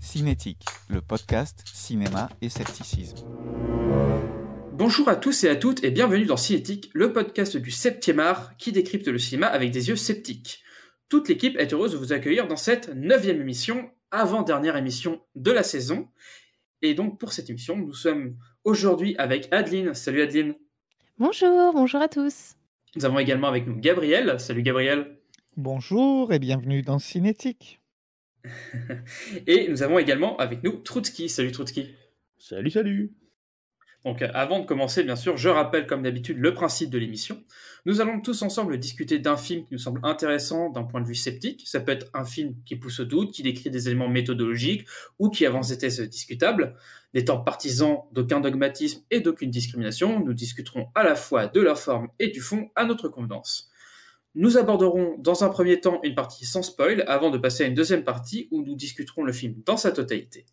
Cinétique, le podcast cinéma et scepticisme. Bonjour à tous et à toutes et bienvenue dans Cinétique, le podcast du 7 art qui décrypte le cinéma avec des yeux sceptiques. Toute l'équipe est heureuse de vous accueillir dans cette neuvième émission, avant-dernière émission de la saison. Et donc pour cette émission, nous sommes aujourd'hui avec Adeline. Salut Adeline. Bonjour, bonjour à tous. Nous avons également avec nous Gabriel. Salut Gabriel. Bonjour et bienvenue dans Cinétique. Et nous avons également avec nous Troutski. Salut Troutski. Salut, salut. Donc avant de commencer, bien sûr, je rappelle comme d'habitude le principe de l'émission. Nous allons tous ensemble discuter d'un film qui nous semble intéressant d'un point de vue sceptique. Ça peut être un film qui pousse au doute, qui décrit des éléments méthodologiques ou qui avance des thèses discutables. N'étant partisans d'aucun dogmatisme et d'aucune discrimination, nous discuterons à la fois de la forme et du fond à notre convenance. Nous aborderons dans un premier temps une partie sans spoil avant de passer à une deuxième partie où nous discuterons le film dans sa totalité.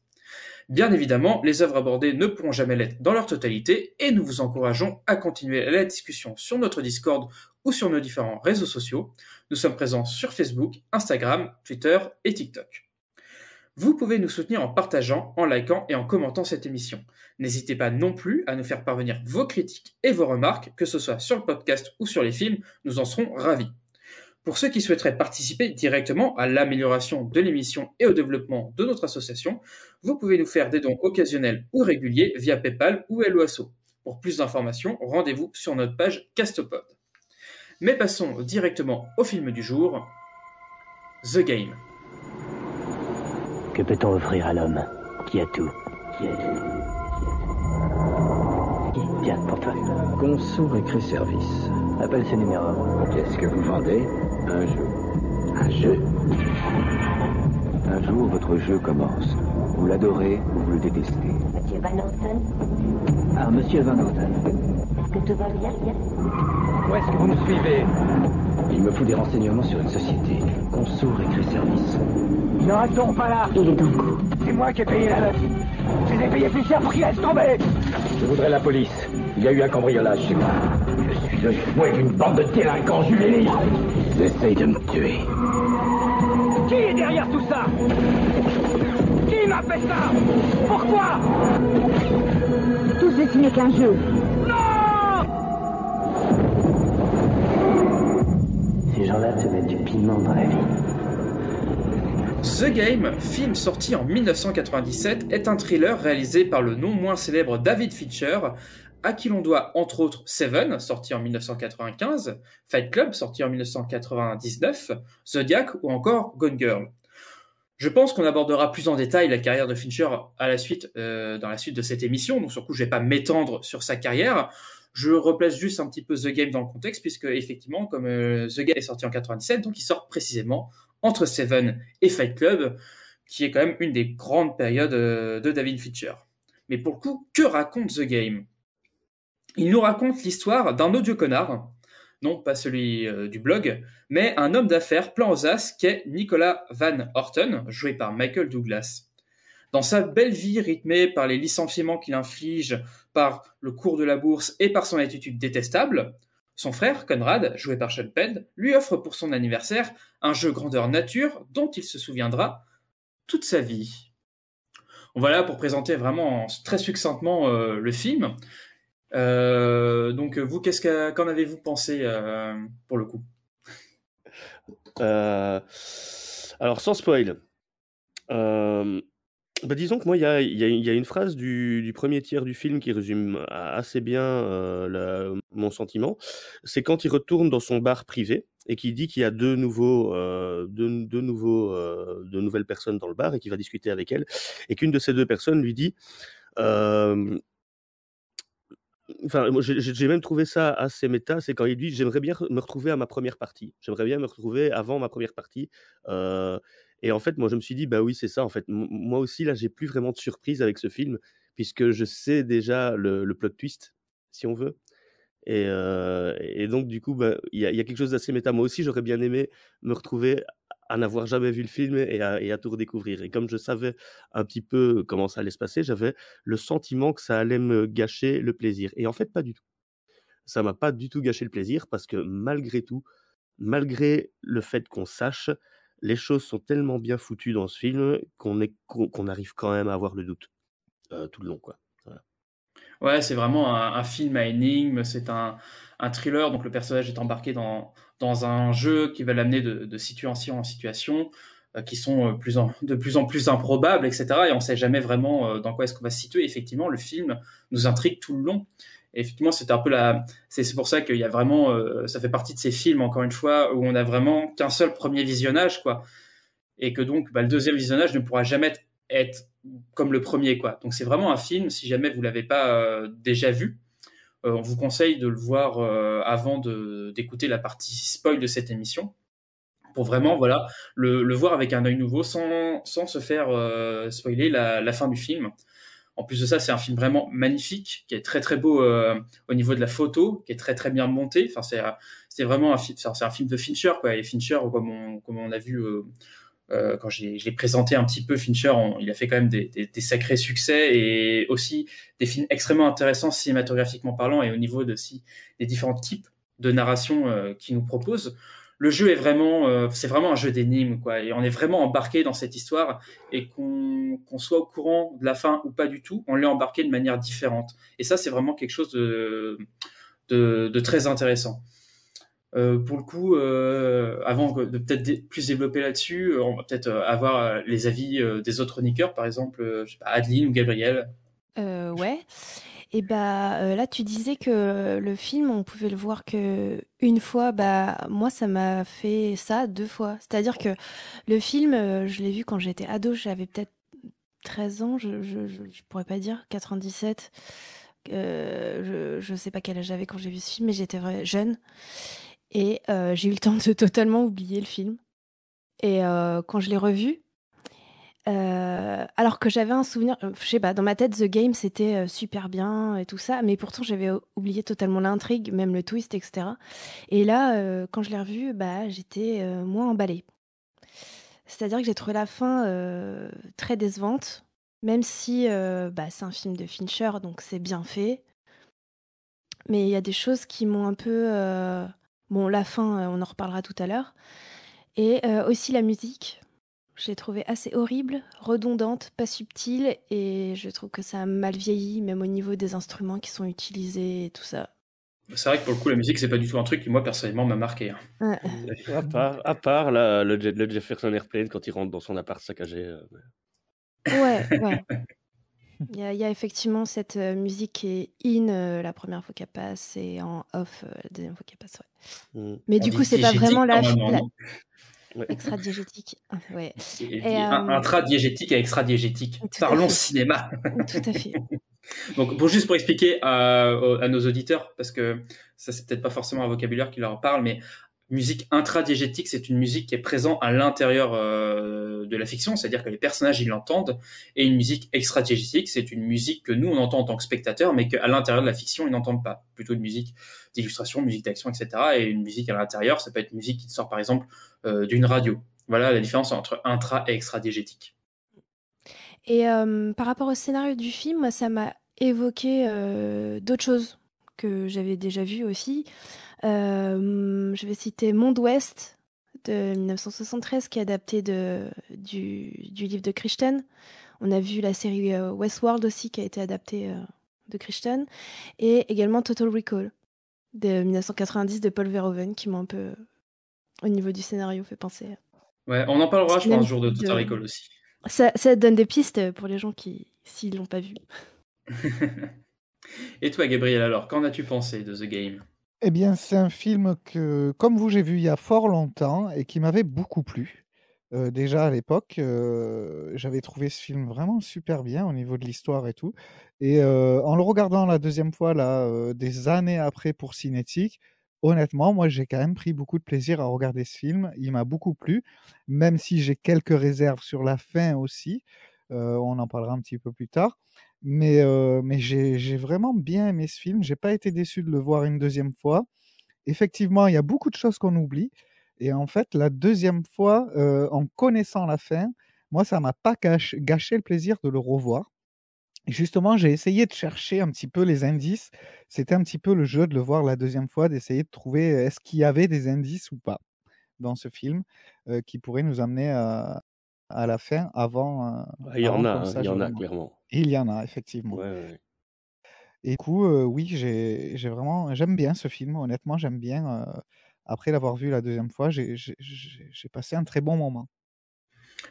Bien évidemment, les œuvres abordées ne pourront jamais l'être dans leur totalité et nous vous encourageons à continuer la discussion sur notre Discord ou sur nos différents réseaux sociaux. Nous sommes présents sur Facebook, Instagram, Twitter et TikTok. Vous pouvez nous soutenir en partageant, en likant et en commentant cette émission. N'hésitez pas non plus à nous faire parvenir vos critiques et vos remarques, que ce soit sur le podcast ou sur les films, nous en serons ravis. Pour ceux qui souhaiteraient participer directement à l'amélioration de l'émission et au développement de notre association, vous pouvez nous faire des dons occasionnels ou réguliers via PayPal ou LOASO. Pour plus d'informations, rendez-vous sur notre page Castopod. Mais passons directement au film du jour, The Game. Que peut-on offrir à l'homme qui a tout Qui a tout Bien, pour toi. Conso Récré Service. Appelle ce numéro. Qu'est-ce que vous vendez? Un jeu. Un jeu Un jour, votre jeu commence. Vous l'adorez ou vous le détestez. Monsieur Van Houten? Ah, monsieur Van Houten. Est-ce que tout va bien Où est-ce que vous me suivez? Il me faut des renseignements sur une société. Conso Récré Service. N'arrêtons pas là Il est dans le coup. C'est moi qui ai payé la note. Je les ai payés plus cher pour qu'il laisse tomber Je voudrais la police. Il y a eu un cambriolage chez moi. Je suis le fouet d'une bande de délinquants juvéniles. Ils essayent de me tuer. Qui est derrière tout ça? Qui m'a fait ça? Pourquoi? Tout ceci n'est qu'un jeu. The Game, film sorti en 1997, est un thriller réalisé par le non moins célèbre David Fincher, à qui l'on doit entre autres Seven, sorti en 1995, Fight Club, sorti en 1999, Zodiac ou encore Gone Girl. Je pense qu'on abordera plus en détail la carrière de Fincher euh, dans la suite de cette émission, donc sur coup je vais pas m'étendre sur sa carrière. Je replace juste un petit peu The Game dans le contexte, puisque effectivement, comme euh, The Game est sorti en 97, donc il sort précisément entre Seven et Fight Club, qui est quand même une des grandes périodes euh, de David Fincher. Mais pour le coup, que raconte The Game? Il nous raconte l'histoire d'un odieux connard, non pas celui euh, du blog, mais un homme d'affaires plein aux as qu'est Nicolas Van Horten, joué par Michael Douglas. Dans sa belle vie rythmée par les licenciements qu'il inflige, par le cours de la bourse et par son attitude détestable, son frère, Conrad, joué par Sean Penn, lui offre pour son anniversaire un jeu grandeur nature dont il se souviendra toute sa vie. Voilà pour présenter vraiment très succinctement euh, le film. Euh, donc vous, qu'est-ce qu'en avez-vous pensé euh, pour le coup? Alors, sans spoil. Bah, disons que moi, il y a, une phrase du, premier tiers du film qui résume assez bien euh, mon sentiment. C'est quand il retourne dans son bar privé et qu'il dit qu'il y a deux nouveaux, euh, euh, deux nouvelles personnes dans le bar et qu'il va discuter avec elles et qu'une de ces deux personnes lui dit. Enfin, j'ai même trouvé ça assez méta, c'est quand il dit j'aimerais bien me retrouver à ma première partie. J'aimerais bien me retrouver avant ma première partie. Et en fait, moi, je me suis dit, bah oui, c'est ça. En fait, moi aussi, là, j'ai plus vraiment de surprise avec ce film, puisque je sais déjà le, plot twist, si on veut. Et, euh, donc, du coup, bah, il y, a, il y a quelque chose d'assez méta. Moi aussi, j'aurais bien aimé me retrouver à n'avoir jamais vu le film et à, et à tout redécouvrir. Et comme je savais un petit peu comment ça allait se passer, j'avais le sentiment que ça allait me gâcher le plaisir. Et en fait, pas du tout. Ça m'a pas du tout gâché le plaisir parce que malgré tout, malgré le fait qu'on sache, les choses sont tellement bien foutues dans ce film qu'on est qu'on arrive quand même à avoir le doute tout le long, quoi. Ouais, c'est vraiment un, film à énigme, c'est un, thriller, donc le personnage est embarqué dans, un jeu qui va l'amener de, situation en situation, qui sont de plus en plus improbables, etc. Et on sait jamais vraiment dans quoi est-ce qu'on va se situer. Effectivement, le film nous intrigue tout le long. Et effectivement, c'est un peu la, c'est pour ça qu'il y a vraiment, euh, ça fait partie de ces films, encore une fois, où on a vraiment qu'un seul premier visionnage, quoi. Et que donc, bah, le deuxième visionnage ne pourra jamais être, comme le premier, quoi. Donc c'est vraiment un film, si jamais vous l'avez pas euh, déjà vu, euh, on vous conseille de le voir avant d'écouter la partie spoil de cette émission, pour vraiment, voilà, le, voir avec un œil nouveau, sans, sans se faire spoiler la fin du film. En plus de ça, c'est un film vraiment magnifique, qui est très très beau euh, au niveau de la photo, qui est très très bien monté. Enfin, c'est vraiment un, c'est un film de Fincher, quoi. Et Fincher, comme on, comme on a vu euh, euh, quand je l'ai présenté un petit peu, Fincher, on- il a fait quand même des, des- des sacrés succès et aussi des films extrêmement intéressants cinématographiquement parlant et au niveau de si, des différents types de narration euh, qu'il nous propose. Le jeu est vraiment, euh, c'est vraiment un jeu d'énigmes, quoi. On est vraiment embarqué dans cette histoire et qu'on soit au courant de la fin ou pas du tout, on l'est embarqué de manière différente. Et ça, c'est vraiment quelque chose de, très intéressant. Euh, pour le coup, euh, avant de peut-être plus développer là-dessus, on va peut-être avoir les avis des autres chroniqueurs, par exemple, Adeline ou Gabriel. Ouais. Et bah euh, là, tu disais que le film, on pouvait le voir que une fois. Bah moi, ça m'a fait ça deux fois. C'est-à-dire que le film, euh, je l'ai vu quand j'étais ado. J'avais peut-être 13 ans. Je, je, je, pourrais pas dire 97. Euh, je, je sais pas quel âge j'avais quand j'ai vu ce film, mais j'étais jeune. Et j'ai eu le temps de totalement oublier le film. Et quand je l'ai revu, euh, alors que j'avais un souvenir, euh, je sais pas, dans ma tête, The Game, c'était euh, super bien et tout ça, mais pourtant j'avais oublié totalement l'intrigue, même le twist, etc. Et là, quand je l'ai revu, bah, j'étais moins emballée. C'est-à-dire que j'ai trouvé la fin très décevante, même si bah, c'est un film de Fincher, donc c'est bien fait. Mais il y a des choses qui m'ont un peu... Bon, la fin, on en reparlera tout à l'heure. Et aussi la musique. Je l'ai trouvée assez horrible, redondante, pas subtile, et je trouve que ça a mal vieilli, même au niveau des instruments qui sont utilisés et tout ça. C'est vrai que pour le coup, la musique, c'est pas du tout un truc qui, moi, personnellement, m'a marqué. hein. Ouais. À part, à part là, le, Jefferson Airplane quand il rentre dans son appart saccagé. euh, Ouais, ouais. Il y, a, il y a effectivement cette euh, musique qui est in euh, la première fois qu'elle passe et en off euh, la deuxième fois qu'elle passe. ouais. Mm. Mais On du dit coup, c'est pas vraiment la, normalement, la- Ouais. extra-diégétique. Ouais. Et- euh, Intradiégétique et extradiégétique. Parlons cinéma. Tout à fait. Donc, pour, juste pour expliquer à, aux- à nos auditeurs, parce que ça, c'est peut-être pas forcément un vocabulaire qui leur parle, mais musique intradiégétique, c'est une musique qui est présente à l'intérieur euh, de la fiction, c'est-à-dire que les personnages, ils l'entendent, et une musique extradiégétique, c'est une musique que nous, on entend en tant que spectateur, mais qu'à l'intérieur de la fiction, ils n'entendent pas. Plutôt une musique d'illustration, musique d'action, etc. Et une musique à l'intérieur, ça peut être une musique qui sort, par exemple, euh, d'une radio. Voilà la différence entre intra et extradiégétique. Et euh, par rapport au scénario du film, moi, ça m'a évoqué d'autres choses que j'avais déjà vues aussi. Euh, je vais citer Monde Ouest de 1973, qui est adapté de, du, du livre de Crichton. On a vu la série euh, Westworld aussi, qui a été adaptée euh, de Crichton. Et également Total Recall de 1990 de Paul Verhoeven, qui m'a un peu, au niveau du scénario, fait penser. Ouais, on en parlera, je pense, un jour de Total de- Recall aussi. Ça, ça donne des pistes pour les gens qui, s'ils l'ont pas vu. Et toi, Gabriel, alors, qu'en as-tu pensé de The Game? Eh bien, c'est un film que, comme vous, j'ai vu il y a fort longtemps et qui m'avait beaucoup plu. Euh, déjà à l'époque, euh, j'avais trouvé ce film vraiment super bien au niveau de l'histoire et tout. Et euh, en le regardant la deuxième fois, là, des années après pour Cinétique, honnêtement, moi, j'ai quand même pris beaucoup de plaisir à regarder ce film. Il m'a beaucoup plu, même si j'ai quelques réserves sur la fin aussi. On en parlera un petit peu plus tard. Mais, mais j'ai vraiment bien aimé ce film. J'ai pas été déçu de le voir une deuxième fois. Effectivement, il y a beaucoup de choses qu'on oublie. Et en fait, la deuxième fois, en connaissant la fin, moi, ça m'a pas gâché, le plaisir de le revoir. Justement, j'ai essayé de chercher un petit peu les indices. C'était un petit peu le jeu de le voir la deuxième fois, d'essayer de trouver est-ce qu'il y avait des indices ou pas dans ce film qui pourraient nous amener à, à la fin avant. euh, Ah, il y en avant a, hein, il y en a clairement. Il y en a, effectivement. Ouais, ouais. Et du coup, euh, oui, j'ai j'ai vraiment, j'aime bien ce film. Honnêtement, j'aime bien. euh, après l'avoir vu la deuxième fois, j'ai j'ai- j'ai- j'ai passé un très bon moment.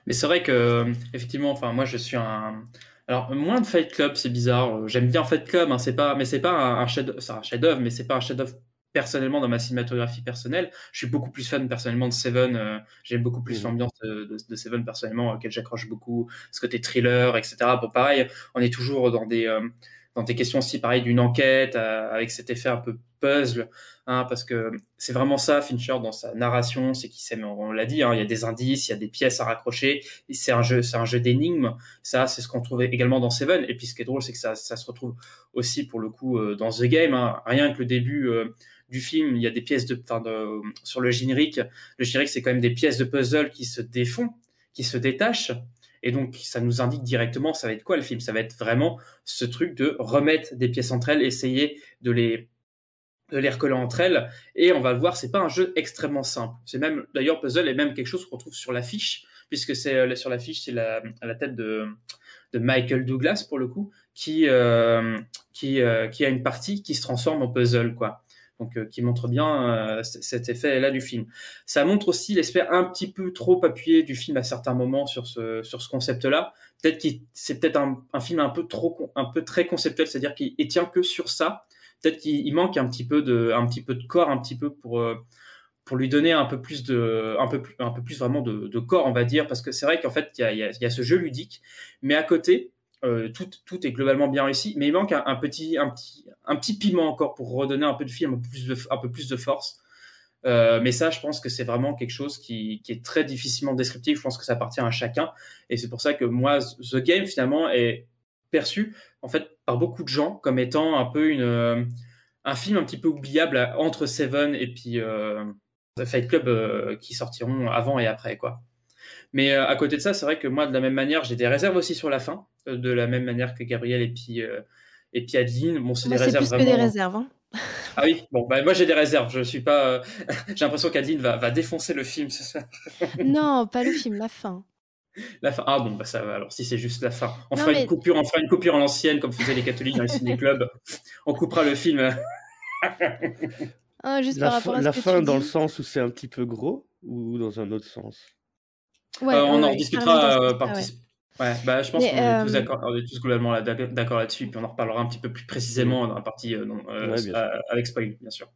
Mais c'est vrai que, euh, effectivement, enfin, moi, je suis un. Alors, moins de Fight Club, c'est bizarre. Euh, J'aime bien Fight Club, hein, c'est pas, mais c'est pas un, un chef, c'est un chef-d'œuvre, mais c'est pas un chef-d'œuvre personnellement dans ma cinématographie personnelle. Je suis beaucoup plus fan personnellement de Seven. euh, J'aime beaucoup plus Mhm. l'ambiance de, de, de Seven personnellement, auquel j'accroche beaucoup. Ce côté thriller, etc. Bon, pareil, on est toujours dans des euh, dans des questions aussi pareil d'une enquête euh, avec cet effet un peu puzzle, hein, parce que c'est vraiment ça Fincher dans sa narration, c'est qu'il sait, on l'a dit, hein, il y a des indices, il y a des pièces à raccrocher, c'est un jeu, c'est un jeu d'énigmes. Ça, c'est ce qu'on trouve également dans Seven. Et puis ce qui est drôle, c'est que ça, se retrouve aussi pour le coup euh, dans The Game. hein. Rien que le début euh, du film, il y a des pièces de, de sur le générique. Le générique, c'est quand même des pièces de puzzle qui se défont, qui se détachent. Et donc, ça nous indique directement, ça va être quoi le film? Ça va être vraiment ce truc de remettre des pièces entre elles, essayer de les de les recoller entre elles. Et on va le voir, c'est pas un jeu extrêmement simple. C'est même, d'ailleurs, puzzle est même quelque chose qu'on retrouve sur l'affiche, puisque c'est euh, sur l'affiche, c'est la, la tête de, de Michael Douglas pour le coup, qui euh, qui euh, qui a une partie qui se transforme en puzzle, quoi. Donc, euh, qui montre bien euh, cet effet-là du film. Ça montre aussi l'aspect un petit peu trop appuyé du film à certains moments sur ce sur ce concept-là. Peut-être que c'est peut-être un, film un peu trop un peu très conceptuel, c'est-à-dire qu'il il tient que sur ça. Peut-être qu'il il manque un petit peu de un petit peu de corps, un petit peu pour euh, pour lui donner un peu plus de un peu plus un peu plus vraiment de, corps, on va dire, parce que c'est vrai qu'en fait il y a, y y a ce jeu ludique, mais à côté euh, tout, est globalement bien réussi, mais il manque un, petit, piment encore pour redonner un peu de film, un peu plus de, force. Euh, mais ça, je pense que c'est vraiment quelque chose qui, est très difficilement descriptif. Je pense que ça appartient à chacun. Et c'est pour ça que moi, The Game, finalement, est perçu, en fait, par beaucoup de gens comme étant un peu euh, un film un petit peu oubliable entre Seven et puis Fight Club qui sortiront avant et après. Mais à côté de ça, c'est vrai que moi, de la même manière, j'ai des réserves aussi sur la fin, de la même manière que Gabriel et puis, euh, et puis Adeline. Bon, c'est des c'est réserves plus que vraiment. des réserves. hein. Ah oui, bon, bah, moi j'ai des réserves. Je suis pas. euh, j'ai l'impression qu'Adeline va, va défoncer le film ce soir. Non, pas le film, la fin. La fin. Ah bon, bah ça va. Alors si c'est juste la fin, on Non, fera mais- une coupure, on fera une coupure à l'ancienne comme faisaient les catholiques dans les ciné-clubs. On coupera le film. Ah, juste La, par rapport fin- à ce la que fin tu dans le sens où c'est un petit peu gros ou dans un autre sens? Ouais, Euh, on ouais, en ouais, discutera euh, sens-là, par ouais. Ouais, bah, je pense qu'on est tous euh, d'accord, on est tous globalement là- d'accord là-dessus, puis on en reparlera un petit peu plus précisément dans la partie euh, non, euh, Ouais, euh, avec spoil, bien sûr.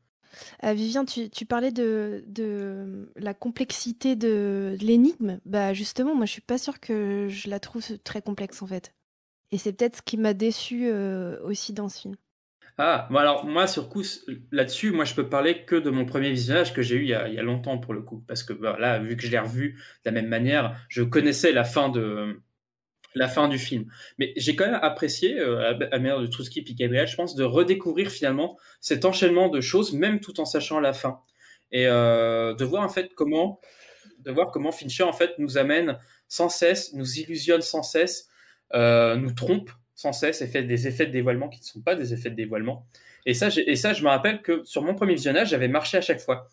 Euh, Vivien, tu, tu parlais de, de la complexité de, de l'énigme. Bah justement, moi je suis pas sûre que je la trouve très complexe en fait. Et c'est peut-être ce qui m'a déçu aussi dans ce film. Ah, bon alors moi sur coup là-dessus, moi je peux parler que de mon premier visionnage que j'ai eu il y, a, il y a longtemps pour le coup, parce que bah, là vu que je l'ai revu de la même manière, je connaissais la fin de la fin du film, mais j'ai quand même apprécié euh, à de Trotsky et Gabriel, je pense, de redécouvrir finalement cet enchaînement de choses, même tout en sachant la fin, et euh, de voir en fait comment de voir comment Fincher en fait nous amène sans cesse, nous illusionne sans cesse, euh, nous trompe sans cesse et fait des effets de dévoilement qui ne sont pas des effets de dévoilement. Et ça, et ça, je me rappelle que sur mon premier visionnage, j'avais marché à chaque fois.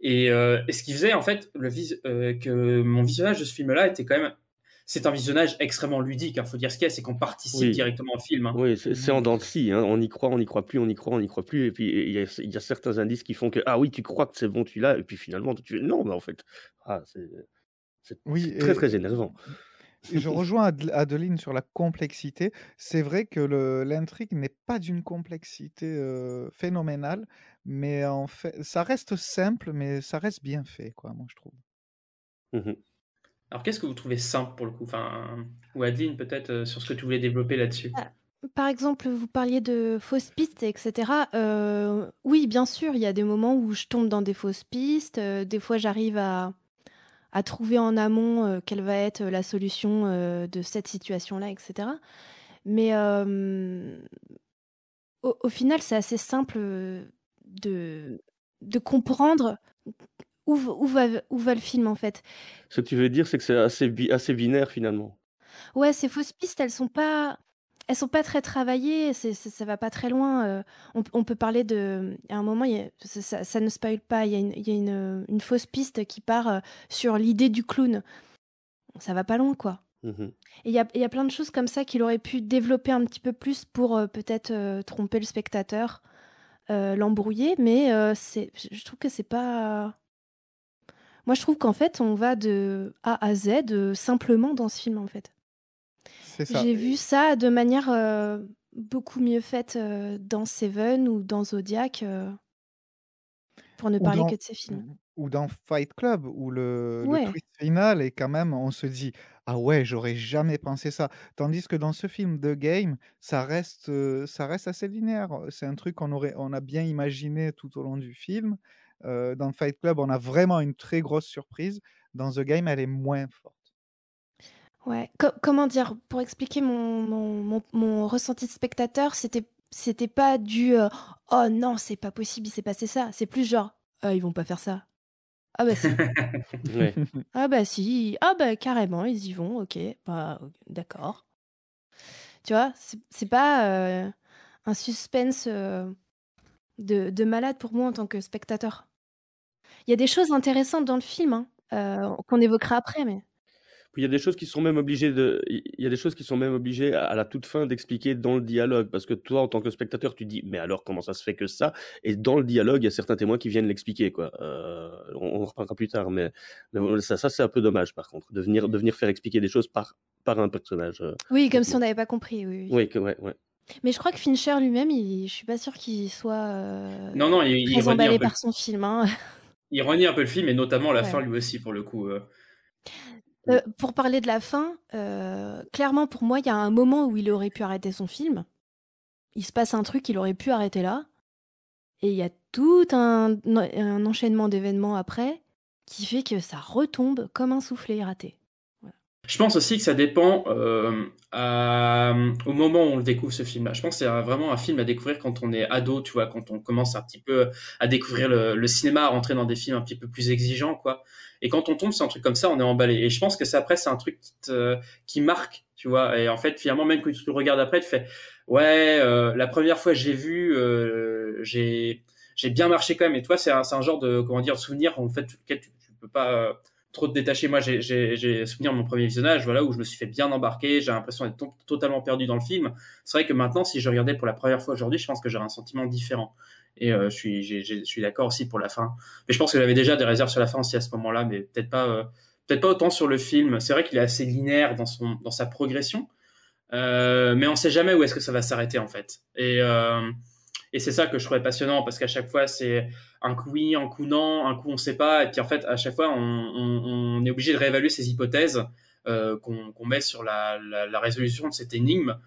Et, euh, et ce qui faisait en fait le vis- euh, que mon visionnage de ce film-là était quand même, c'est un visionnage extrêmement ludique. Il faut dire ce qu'il y a, c'est qu'on participe Oui. directement au film. hein. Oui, c'est en dents de scie, hein. On y croit, on n'y croit plus, on y croit, on n'y croit plus. Et puis il y a, il y a certains indices qui font que ah oui, tu crois que c'est bon, tu l'as, et puis finalement tu non, mais en fait, ah, c'est Oui, très et- très énervant. Et je rejoins Ad- Adeline sur la complexité. C'est vrai que l'intrigue n'est pas d'une complexité euh, phénoménale, mais en fait, ça reste simple, mais ça reste bien fait, quoi, moi je trouve. Mhm. Alors qu'est-ce que vous trouvez simple pour le coup? Enfin, Ou Adeline peut-être euh, sur ce que tu voulais développer là-dessus Ah, par exemple, vous parliez de fausses pistes, etc. Euh, oui, bien sûr, il y a des moments où je tombe dans des fausses pistes. euh, des fois, j'arrive à, trouver en amont quelle va être la solution de cette situation-là, etc. Mais au, final, c'est assez simple de comprendre où, va, où va le film, en fait? Ce que tu veux dire, c'est que c'est assez, bi- assez binaire finalement. Ouais, ces fausses pistes, elles sont pas, elles sont pas très travaillées. C'est, c'est- ça va pas très loin. euh, on, on peut parler de, à un moment, il y a- ça, ça- ça ne spoil pas. Il y a une, il y a une, une fausse piste qui part euh, sur l'idée du clown. Ça va pas loin, quoi. Mhm. Et il y a, il y a plein de choses comme ça qu'il aurait pu développer un petit peu plus pour euh, peut-être euh, tromper le spectateur, euh, l'embrouiller. Mais euh, c'est, je trouve que c'est pas. Moi, je trouve qu'en fait, on va de A à Z euh, simplement dans ce film, en fait. C'est ça. J'ai vu ça de manière euh, beaucoup mieux faite euh, dans Seven ou dans Zodiac, pour ne Ou parler dans, que de ces films. ou dans Fight Club, où le, le Ouais. twist final est quand même, on se dit, ah ouais, j'aurais jamais pensé ça. Tandis que dans ce film The Game, ça reste, ça reste assez linéaire. C'est un truc qu'on aurait, on a bien imaginé tout au long du film. Euh, dans Fight Club, on a vraiment une très grosse surprise. Dans The Game, elle est moins forte. Ouais. Co- comment dire, pour expliquer mon, mon, mon, mon ressenti de spectateur, c'était c'était pas du euh, oh non, c'est pas possible, il s'est passé ça. C'est plus genre ah, ils vont pas faire ça. Ah bah si. Ouais. Ah bah si. Ah bah carrément, ils y vont, ok. Bah d'accord. Tu vois, c'est c'est pas euh, un suspense euh, de, de malade pour moi en tant que spectateur. Il y a des choses intéressantes dans le film hein, euh, qu'on évoquera après, mais Puis il y a des choses qui sont même obligées de, il y a des choses qui sont même obligées à la toute fin d'expliquer dans le dialogue, parce que toi, en tant que spectateur, tu dis, mais alors comment ça se fait que ça? Et dans le dialogue, il y a certains témoins qui viennent l'expliquer, quoi. Euh, on, on reparlera plus tard, mais, ça, ça c'est un peu dommage, par contre, de venir, de venir faire expliquer des choses par, par un personnage. euh, oui, comme si on n'avait pas compris. Oui, oui. Oui, que, ouais, ouais. Mais je crois que Fincher lui-même, il... je suis pas sûre qu'il soit euh, Non, non, il, il très renie un emballé peu, par son film. hein. il renie un peu le film, et notamment la Ouais. fin lui aussi, pour le coup. euh. Euh, pour parler de la fin, clairement pour moi, il y a un moment où il aurait pu arrêter son film. Il se passe un truc, il aurait pu arrêter là. Et il y a tout un, un enchaînement d'événements après qui fait que ça retombe comme un soufflet raté. Je pense aussi que ça dépend euh, à- au moment où on le découvre ce film-là. Je pense que c'est vraiment un film à découvrir quand on est ado, tu vois, quand on commence un petit peu à découvrir le, le cinéma, à rentrer dans des films un petit peu plus exigeants, quoi. Et quand on tombe sur un truc comme ça, on est emballé. Et je pense que c'est après, c'est un truc qui, te- qui marque, tu vois. Et en fait, finalement, même quand tu le regardes après, tu fais, ouais, euh, la première fois que j'ai vu, euh, j'ai j'ai bien marché quand même. Et toi, c'est un, un genre de comment dire souvenir en fait tu, tu peux pas euh, trop te détacher. Moi, j'ai- souvenir de mon premier visionnage, voilà, où je me suis fait bien embarquer. J'ai l'impression d'être to- totalement perdu dans le film. C'est vrai que maintenant, si je regardais pour la première fois aujourd'hui, je pense que j'aurais un sentiment différent. Et euh, je suis, d'accord aussi pour la fin. Mais je pense que j'avais déjà des réserves sur la fin aussi à ce moment-là, mais peut-être pas, euh, peut-être pas autant sur le film. C'est vrai qu'il est assez linéaire dans son, dans sa progression, euh, mais on sait jamais où est-ce que ça va s'arrêter en fait. Et et c'est ça que je trouvais passionnant parce qu'à chaque fois c'est un coup oui, un coup non, un coup on sait pas, et puis en fait à chaque fois on, est obligé de réévaluer ces hypothèses euh, qu'on met sur la, résolution de cette énigme.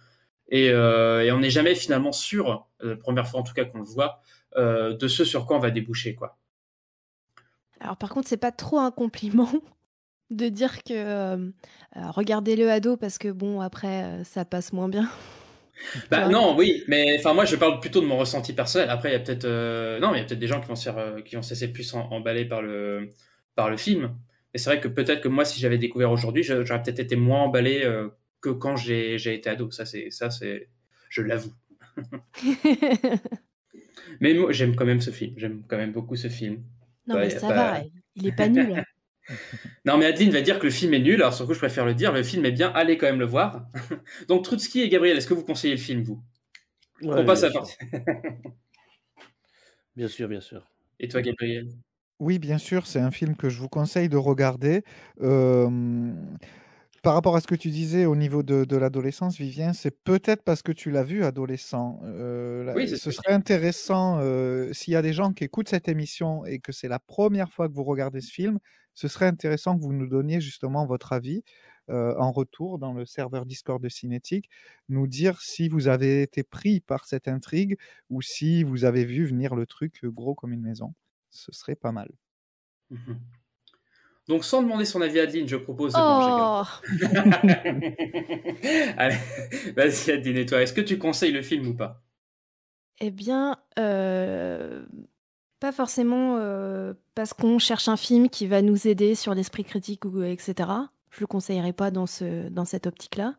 Et, euh, on n'est jamais finalement sûr, euh, la première fois en tout cas qu'on le voit, de ce sur quoi on va déboucher quoi. Alors par contre, c'est pas trop un compliment de dire que regardez-le ado parce que bon après ça passe moins bien. Bah non, oui, mais enfin moi je parle plutôt de mon ressenti personnel. Après il y a peut-être euh, non, il y a peut-être des gens qui vont se faire, euh, qui vont se laisser plus en- emballer par le par le film. Et c'est vrai que peut-être que moi si j'avais découvert aujourd'hui, j'aurais peut-être été moins emballé euh, que quand j'ai j'ai été ado. Ça c'est ça c'est je l'avoue. Mais moi j'aime quand même ce film. J'aime quand même beaucoup ce film. Non Bah, mais ça pas- va, il est pas nul. Non, mais Adeline va dire que le film est nul, alors sur le coup, je préfère le dire. Le film est bien, allez quand même le voir. Donc, Trotsky et Gabriel, est-ce que vous conseillez le film, vous? Ouais, On passe à partie. Bien sûr, bien sûr. Et toi, Gabriel? Oui, bien sûr, c'est un film que je vous conseille de regarder. Euh, par rapport à ce que tu disais au niveau de, de l'adolescence, Vivien, c'est peut-être parce que tu l'as vu adolescent. Euh, Oui, c'est ce serait intéressant euh, s'il y a des gens qui écoutent cette émission et que c'est la première fois que vous regardez ce film, ce serait intéressant que vous nous donniez justement votre avis. euh, en retour dans le serveur Discord de Cinétique, nous dire si vous avez été pris par cette intrigue ou si vous avez vu venir le truc gros comme une maison. Ce serait pas mal. Mhm. Donc, sans demander son avis à Adeline, je propose de Oh manger. Allez, vas-y Adeline, et toi, est-ce que tu conseilles le film ou pas? Eh bien, euh, pas forcément euh, parce qu'on cherche un film qui va nous aider sur l'esprit critique, ou, etc. Je le conseillerais pas dans, ce, dans cette optique-là.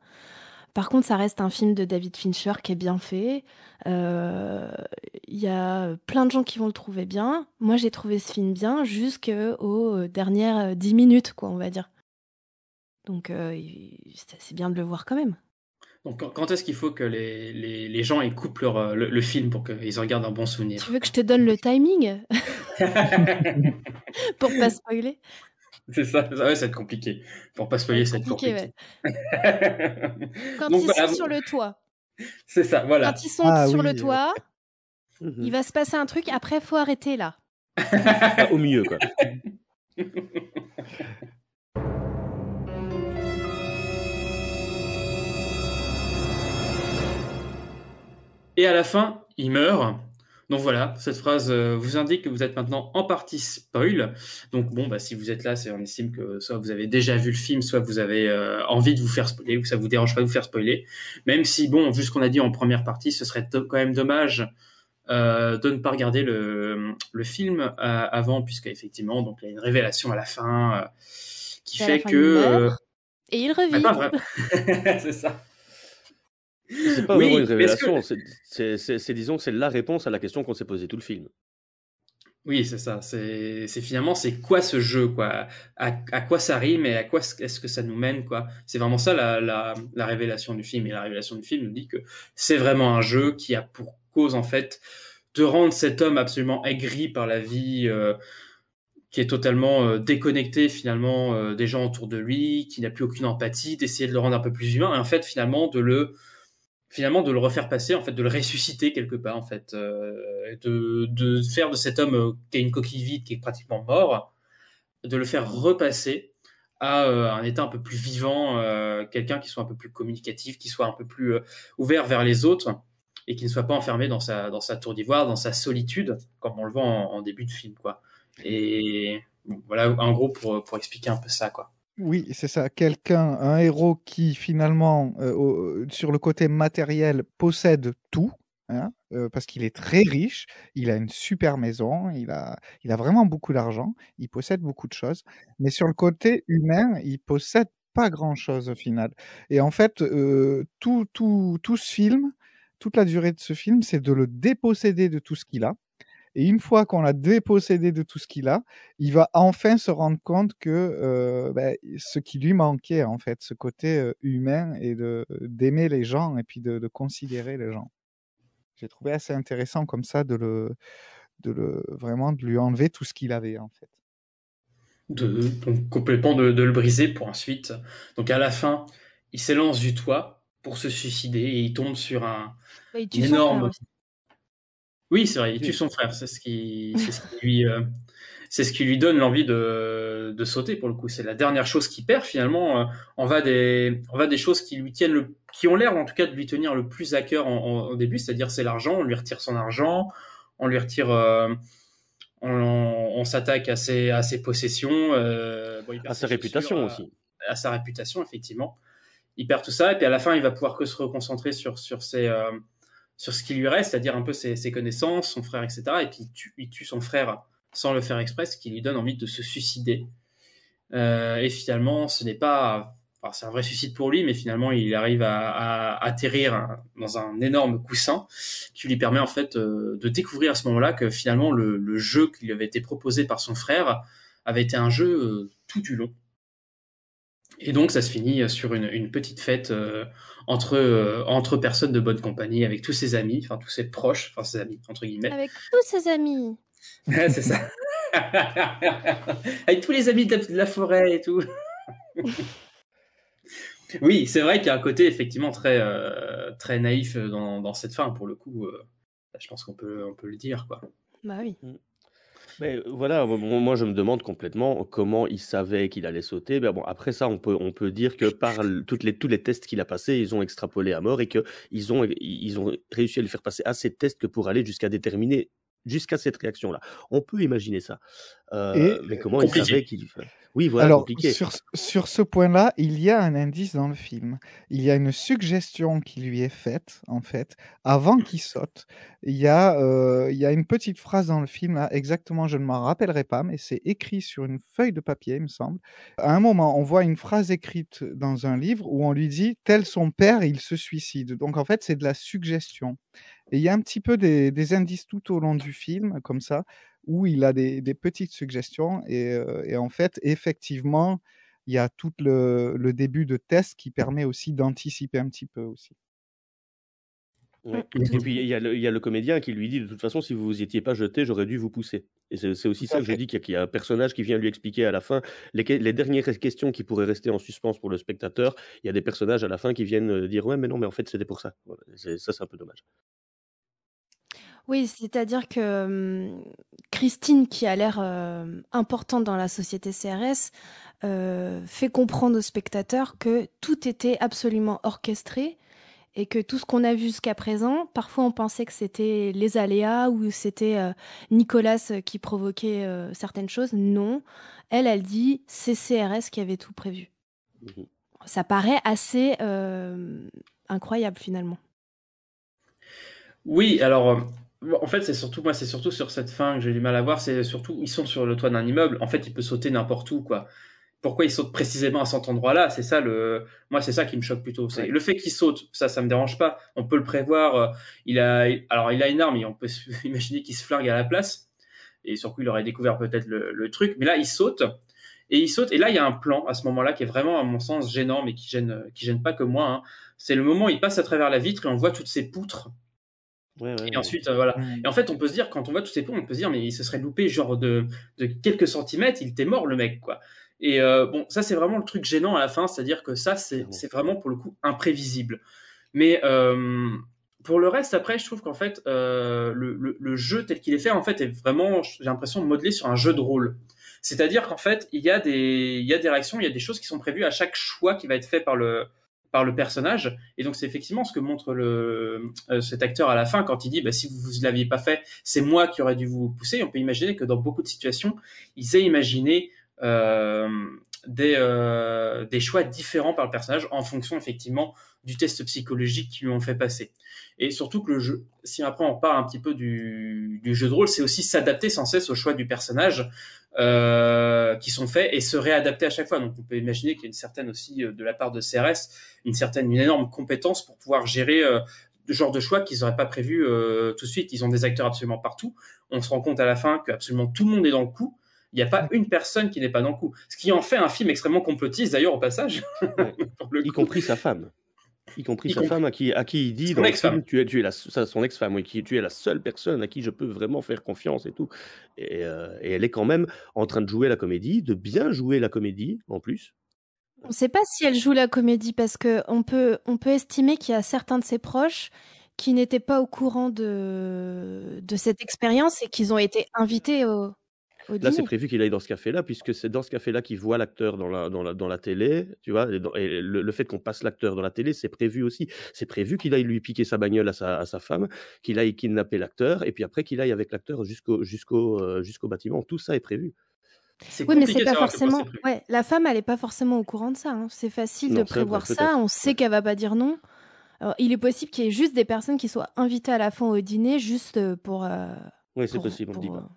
Par contre, ça reste un film de David Fincher qui est bien fait. Euh, Il y a plein de gens qui vont le trouver bien. Moi, j'ai trouvé ce film bien jusqu'aux euh, dernières euh, 10 minutes, quoi, on va dire. Donc, c'est bien de le voir quand même. Donc, quand- est-ce qu'il faut que les, les, les gens ils coupent leur, euh, le, le film pour qu'ils en gardent un bon souvenir? Tu veux que je te donne le timing? Pour pas spoiler? C'est ça, ça ouais, va être compliqué. Pour pas spoiler, ça va être compliqué, compliqué. Quand Donc, ils voilà, sont sur le toit, C'est ça, voilà. quand ils sont Ah sur oui, le euh, toit, Mhm. il va se passer un truc. Après, faut arrêter là. Au milieu, quoi. Et à la fin, il meurt. Donc voilà, cette phrase euh, vous indique que vous êtes maintenant en partie spoil. Donc bon, bah, si vous êtes là, c'est on estime que soit vous avez déjà vu le film, soit vous avez euh, envie de vous faire spoiler, ou que ça vous dérange pas de vous faire spoiler. Même si, bon, vu ce qu'on a dit en première partie, ce serait quand même dommage euh, de ne pas regarder le, le film euh, avant, puisqu'effectivement, donc il y a une révélation à la fin qui la fait fin, que... Et il ah, revit. vrai. c'est ça. C'est pas Oui, vraiment une que- révélation, c'est- disons, que c'est la réponse à la question qu'on s'est posée tout le film. Oui, c'est ça. C'est c'est finalement c'est quoi ce jeu quoi? À, à quoi ça rime et à quoi est-ce que ça nous mène quoi? C'est vraiment ça la, la, la révélation du film et la révélation du film nous dit que c'est vraiment un jeu qui a pour cause en fait de rendre cet homme absolument aigri par la vie, euh, qui est totalement euh, déconnecté finalement euh, des gens autour de lui, qui n'a plus aucune empathie, d'essayer de le rendre un peu plus humain et en fait finalement de le finalement de le refaire passer, en fait, de le ressusciter quelque part, en fait, euh, de, faire de cet homme euh, qui a une coquille vide, qui est pratiquement mort, de le faire repasser à euh, un état un peu plus vivant, quelqu'un qui soit un peu plus communicatif, qui soit un peu plus ouvert vers les autres et qui ne soit pas enfermé dans sa, dans sa tour d'ivoire, dans sa solitude, comme on le voit en, début de film, quoi. Et voilà, en gros, pour, pour expliquer un peu ça, quoi. Oui, c'est ça. Quelqu'un, un héros qui finalement, euh, au- sur le côté matériel, possède tout, hein, euh, parce qu'il est très riche, il a une super maison, il a, il a vraiment beaucoup d'argent, il possède beaucoup de choses, mais sur le côté humain, il possède pas grand-chose au final. Et en fait, euh, tout, tout, tout ce film, toute la durée de ce film, c'est de le déposséder de tout ce qu'il a. Et une fois qu'on l'a dépossédé de tout ce qu'il a, il va enfin se rendre compte que euh, ben, ce qui lui manquait, en fait, ce côté euh, humain et de d'aimer les gens et puis de, de considérer les gens. J'ai trouvé assez intéressant comme ça de le, de le vraiment de lui enlever tout ce qu'il avait, en fait. de, donc complètement de, de le briser pour ensuite. Donc à la fin, il s'élance du toit pour se suicider et il tombe sur un Bah, il une énorme. Oui, c'est vrai, il tue son frère. C'est ce qui, c'est ce qui lui, euh, c'est ce qui lui donne l'envie de, de sauter pour le coup. C'est la dernière chose qu'il perd finalement. euh, on va des, on va des choses qui lui tiennent le, qui ont l'air en tout cas de lui tenir le plus à cœur en, en- au début, c'est-à-dire c'est l'argent. On lui retire son argent, on lui retire. euh, on, on s'attaque à ses, à ses possessions, euh, bon, il perd À sa ses réputation aussi. à sa réputation, effectivement. Il perd tout ça, et puis à la fin, il va pouvoir que se reconcentrer sur, sur, ses, euh, sur ce qui lui reste, c'est-à-dire un peu ses, connaissances, son frère, etc. Et puis il tue, son frère sans le faire exprès, ce qui lui donne envie de se suicider. Euh, et finalement, ce n'est pas. c'est un vrai suicide pour lui, mais finalement, il arrive à, atterrir dans un énorme coussin qui lui permet en fait euh, de découvrir à ce moment-là que finalement le, le jeu qui lui avait été proposé par son frère avait été un jeu euh, tout du long. Et donc, ça se finit sur une, une petite fête euh, entre, euh, entre personnes de bonne compagnie, avec tous ses amis, enfin tous ses proches, enfin ses amis, entre guillemets. Avec tous ses amis. Ouais, c'est ça. avec tous les amis de la, de la forêt et tout. oui, c'est vrai qu'il y a un côté effectivement très, euh, très naïf dans, dans cette fin, pour le coup. euh, je pense qu'on peut, on peut le dire, quoi. Bah oui. Mais euh, voilà, moi je me demande complètement comment il savait qu'il allait sauter. Ben après ça, on peut on peut dire que par tous les tests qu'il a passés, ils ont extrapolé à mort et qu'ils ont ils ont réussi à lui faire passer assez de tests que pour aller jusqu'à déterminer jusqu'à cette réaction-là. On peut imaginer ça. Et mais comment il Compliqué. savait qu'il oui, voilà, Alors, compliqué. sur, ce- sur ce point-là, il y a un indice dans le film. Il y a une suggestion qui lui est faite, en fait, avant qu'il saute. Il y a, euh, il y a une petite phrase dans le film, là, exactement, je ne m'en rappellerai pas, mais c'est écrit sur une feuille de papier, il me semble. À un moment, on voit une phrase écrite dans un livre où on lui dit Tel son père, il se suicide. Donc, en fait, c'est de la suggestion. Et il y a un petit peu des, des indices tout au long du film, comme ça, où il a des, des petites suggestions. Et, euh, et en fait, effectivement, il y a tout le, le début de test qui permet aussi d'anticiper un petit peu aussi. Ouais. Et puis il y a le il y a le comédien qui lui dit: «De toute façon, si vous vous étiez pas jeté, j'aurais dû vous pousser» et c'est aussi ça que je fait. dis, qu'il y a qu'il y a un personnage qui vient lui expliquer à la fin les dernières questions qui pourraient rester en suspens pour le spectateur. Il y a des personnages à la fin qui viennent, heu, dire: «Ouais, mais non, mais en fait, c'était pour ça». Voilà, ça, c'est un peu dommage. Oui, c'est-à-dire que Christine, qui a l'air importante dans la société CRS, fait comprendre aux spectateurs que tout était absolument orchestré et que tout ce qu'on a vu jusqu'à présent, parfois on pensait que c'était les aléas ou c'était Nicolas qui provoquait certaines choses. Non, elle, elle dit c'est CRS qui avait tout prévu. Mmh Ça paraît assez incroyable finalement. Oui, alors, en fait, c'est surtout, moi, c'est surtout sur cette fin que j'ai du mal à voir. C'est surtout, ils sont sur le toit d'un immeuble. En fait, il peut sauter n'importe où, quoi. Pourquoi il saute précisément à cet endroit-là? C'est ça le, moi, c'est ça qui me choque plutôt. C'est Ouais. le fait qu'il saute, ça, ça me dérange pas. On peut le prévoir. euh, Il a, alors, il a une arme, et on peut imaginer qu'il se flingue à la place. Et surtout, il aurait découvert peut-être le, le truc. Mais là, il saute. Et il saute. Et là, il y a un plan à ce moment-là qui est vraiment, à mon sens, gênant, mais qui gêne, qui gêne pas que moi. hein. C'est le moment où il passe à travers la vitre et on voit toutes ces poutres. Ouais, ouais, Et ouais. ensuite, euh, voilà. Mm. Et en fait, on peut se dire, quand on voit tous ces ponts, on peut se dire, mais il se serait loupé genre de, de quelques centimètres, il était mort, le mec, quoi. Et euh, bon, ça, c'est vraiment le truc gênant à la fin, c'est-à-dire que ça, c'est c'est vraiment, pour le coup, imprévisible. Mais euh, pour le reste, après, je trouve qu'en fait, euh, le, le, le jeu tel qu'il est fait, en fait, est vraiment, j'ai l'impression, modelé sur un jeu de rôle. C'est-à-dire qu'en fait, il y, a des, il y a des réactions, il y a des choses qui sont prévues à chaque choix qui va être fait par le, par le personnage. Et donc, c'est effectivement ce que montre le, euh, cet acteur à la fin quand il dit bah, si vous ne l'aviez pas fait, c'est moi qui aurais dû vous pousser. On peut imaginer que dans beaucoup de situations, ils aient imaginé euh, des, euh, des choix différents par le personnage en fonction effectivement du test psychologique qu'ils lui ont fait passer. Et surtout que le jeu, si après on parle un petit peu du, jeu de rôle, c'est aussi s'adapter sans cesse aux choix du personnage euh, qui sont faits et se réadapter à chaque fois. Donc on peut imaginer qu'il y a une certaine aussi euh, de la part de CRS, une certaine, une énorme compétence pour pouvoir gérer euh, genre de choix qu'ils n'auraient pas prévu euh, tout de suite. Ils ont des acteurs absolument partout. On se rend compte à la fin que absolument tout le monde est dans le coup. Il n'y a pas une personne qui n'est pas dans le coup. Ce qui en fait un film extrêmement complotiste, d'ailleurs, au passage. Ouais. Pour le Y compris sa femme. Y compris Y sa compris- femme à qui, à qui il dit Son dans le ex-femme. film, tu es, tu es la, ça, son ex-femme, oui, qui, tu es la seule personne à qui je peux vraiment faire confiance et tout. Et, euh, et elle est quand même en train de jouer la comédie, de bien jouer la comédie en plus. On ne sait pas si elle joue la comédie parce que on peut, on peut estimer qu'il y a certains de ses proches qui n'étaient pas au courant de, de cette expérience et qu'ils ont été invités au Là, c'est prévu qu'il aille dans ce café-là, puisque c'est dans ce café-là qu'il voit l'acteur dans la, dans, la, dans la télé, tu vois, et, dans- et le, le fait qu'on passe l'acteur dans la télé, c'est prévu aussi. C'est prévu qu'il aille lui piquer sa bagnole à sa, à sa femme, qu'il aille kidnapper l'acteur, et puis après qu'il aille avec l'acteur jusqu'au jusqu'au euh, jusqu'au bâtiment. Tout ça est prévu. Oui, mais c'est pas point forcément. Ouais, la femme, elle est pas forcément au courant de ça. hein. C'est facile Non, de vrai, prévoir ça. On sait qu'elle va pas dire non. Alors, il est possible qu'il y ait juste des personnes qui soient invitées à la fin au dîner juste euh, pour. euh, Oui, c'est pour- possible, on le dit pour, pas.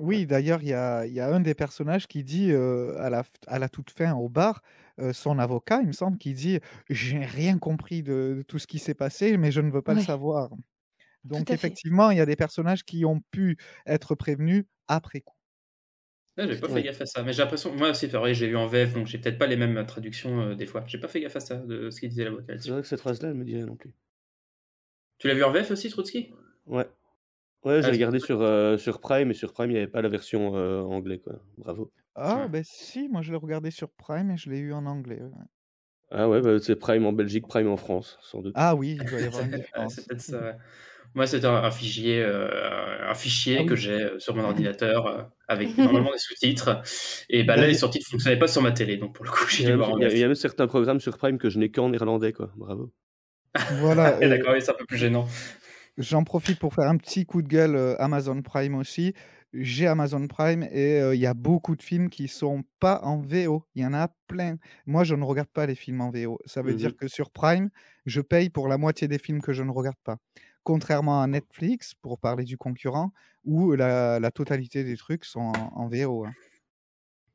Oui, d'ailleurs, il y a, il y a un des personnages qui dit euh, à la, f- à la toute fin au bar, euh, son avocat, il me semble, qui dit J'ai rien compris de, de tout ce qui s'est passé, mais je ne veux pas le Ouais. savoir. Donc, à fait. effectivement, il y a des personnages qui ont pu être prévenus après coup. Ouais, j'ai pas fait gaffe à ça, mais j'ai l'impression, moi aussi, c'est vrai, j'ai eu en VF, donc j'ai peut-être pas les mêmes euh, traductions euh, des fois. J'ai pas fait gaffe à ça, de ce qu'il disait l'avocat C'est là-dessus. vrai que cette phrase-là, elle me dit rien non plus. Tu l'as vu en VF aussi, Trotsky? Ouais. Ouais, j'ai Ah, regardé sur, euh, sur Prime, et sur Prime, il n'y avait pas la version euh, anglais, quoi. Bravo. Ah, Ouais. ben si, moi je l'ai regardé sur Prime et je l'ai eu en anglais. ouais. Ah ouais, bah, c'est Prime en Belgique, Prime en France, sans doute. Ah oui, il doit y avoir une Ouais, différence. c'est peut-être ça, ouais. Moi, c'était un, un fichier, euh, un fichier Ah que oui. j'ai euh, sur mon ordinateur euh, avec normalement des sous-titres. Et bah là, Bah, les il- sous-titres ne fonctionnaient pas sur ma télé, donc pour le coup, Il j'ai y, dû a voir même, en il y a- VF. il y a même certains programmes sur Prime que je n'ai qu'en néerlandais, quoi. Bravo. Voilà, Et et D'accord, oui, c'est un peu plus gênant. J'en profite pour faire un petit coup de gueule euh, Amazon Prime aussi. J'ai Amazon Prime et euh, il y a beaucoup de films qui sont pas en VO. Il y en a plein. Moi, je ne regarde pas les films en VO. Ça veut dire Mhm. que sur Prime, je paye pour la moitié des films que je ne regarde pas. Contrairement à Netflix, pour parler du concurrent, où la, la totalité des trucs sont en, en VO. hein.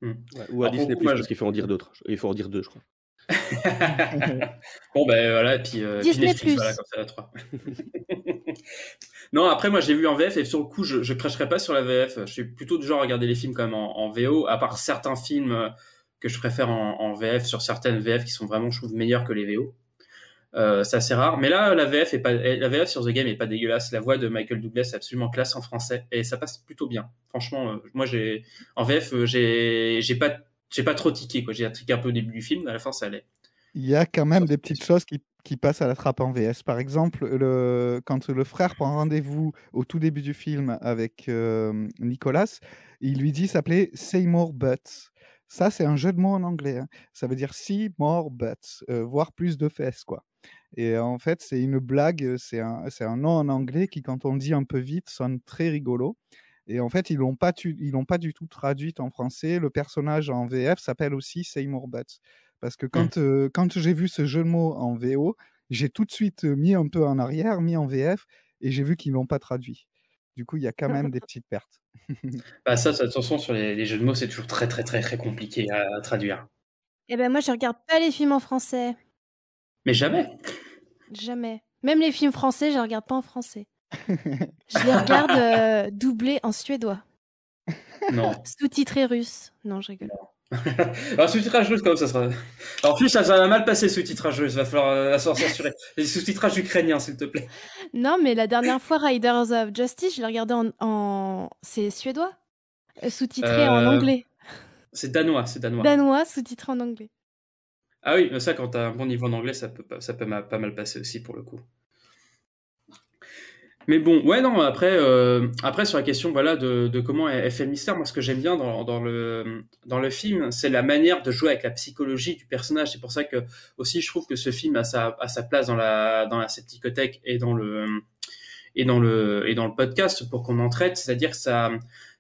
Ouais, ou à Alors, Disney+, moi, parce qu'il faut en dire d'autres. Il faut en dire deux, je crois. Bon, ben voilà, et puis, euh, puis Disney+. Netflix, voilà, comme ça, la 3. non, après, moi, j'ai vu en VF, et sur le coup, je, je cracherai pas sur la VF. Je suis plutôt du genre à regarder les films quand même en, VO, à part certains films euh, que je préfère en, VF, sur certaines VF qui sont vraiment, je trouve, meilleures que les VO. Euh, c'est assez rare. Mais là, la VF, pas, la sur The Game est pas dégueulasse. La voix de Michael Douglas est absolument classe en français, et ça passe plutôt bien. Franchement, euh, moi, j'ai, en VF, j'ai, pas, trop tiqué. J'ai tiqué un peu au début du film, mais à la fin, ça allait. Il y a quand même des petites choses qui, qui passent à la trappe en VS. Par exemple, le, quand le frère prend rendez-vous au tout début du film avec euh, Nicolas, il lui dit s'appeler Say More Butts. Ça, c'est un jeu de mots en anglais. hein. Ça veut dire see more butts, euh, voir plus de fesses, quoi. Et en fait, c'est une blague, c'est un, un nom en anglais qui, quand on le dit un peu vite, sonne très rigolo. Et en fait, ils l'ont pas, tu- ils l'ont pas du tout traduite en français. Le personnage en VF s'appelle aussi Seymour Butts. Parce que quand, euh, quand j'ai vu ce jeu de mots en VO, j'ai tout de suite mis un peu en arrière, mis en VF, et j'ai vu qu'ils l'ont pas traduit. Du coup, il y a quand même des petites pertes. Bah ça, ça, attention sur les, les jeux de mots, c'est toujours très très très très compliqué à, à traduire. Eh ben moi, je regarde pas les films en français. Mais jamais. Jamais. Même les films français, je les regarde pas en français. Je les regarde euh, doublés en suédois. Non. Sous-titrés russe. Non, je rigole. Alors sous-titrage russe, quand même, ça sera. Alors, en plus, ça, ça va mal passer sous-titrage russe. Va falloir euh, s'en censurer. Les sous-titrages ukrainiens, s'il te plaît. Non, mais la dernière fois, Riders of Justice, je l'ai regardé en... en... C'est suédois? Euh, Sous-titré en Euh, anglais. C'est danois, c'est danois. Danois, sous-titré en anglais. Ah oui, mais ça, quand t'as un bon niveau en anglais, ça peut, pas- ça peut ma- pas mal passer aussi pour le coup. Mais bon, ouais, non, après, euh, après sur la question voilà, de, de comment est est fait le mystère, moi, ce que j'aime bien dans, dans, le, dans le film, c'est la manière de jouer avec la psychologie du personnage. C'est pour ça que, aussi, je trouve que ce film a sa, a sa place dans la, dans la septicothèque et dans le, et dans le, et dans le podcast pour qu'on en traite. C'est-à-dire que ça,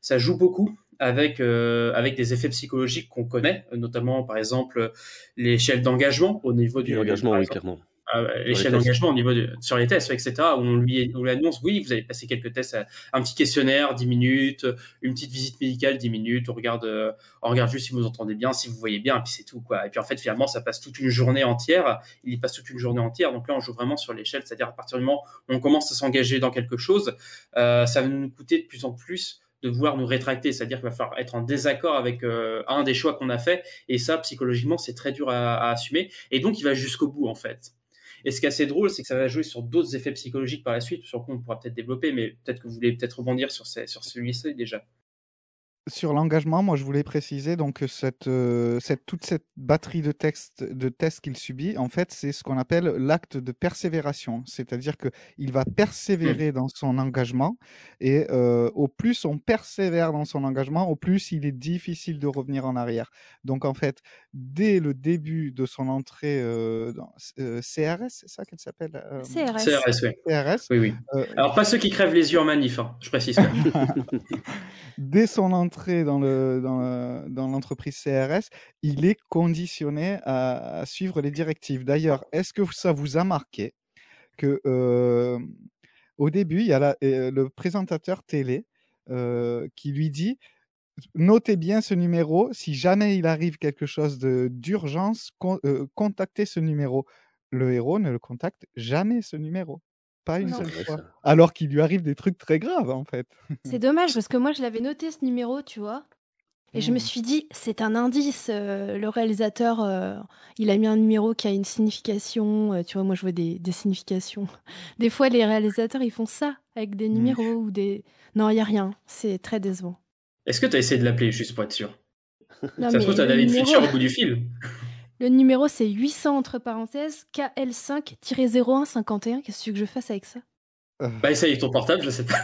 ça joue beaucoup avec, euh, avec des effets psychologiques qu'on connaît, notamment, par exemple, l'échelle d'engagement au niveau du. L'engagement, par oui, clairement. Euh, l'échelle d'engagement au niveau de, sur les tests, etc. Où on lui, on lui annonce, oui, vous allez passer quelques tests, un petit questionnaire, 10 minutes, une petite visite médicale, 10 minutes, on regarde, euh, on regarde juste si vous entendez bien, si vous voyez bien, et puis c'est tout, quoi. Et puis en fait, finalement, ça passe toute une journée entière, il y passe toute une journée entière, donc là, on joue vraiment sur l'échelle, c'est-à-dire à partir du moment où on commence à s'engager dans quelque chose, euh, ça va nous coûter de plus en plus de vouloir nous rétracter, c'est-à-dire qu'il va falloir être en désaccord avec euh, un des choix qu'on a fait, et ça, psychologiquement, c'est très dur à, à assumer, et donc il va jusqu'au bout, en fait. Et ce qui est assez drôle, c'est que ça va jouer sur d'autres effets psychologiques par la suite, sur quoi on pourra peut-être développer, mais peut-être que vous voulez peut-être rebondir sur, ces- sur celui-ci déjà. Sur l'engagement, moi je voulais préciser donc que cette, euh, cette, toute cette batterie de textes de tests qu'il subit, en fait, c'est ce qu'on appelle l'acte de persévération. C'est-à-dire qu'il va persévérer dans son engagement et euh, au plus on persévère dans son engagement, au plus il est difficile de revenir en arrière. Donc en fait, dès le début de son entrée euh, dans euh, CRS, c'est ça qu'elle s'appelle euh, CRS. CRS, oui. CRS. Oui, oui. euh, Alors, pas ceux qui crèvent les yeux en manif, hein, je précise. quand même. dès son entrée dans le- dans le- dans l'entreprise CRS, il est conditionné à, à suivre les directives. D'ailleurs, est-ce que ça vous a marqué que euh, au début, il y a la- euh, le présentateur télé euh, qui lui dit Notez bien ce numéro, si jamais il arrive quelque chose de d'urgence, con- euh, contactez ce numéro. Le héros ne le contacte jamais ce numéro, pas une Non. seule fois, ça. alors qu'il lui arrive des trucs très graves en fait. C'est dommage parce que moi, je l'avais noté ce numéro, tu vois. Et je me Mm. suis dit, c'est un indice. euh, le réalisateur, euh, il a mis un numéro qui a une signification. euh, tu vois, moi, je vois des, des significations. Des fois, les réalisateurs, ils font ça avec des Mm. numéros ou des. Non, il n'y a rien. C'est très décevant. Est-ce que tu as essayé de l'appeler juste pour être sûr? Non, Ça se mais trouve, t'as le David numéro- Fincher au bout du film. Le numéro, c'est 800 entre parenthèses KL5-0151. Qu'est-ce que tu veux que je fasse avec ça? Bah, essaye ton portable, je sais pas.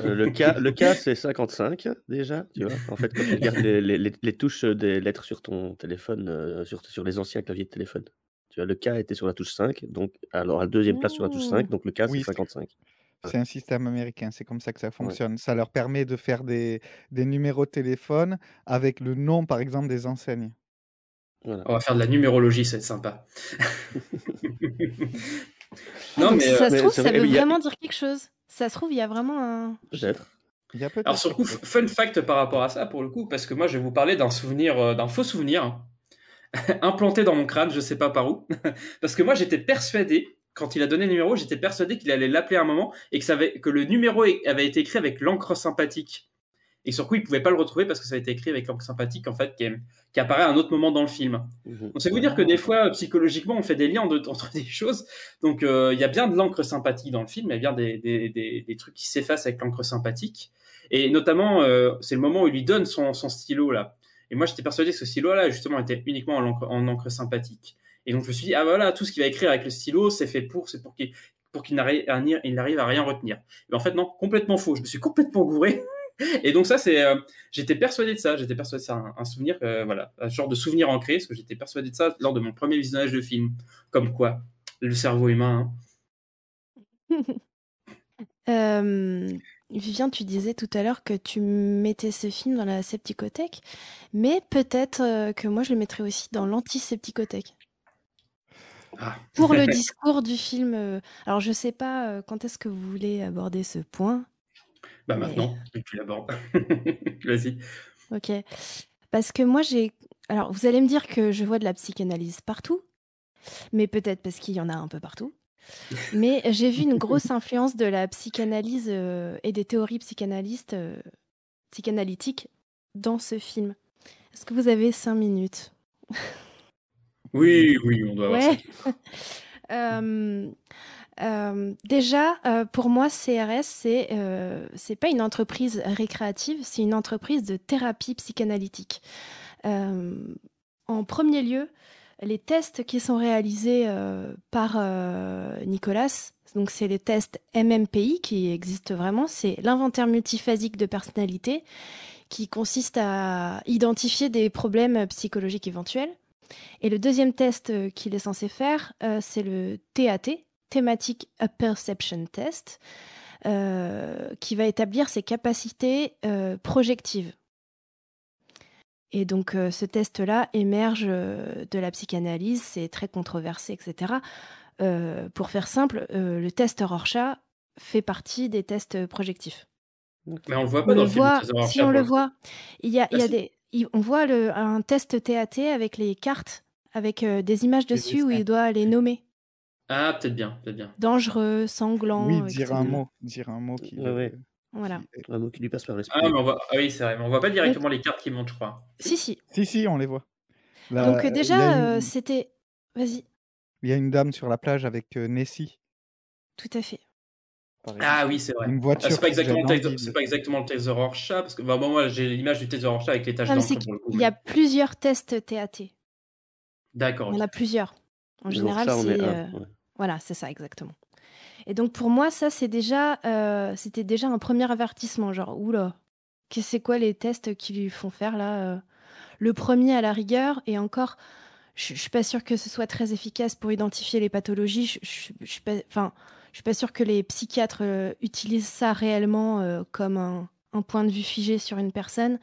Euh, le cas, le cas c'est 55 déjà, tu vois. En fait, quand tu regardes les, les- les touches des lettres sur ton téléphone, euh, sur, sur les anciens claviers de téléphone, tu vois, le cas était sur la touche 5, donc alors à la deuxième place sur la touche 5, donc le cas Oui, c'est 55. C'est un système américain, c'est comme ça que ça fonctionne. Ça leur permet de faire des, des numéros de téléphone avec le nom, par exemple, des enseignes. Voilà. On va faire de la numérologie, c'est sympa. Ah, non, donc mais, si ça euh, se trouve, ça vrai, veut a- vraiment dire quelque chose. Ça se trouve, il y a vraiment un. Peut-être. Il y a peut-être. Alors sur le coup, fun fact par rapport à ça, pour le coup, parce que moi je vais vous parler d'un souvenir, euh, d'un faux souvenir implanté dans mon crâne, je sais pas par où, parce que moi j'étais persuadé, quand il a donné le numéro, j'étais persuadé qu'il allait l'appeler à un moment et que, ça avait, que le numéro avait été écrit avec l'encre sympathique. Et sur coup, il pouvait pas le retrouver parce que ça a été écrit avec l'encre sympathique en fait, qui, est- qui apparaît à un autre moment dans le film. Mhm. Donc c'est vous dire que des fois, psychologiquement, on fait des liens de- entre des choses. Donc euh, il y a bien de l'encre sympathique dans le film, il y a bien des, des, des, des trucs qui s'effacent avec l'encre sympathique. Et notamment, euh, c'est le moment où il lui donne son, son stylo là. Et moi, j'étais persuadé que ce stylo-là, justement, était uniquement en encre, en encre sympathique. Et donc je me suis dit, ah voilà, tout ce qu'il va écrire avec le stylo, c'est fait pour, c'est pour qu'il pour qu'il n'arrive à, à rien retenir. Mais en fait, non, complètement faux. Je me suis complètement gouré. Et donc ça, c'est, euh, j'étais persuadé de ça. J'étais persuadé, c'est un, un souvenir, euh, voilà, un genre de souvenir ancré, parce que j'étais persuadé de ça lors de mon premier visionnage de film. Comme quoi, le cerveau humain. hein. Vivien, tu disais tout à l'heure que tu mettais ce film dans la septicothèque, mais peut-être euh, que moi je le mettrais aussi dans l'antisepticothèque. Ah. Pour le discours du film. euh, alors je sais pas euh, quand est-ce que vous voulez aborder ce point. Bah Mais- maintenant, et tu l'abordes. Vas-y. Ok. Parce que moi j'ai. Alors vous allez me dire que je vois de la psychanalyse partout, mais peut-être parce qu'il y en a un peu partout. Mais j'ai vu une grosse influence de la psychanalyse euh, et des théories psychanalystes, euh, psychanalytiques dans ce film. Est-ce que vous avez cinq minutes? Oui, oui, on doit avoir ça. Ouais. Euh, euh, déjà, euh, pour moi, CRS, c'est euh, c'est pas une entreprise récréative, c'est une entreprise de thérapie psychanalytique. En premier lieu, les tests qui sont réalisés par Nicolas, donc c'est les tests MMPI qui existent vraiment, c'est l'inventaire multiphasique de personnalité qui consiste à identifier des problèmes psychologiques éventuels. Et le deuxième test euh, qu'il est censé faire, euh, c'est le TAT, Thematic Perception Test, euh, qui va établir ses capacités projectives. Et donc ce test-là émerge de la psychanalyse, c'est très controversé, etc. Pour faire simple, le test Rorschach fait partie des tests projectifs. Mais on le voit pas On dans le film. voit, si on le voit, il y a, il y Ah, a des, on voit le, un test TAT avec les cartes, avec euh, des images Des dessus où il doit les nommer. Ah, peut-être bien, peut-être bien. Dangereux, sanglant, Oui, dire etc. un mot, dire un mot qui. Ouais, ouais. Voilà. Un mot qui lui passe par l'esprit. Ah, mais on voit... ah oui, c'est vrai, mais on voit pas directement les cartes qui montent, je crois. Si, si. Si, si, on les voit. Donc euh, déjà, une- euh, c'était... Vas-y, Il y a une dame sur la plage avec euh, Nessie. tout à fait. Ah oui, c'est vrai. Une Ah, c'est pas exactement le test, vide. c'est pas exactement le test de Rorschach parce que bah, bon, moi j'ai l'image du test de Rorschach avec les taches Non, mais d'encre c'est pour le coup. qu'il y a plusieurs tests TAT. D'accord. Il y en ok. a plusieurs. En général, on c'est... euh, ouais. Voilà, c'est ça, exactement. Et donc pour moi, ça, c'est déjà, euh, c'était déjà un premier avertissement, genre, oula, que c'est quoi les tests qui lui font faire là euh, Le premier à la rigueur, et encore, je je suis pas sûre que ce soit très efficace pour identifier les pathologies. Je je- je suis pas, enfin, je suis pas sûre que les psychiatres euh, utilisent ça réellement euh, comme un, un point de vue figé sur une personne,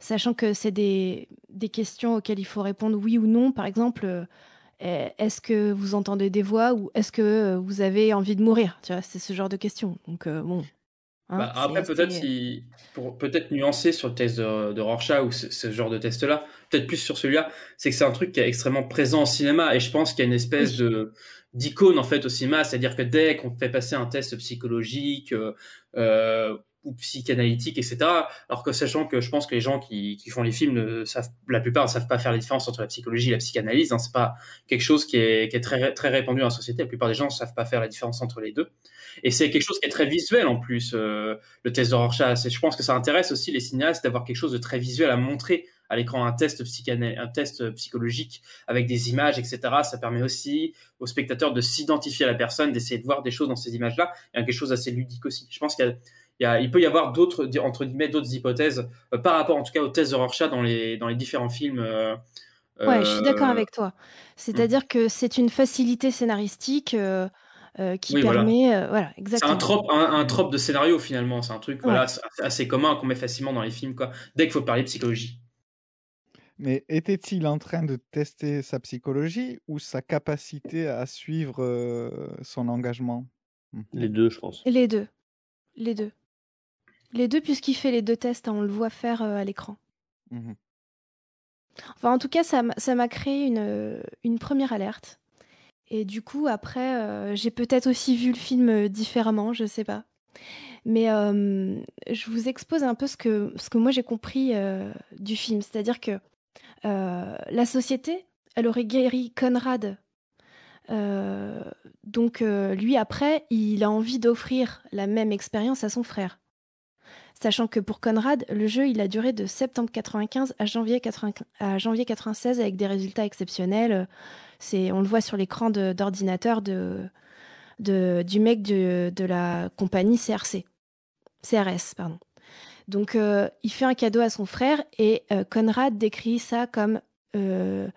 sachant que c'est des, des questions auxquelles il faut répondre oui ou non. Par exemple, euh, est-ce que vous entendez des voix ou est-ce que vous avez envie de mourir? Tu vois, c'est ce genre de questions. Donc bon. hein, Bah, après, peut-être si, pour peut-être nuancer sur le test de, de Rorschach ou ce, ce genre de test-là, peut-être plus sur celui-là, c'est que c'est un truc qui est extrêmement présent au cinéma et je pense qu'il y a une espèce de d'icône en fait au cinéma, c'est-à-dire que dès qu'on fait passer un test psychologique euh, euh, ou psychanalytique, etc. Alors que sachant que je pense que les gens qui, font les films, ne savent, la plupart ne savent pas faire la différence entre la psychologie et la psychanalyse. Hein. C'est pas quelque chose qui est, très, répandu dans la société. La plupart des gens ne savent pas faire la différence entre les deux. Et c'est quelque chose qui est très visuel en plus, euh, le test de Rorschach. Je pense que ça intéresse aussi les cinéastes d'avoir quelque chose de très visuel à montrer à l'écran, un test, un test psychologique avec des images, etc. Ça permet aussi aux spectateurs de s'identifier à la personne, d'essayer de voir des choses dans ces images-là. Il y a quelque chose d'assez ludique aussi. Je pense qu'il y a, il peut y avoir d'autres, entre guillemets, d'autres hypothèses euh, par rapport en tout cas au test de Rorschach dans les, dans les différents films. Euh, ouais, je suis d'accord euh, avec toi. hmm. C'est-à-dire que c'est une facilité scénaristique euh, euh, qui permet. euh, voilà, C'est exactement. un trope, un, un trope de scénario finalement. C'est un truc Ouais. voilà, assez- commun qu'on met facilement dans les films quoi. Dès qu'il faut parler psychologie. Mais était-il en train de tester sa psychologie ou sa capacité à suivre euh, son engagement? Mhm. Les deux, je pense. Les deux. Les deux. Les deux, puisqu'il fait les deux tests, hein, on le voit faire euh, à l'écran. Mhm. Enfin, en tout cas, ça m'a créé une, euh, une première alerte. Et du coup, après, euh, j'ai peut-être aussi vu le film différemment, je sais pas. Mais euh, je vous expose un peu ce que, ce que moi j'ai compris du film. C'est-à-dire que la société, elle aurait guéri Conrad. Euh, donc, euh, lui, après, il a envie d'offrir la même expérience à son frère. Sachant que pour Conrad, le jeu, il a duré de septembre 95 à janvier, 80 à janvier 96 avec des résultats exceptionnels. C'est, on le voit sur l'écran d'ordinateur de, du mec de, de la compagnie CRC. CRS, pardon. Donc, euh, il fait un cadeau à son frère et euh, Conrad décrit ça comme euh,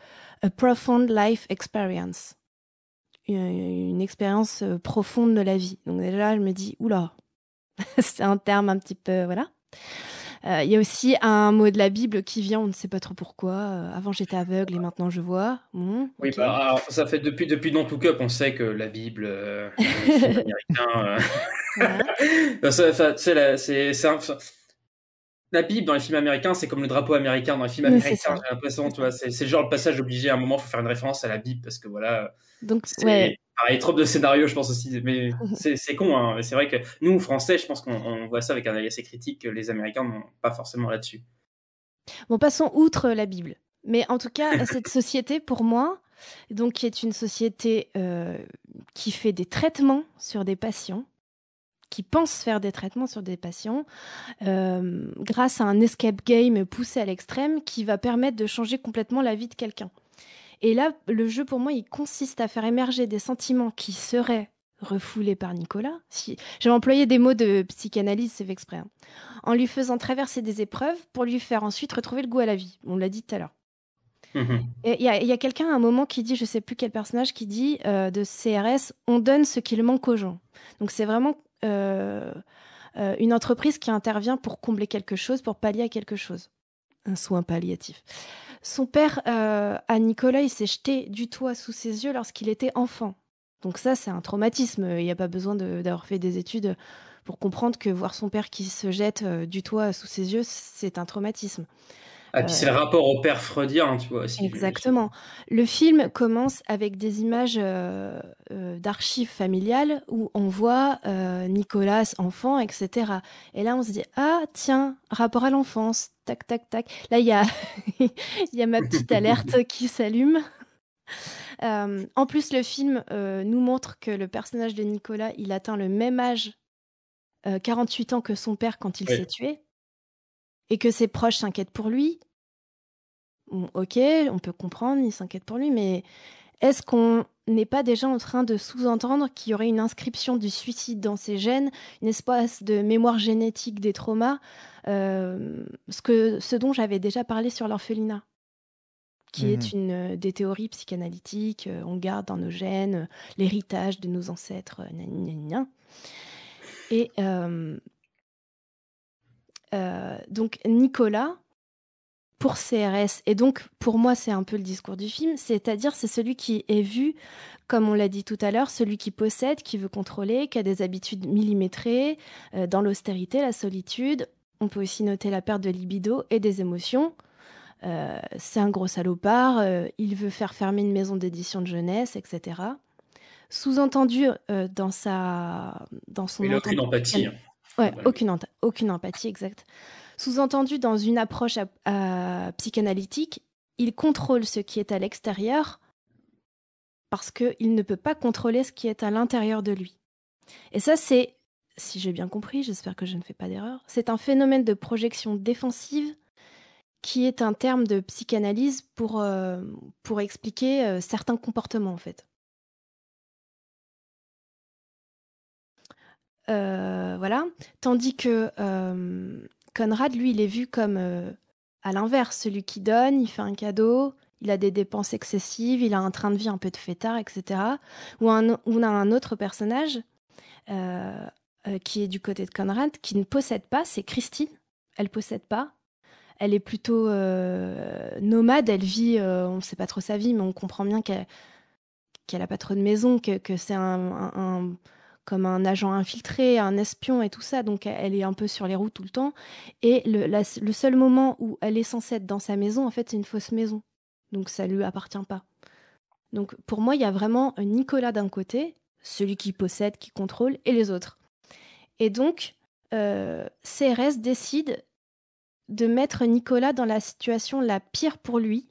a profound life experience. Une, une expérience profonde de la vie. Donc, déjà, je me dis, oula, c'est un terme un petit peu. Voilà. Euh, Il y a aussi un mot de la Bible qui vient, on ne sait pas trop pourquoi. Euh, avant, j'étais aveugle et maintenant, je vois. Oui, bah, alors, ça fait depuis depuis Don't Look Up, on sait que la Bible, euh, euh, c'est c'est un- la Bible dans les films américains, c'est comme le drapeau américain dans les films Oui, américains. J'ai l'impression, tu vois, c'est le genre de passage obligé. À un moment, il faut faire une référence à la Bible parce que voilà. Donc, ouais. pareil, trop de scénarios, je pense aussi. Mais c'est con, hein. Mais C'est vrai que nous, Français, je pense qu'on on voit ça avec un œil assez critique que les Américains n'ont pas forcément là-dessus. Bon, passons outre la Bible. Mais en tout cas, cette société, pour moi, donc, qui est une société euh, qui fait des traitements sur des patients, qui pense faire des traitements sur des patients, euh, grâce à un escape game poussé à l'extrême qui va permettre de changer complètement la vie de quelqu'un. Et là, le jeu, pour moi, il consiste à faire émerger des sentiments qui seraient refoulés par Nicolas. Si... J'ai employé des mots de psychanalyse, c'est fait exprès. hein. En lui faisant traverser des épreuves pour lui faire ensuite retrouver le goût à la vie. On l'a dit tout à l'heure. Et Il y a, quelqu'un à un moment qui dit, je sais plus quel personnage, qui dit euh, de CRS, on donne ce qu'il manque aux gens. Donc c'est vraiment une entreprise qui intervient pour combler quelque chose, pour pallier à quelque chose. Un soin palliatif. Son père, euh, à Nicolas, il s'est jeté du toit sous ses yeux lorsqu'il était enfant. Donc ça, c'est un traumatisme. Il n'y a pas besoin d'avoir fait des études pour comprendre que voir son père qui se jette euh, du toit sous ses yeux, c'est un traumatisme. Ah, puis c'est le rapport au père freudien, tu vois. Aussi, Exactement. Le film commence avec des images euh, euh, d'archives familiales où on voit euh, Nicolas enfant, etc. Et là, on se dit ah tiens, rapport à l'enfance, tac tac tac. Là, il y a il y a ma petite alerte qui s'allume. Euh, en plus, le film euh, nous montre que le personnage de Nicolas, il atteint le même âge, euh, 48 ans que son père quand il Oui. s'est tué, et que ses proches s'inquiètent pour lui. Bon, ok, on peut comprendre, ils s'inquiètent pour lui, mais est-ce qu'on n'est pas déjà en train de sous-entendre qu'il y aurait une inscription du suicide dans ses gènes, une espèce de mémoire génétique des traumas, euh, ce, que, ce dont j'avais déjà parlé sur l'orphelinat qui est une euh, des théories psychanalytiques, euh, on garde dans nos gènes l'héritage de nos ancêtres, gna gna gna. Et euh, donc Nicolas, pour CRS, et donc pour moi c'est un peu le discours du film, c'est-à-dire c'est celui qui est vu, comme on l'a dit tout à l'heure, celui qui possède, qui veut contrôler, qui a des habitudes millimétrées, euh, dans l'austérité, la solitude. On peut aussi noter la perte de libido et des émotions. Euh, c'est un gros salopard, euh, il veut faire fermer une maison d'édition de jeunesse, etc. Sous-entendu euh, dans, sa, dans son Il a aucune entendement empathie. Ouais, aucune, empathie, exact. Sous-entendu, dans une approche à- à- psychanalytique, il contrôle ce qui est à l'extérieur parce qu'il ne peut pas contrôler ce qui est à l'intérieur de lui. Et ça, c'est, si j'ai bien compris, j'espère que je ne fais pas d'erreur, c'est un phénomène de projection défensive qui est un terme de psychanalyse pour, euh, pour expliquer euh, certains comportements, en fait. Voilà. Tandis que euh, Conrad, lui, il est vu comme, euh, à l'inverse, celui qui donne, il fait un cadeau, il a des dépenses excessives, il a un train de vie un peu de fêtard, etc. Ou on a un autre personnage euh, euh, qui est du côté de Conrad, qui ne possède pas, c'est Christine. Elle possède pas. Elle est plutôt euh, nomade, elle vit, euh, on ne sait pas trop sa vie, mais on comprend bien qu'elle qu'elle a pas trop de maison, que, c'est un- comme un agent infiltré, un espion et tout ça. Donc elle est un peu sur les routes tout le temps. Et le, le seul moment où elle est censée être dans sa maison, en fait, c'est une fausse maison. Donc ça lui appartient pas. Donc pour moi, il y a vraiment Nicolas d'un côté, celui qui possède, qui contrôle, et les autres. Et donc, euh, CRS décide de mettre Nicolas dans la situation la pire pour lui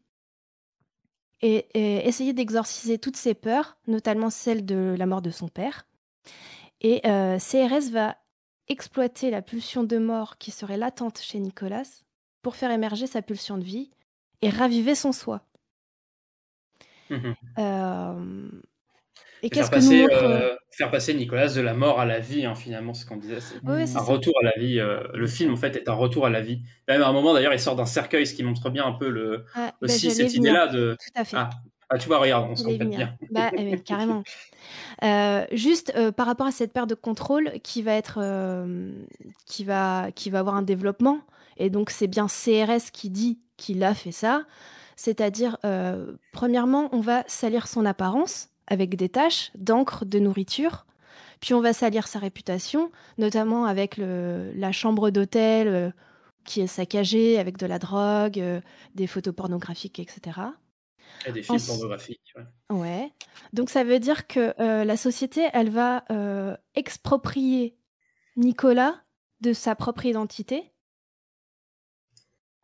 et, et essayer d'exorciser toutes ses peurs, notamment celle de la mort de son père. Et euh, CRS va exploiter la pulsion de mort qui serait latente chez Nicolas pour faire émerger sa pulsion de vie et raviver son soi. Mhm. Euh, Et qu'est-ce faire que nous passer, montre euh, faire passer Nicolas de la mort à la vie, hein, finalement, c'est ce qu'on disait. C'est Ouais, un ça. retour à la vie. euh, le film, en fait, est un retour à la vie. Même à un moment, d'ailleurs, il sort d'un cercueil, ce qui montre bien un peu le, Ah, bah, aussi cette idée-là de. Tout à fait. Ah, ah, tu vois, regarde, on se complète bien. Bah, eh oui, carrément. Euh, juste euh, par rapport à cette perte de contrôle qui va être, euh, qui va, qui va avoir un développement, et donc c'est bien CRS qui dit qu'il a fait ça. C'est-à-dire, premièrement, on va salir son apparence avec des taches d'encre, de nourriture. Puis on va salir sa réputation, notamment avec le, la chambre d'hôtel qui est saccagée avec de la drogue, des photos pornographiques, etc. Il y a des films pornographiques. ouais. Ouais. Donc ça veut dire que euh, la société, elle va euh, exproprier Nicolas de sa propre identité,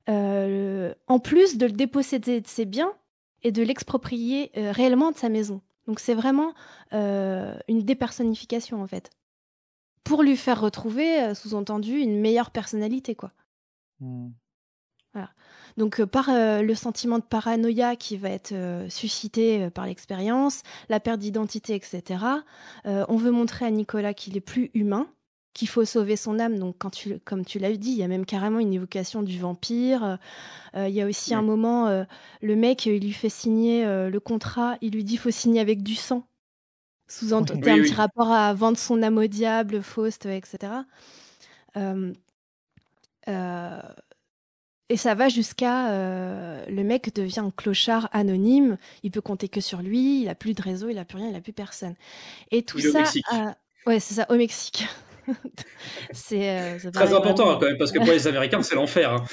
euh, en plus de le déposséder de ses biens et de l'exproprier euh, réellement de sa maison. Donc c'est vraiment euh, une dépersonnification en fait. Pour lui faire retrouver, euh, sous-entendu, une meilleure personnalité, quoi. Hmm. Voilà. Donc euh, par euh, le sentiment de paranoïa qui va être euh, suscité par l'expérience, la perte d'identité, etc., on veut montrer à Nicolas qu'il est plus humain, qu'il faut sauver son âme. Donc quand tu, comme tu l'as dit, il y a même carrément une évocation du vampire. Euh, il y a aussi un moment, euh, le mec, il lui fait signer euh, le contrat, il lui dit faut signer avec du sang. Sous-entendu, Oui, un oui. petit rapport à vendre son âme au diable, Faust, etc. Euh, euh, et ça va jusqu'à euh, le mec devient un clochard anonyme, il peut compter que sur lui, il a plus de réseau, il a plus rien, il a plus personne. Et tout Il ça, Mexique. à- ouais, c'est ça, au Mexique. c'est euh, Très pareil, important, vraiment. quand même, parce que pour les Américains, c'est l'enfer. hein.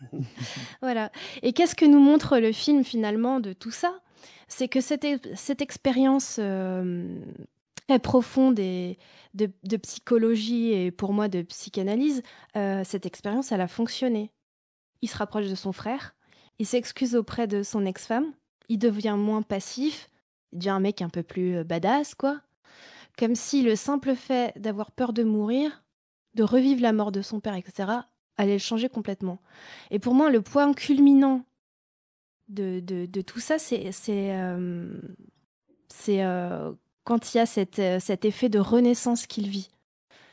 Voilà. Et qu'est-ce que nous montre le film finalement de tout ça? C'est que cette, e- cette expérience euh, très profonde et de, de psychologie et pour moi de psychanalyse, euh, cette expérience, elle a fonctionné. Il se rapproche de son frère, il s'excuse auprès de son ex-femme, il devient moins passif, il devient un mec un peu plus euh, badass, quoi. Comme si le simple fait d'avoir peur de mourir, de revivre la mort de son père, etc., allait le changer complètement. Et pour moi, le point culminant de, de, tout ça, euh, c'est, euh, quand il y a cette, euh, cet effet de renaissance qu'il vit.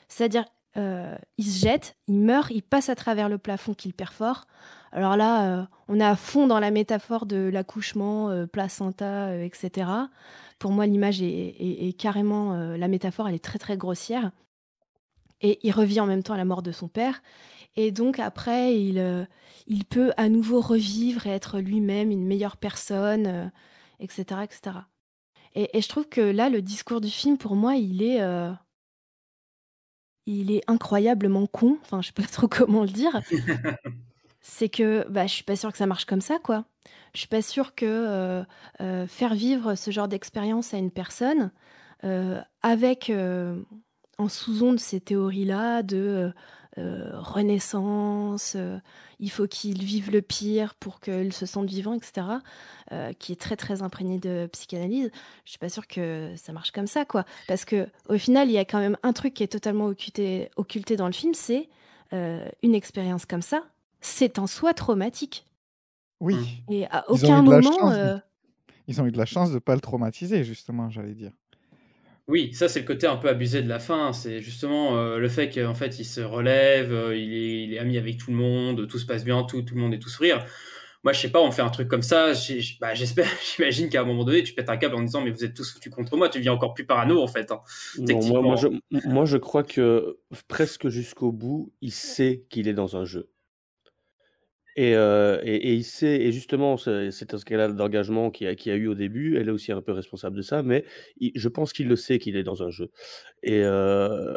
C'est-à-dire, euh, il se jette, il meurt, il passe à travers le plafond qu'il perfore. Alors là, euh, on est à fond dans la métaphore de l'accouchement, euh, placenta, etc. Pour moi, l'image est, carrément... la métaphore, elle est très très grossière. Et il revit en même temps à la mort de son père. Et donc après, il, il peut à nouveau revivre et être lui-même une meilleure personne, etc., etc. Et, et je trouve que là, le discours du film, pour moi, il est, il est incroyablement con. Enfin, je sais pas trop comment le dire. C'est que bah, je suis pas sûre que ça marche comme ça, quoi. Je suis pas sûre que euh, euh, faire vivre ce genre d'expérience à une personne euh, avec en sous-onde ces théories-là de renaissance, euh, il faut qu'ils vivent le pire pour qu'ils se sentent vivants, etc., euh, qui est très très imprégné de psychanalyse. Je suis pas sûre que ça marche comme ça, quoi. Parce que au final, il y a quand même un truc qui est totalement occulté, occulté dans le film, c'est une expérience comme ça, c'est en soi traumatique. Oui. Et à aucun moment. chance euh, Ils ont eu de la chance de ne pas le traumatiser, justement, j'allais dire. Oui, ça c'est le côté un peu abusé de la fin. C'est justement euh, le fait qu'en fait il se relève, euh, il, est, il est ami avec tout le monde, tout se passe bien, tout, tout le monde est tout sourire. Moi, je sais pas, on fait un truc comme ça. j'ai- bah, J'espère, j'imagine qu'à un moment donné, tu pètes un câble en disant mais vous êtes tous foutus contre moi. Tu deviens encore plus parano en fait. hein. Non, moi, moi, je, Techniquement. moi, je crois que presque jusqu'au bout, il sait qu'il est dans un jeu. Et, euh, et, et il sait, et justement, c'est- cette escalade d'engagement qu'il y, a- qu'il y a eu au début, elle est aussi un peu responsable de ça, mais il- je pense qu'il le sait qu'il est dans un jeu. Et euh,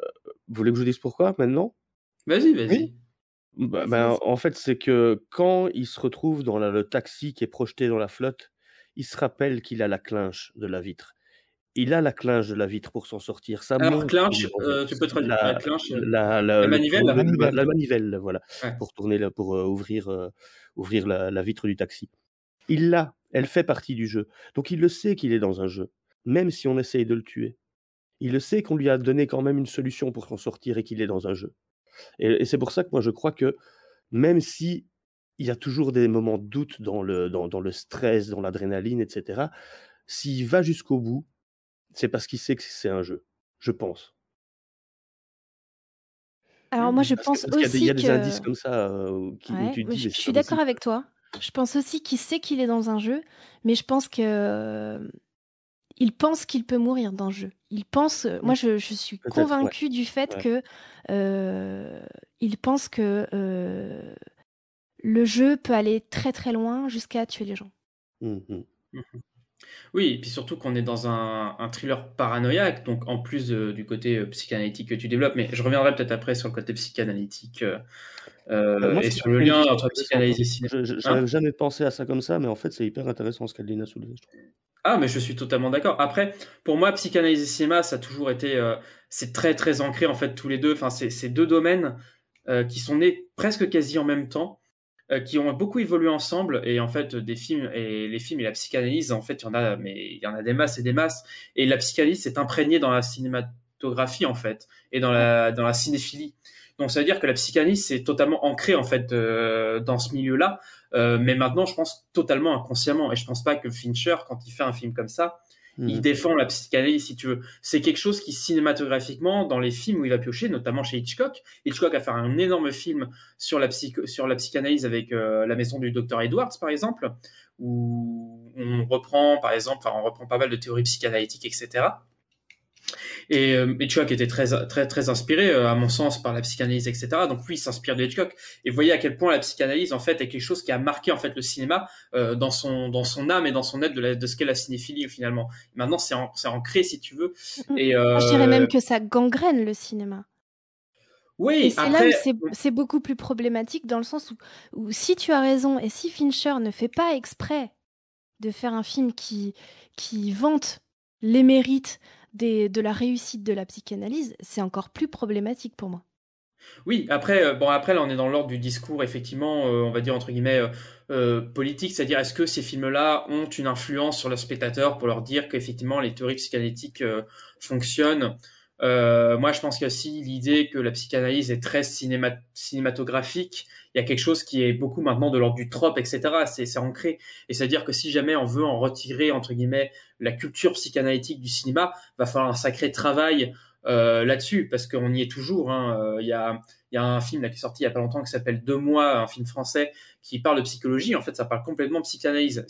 vous voulez que je vous dise pourquoi maintenant? Vas-y, vas-y. Bah, ben, en fait, c'est que quand il se retrouve dans la- le taxi qui est projeté dans la flotte, il se rappelle qu'il a la clinche de la vitre. Il a la clinche de la vitre pour s'en sortir. Ça Alors, clinche, euh, tu peux traduire la, la clinche, euh, la, la manivelle La manivelle. la manivelle, voilà, Ouais. pour tourner, pour euh, ouvrir, euh, ouvrir la, la vitre du taxi. Il l'a, elle fait partie du jeu. Donc il le sait qu'il est dans un jeu, même si on essaye de le tuer. Il le sait qu'on lui a donné quand même une solution pour s'en sortir et qu'il est dans un jeu. Et, et c'est pour ça que moi je crois que même si il y a toujours des moments de doute dans le, dans, dans le stress, dans l'adrénaline, etc., s'il va jusqu'au bout, c'est parce qu'il sait que c'est un jeu, je pense. Alors moi, je Parce, pense que- parce qu'il y a des- aussi y a des que. indices comme ça euh, qui- où Ouais, tu te je, dis, mais je c'est suis pas d'accord possible. avec toi. Je pense aussi qu'il sait qu'il est dans un jeu, mais je pense que euh, il pense qu'il peut mourir dans le jeu. Il pense. euh, Moi, je, je suis Peut-être, ouais. convaincue du fait Ouais. que euh, il pense que euh, le jeu peut aller très très loin jusqu'à tuer les gens. Mhm. Oui, et puis surtout qu'on est dans un, un thriller paranoïaque, donc en plus euh, du côté euh, psychanalytique que tu développes, mais je reviendrai peut-être après sur le côté psychanalytique euh, euh, moi, et sur le lien entre psychanalyse et cinéma. Je- Hein J'avais jamais pensé à ça comme ça, mais en fait, c'est hyper intéressant ce qu'Adeline a soulevé. je trouve. Ah, mais je suis totalement d'accord. Après, pour moi, psychanalyse et cinéma, ça a toujours été, c'est très très ancré en fait tous les deux. Enfin, c'est deux domaines qui sont nés presque quasi en même temps, qui ont beaucoup évolué ensemble. Et en fait, des films et les films et la psychanalyse, en fait, il y en a, mais y en a des masses et des masses. Et la psychanalyse s'est imprégnée dans la cinématographie en fait et dans la dans la cinéphilie. Donc ça veut dire que la psychanalyse c'est totalement ancré en fait euh, dans ce milieu-là. Euh, mais maintenant, je pense totalement inconsciemment. Et je pense pas que Fincher, quand il fait un film comme ça, il Mhm. défend la psychanalyse, si tu veux. C'est quelque chose qui, cinématographiquement, dans les films où il a pioché, notamment chez Hitchcock, Hitchcock a fait un énorme film sur la, psych- sur la psychanalyse avec euh, La maison du docteur Edwards, par exemple, où on reprend, par exemple, enfin, on reprend pas mal de théories psychanalytiques, etc. Et euh, Hitchcock était très, très, très inspiré, euh, à mon sens, par la psychanalyse, etc. Donc lui, il s'inspire de Hitchcock. Et vous voyez à quel point la psychanalyse, en fait, est quelque chose qui a marqué en fait le cinéma euh, dans son dans son âme et dans son être de, la- de ce qu'est la cinéphilie finalement. Maintenant, c'est en- c'est ancré, si tu veux. Et Moi, je dirais même que ça gangrène le cinéma. Et oui, c'est là où c'est c'est beaucoup plus problématique dans le sens où, où si tu as raison et si Fincher ne fait pas exprès de faire un film qui, qui vante les mérites de la réussite de la psychanalyse, c'est encore plus problématique pour moi. Oui, après, euh, bon, après, là, on est dans l'ordre du discours, effectivement, euh, on va dire, entre guillemets, euh, politique, c'est-à-dire, est-ce que ces films-là ont une influence sur le spectateur pour leur dire qu'effectivement, les théories psychanalytiques fonctionnent? Euh, Moi, je pense qu'il y a aussi l'idée que la psychanalyse est très cinéma- cinématographique. Il y a quelque chose qui est beaucoup maintenant de l'ordre du trope, etc. C'est ancré. Et c'est-à-dire que si jamais on veut en retirer, entre guillemets, la culture psychanalytique du cinéma, va falloir un sacré travail euh, là-dessus, parce qu'on y est toujours. hein. Euh, Il y, a, il y a un film qui est sorti il y a pas longtemps qui s'appelle Deux mois, un film français qui parle de psychologie. En fait, ça parle complètement de psychanalyse.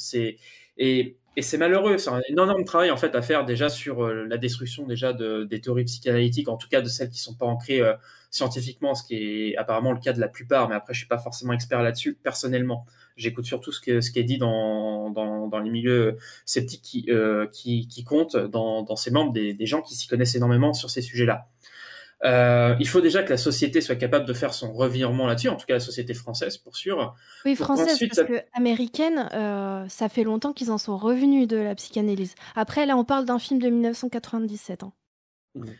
Et, et c'est malheureux. C'est un énorme travail en fait à faire déjà sur euh, la destruction déjà de, des théories psychanalytiques, en tout cas de celles qui sont pas ancrées euh, scientifiquement, ce qui est apparemment le cas de la plupart. Mais après, je suis pas forcément expert là-dessus personnellement. J'écoute surtout ce, que, qui est dit dans, dans, les milieux sceptiques qui, euh, qui, qui comptent dans, dans ces membres des, des gens qui s'y connaissent énormément sur ces sujets-là. Euh, il faut déjà que la société soit capable de faire son revirement là-dessus, en tout cas la société française pour sûr. Oui, française, ensuite, parce ça- que américaine, euh, ça fait longtemps qu'ils en sont revenus de la psychanalyse. Après, là, on parle d'un film de 1997. hein.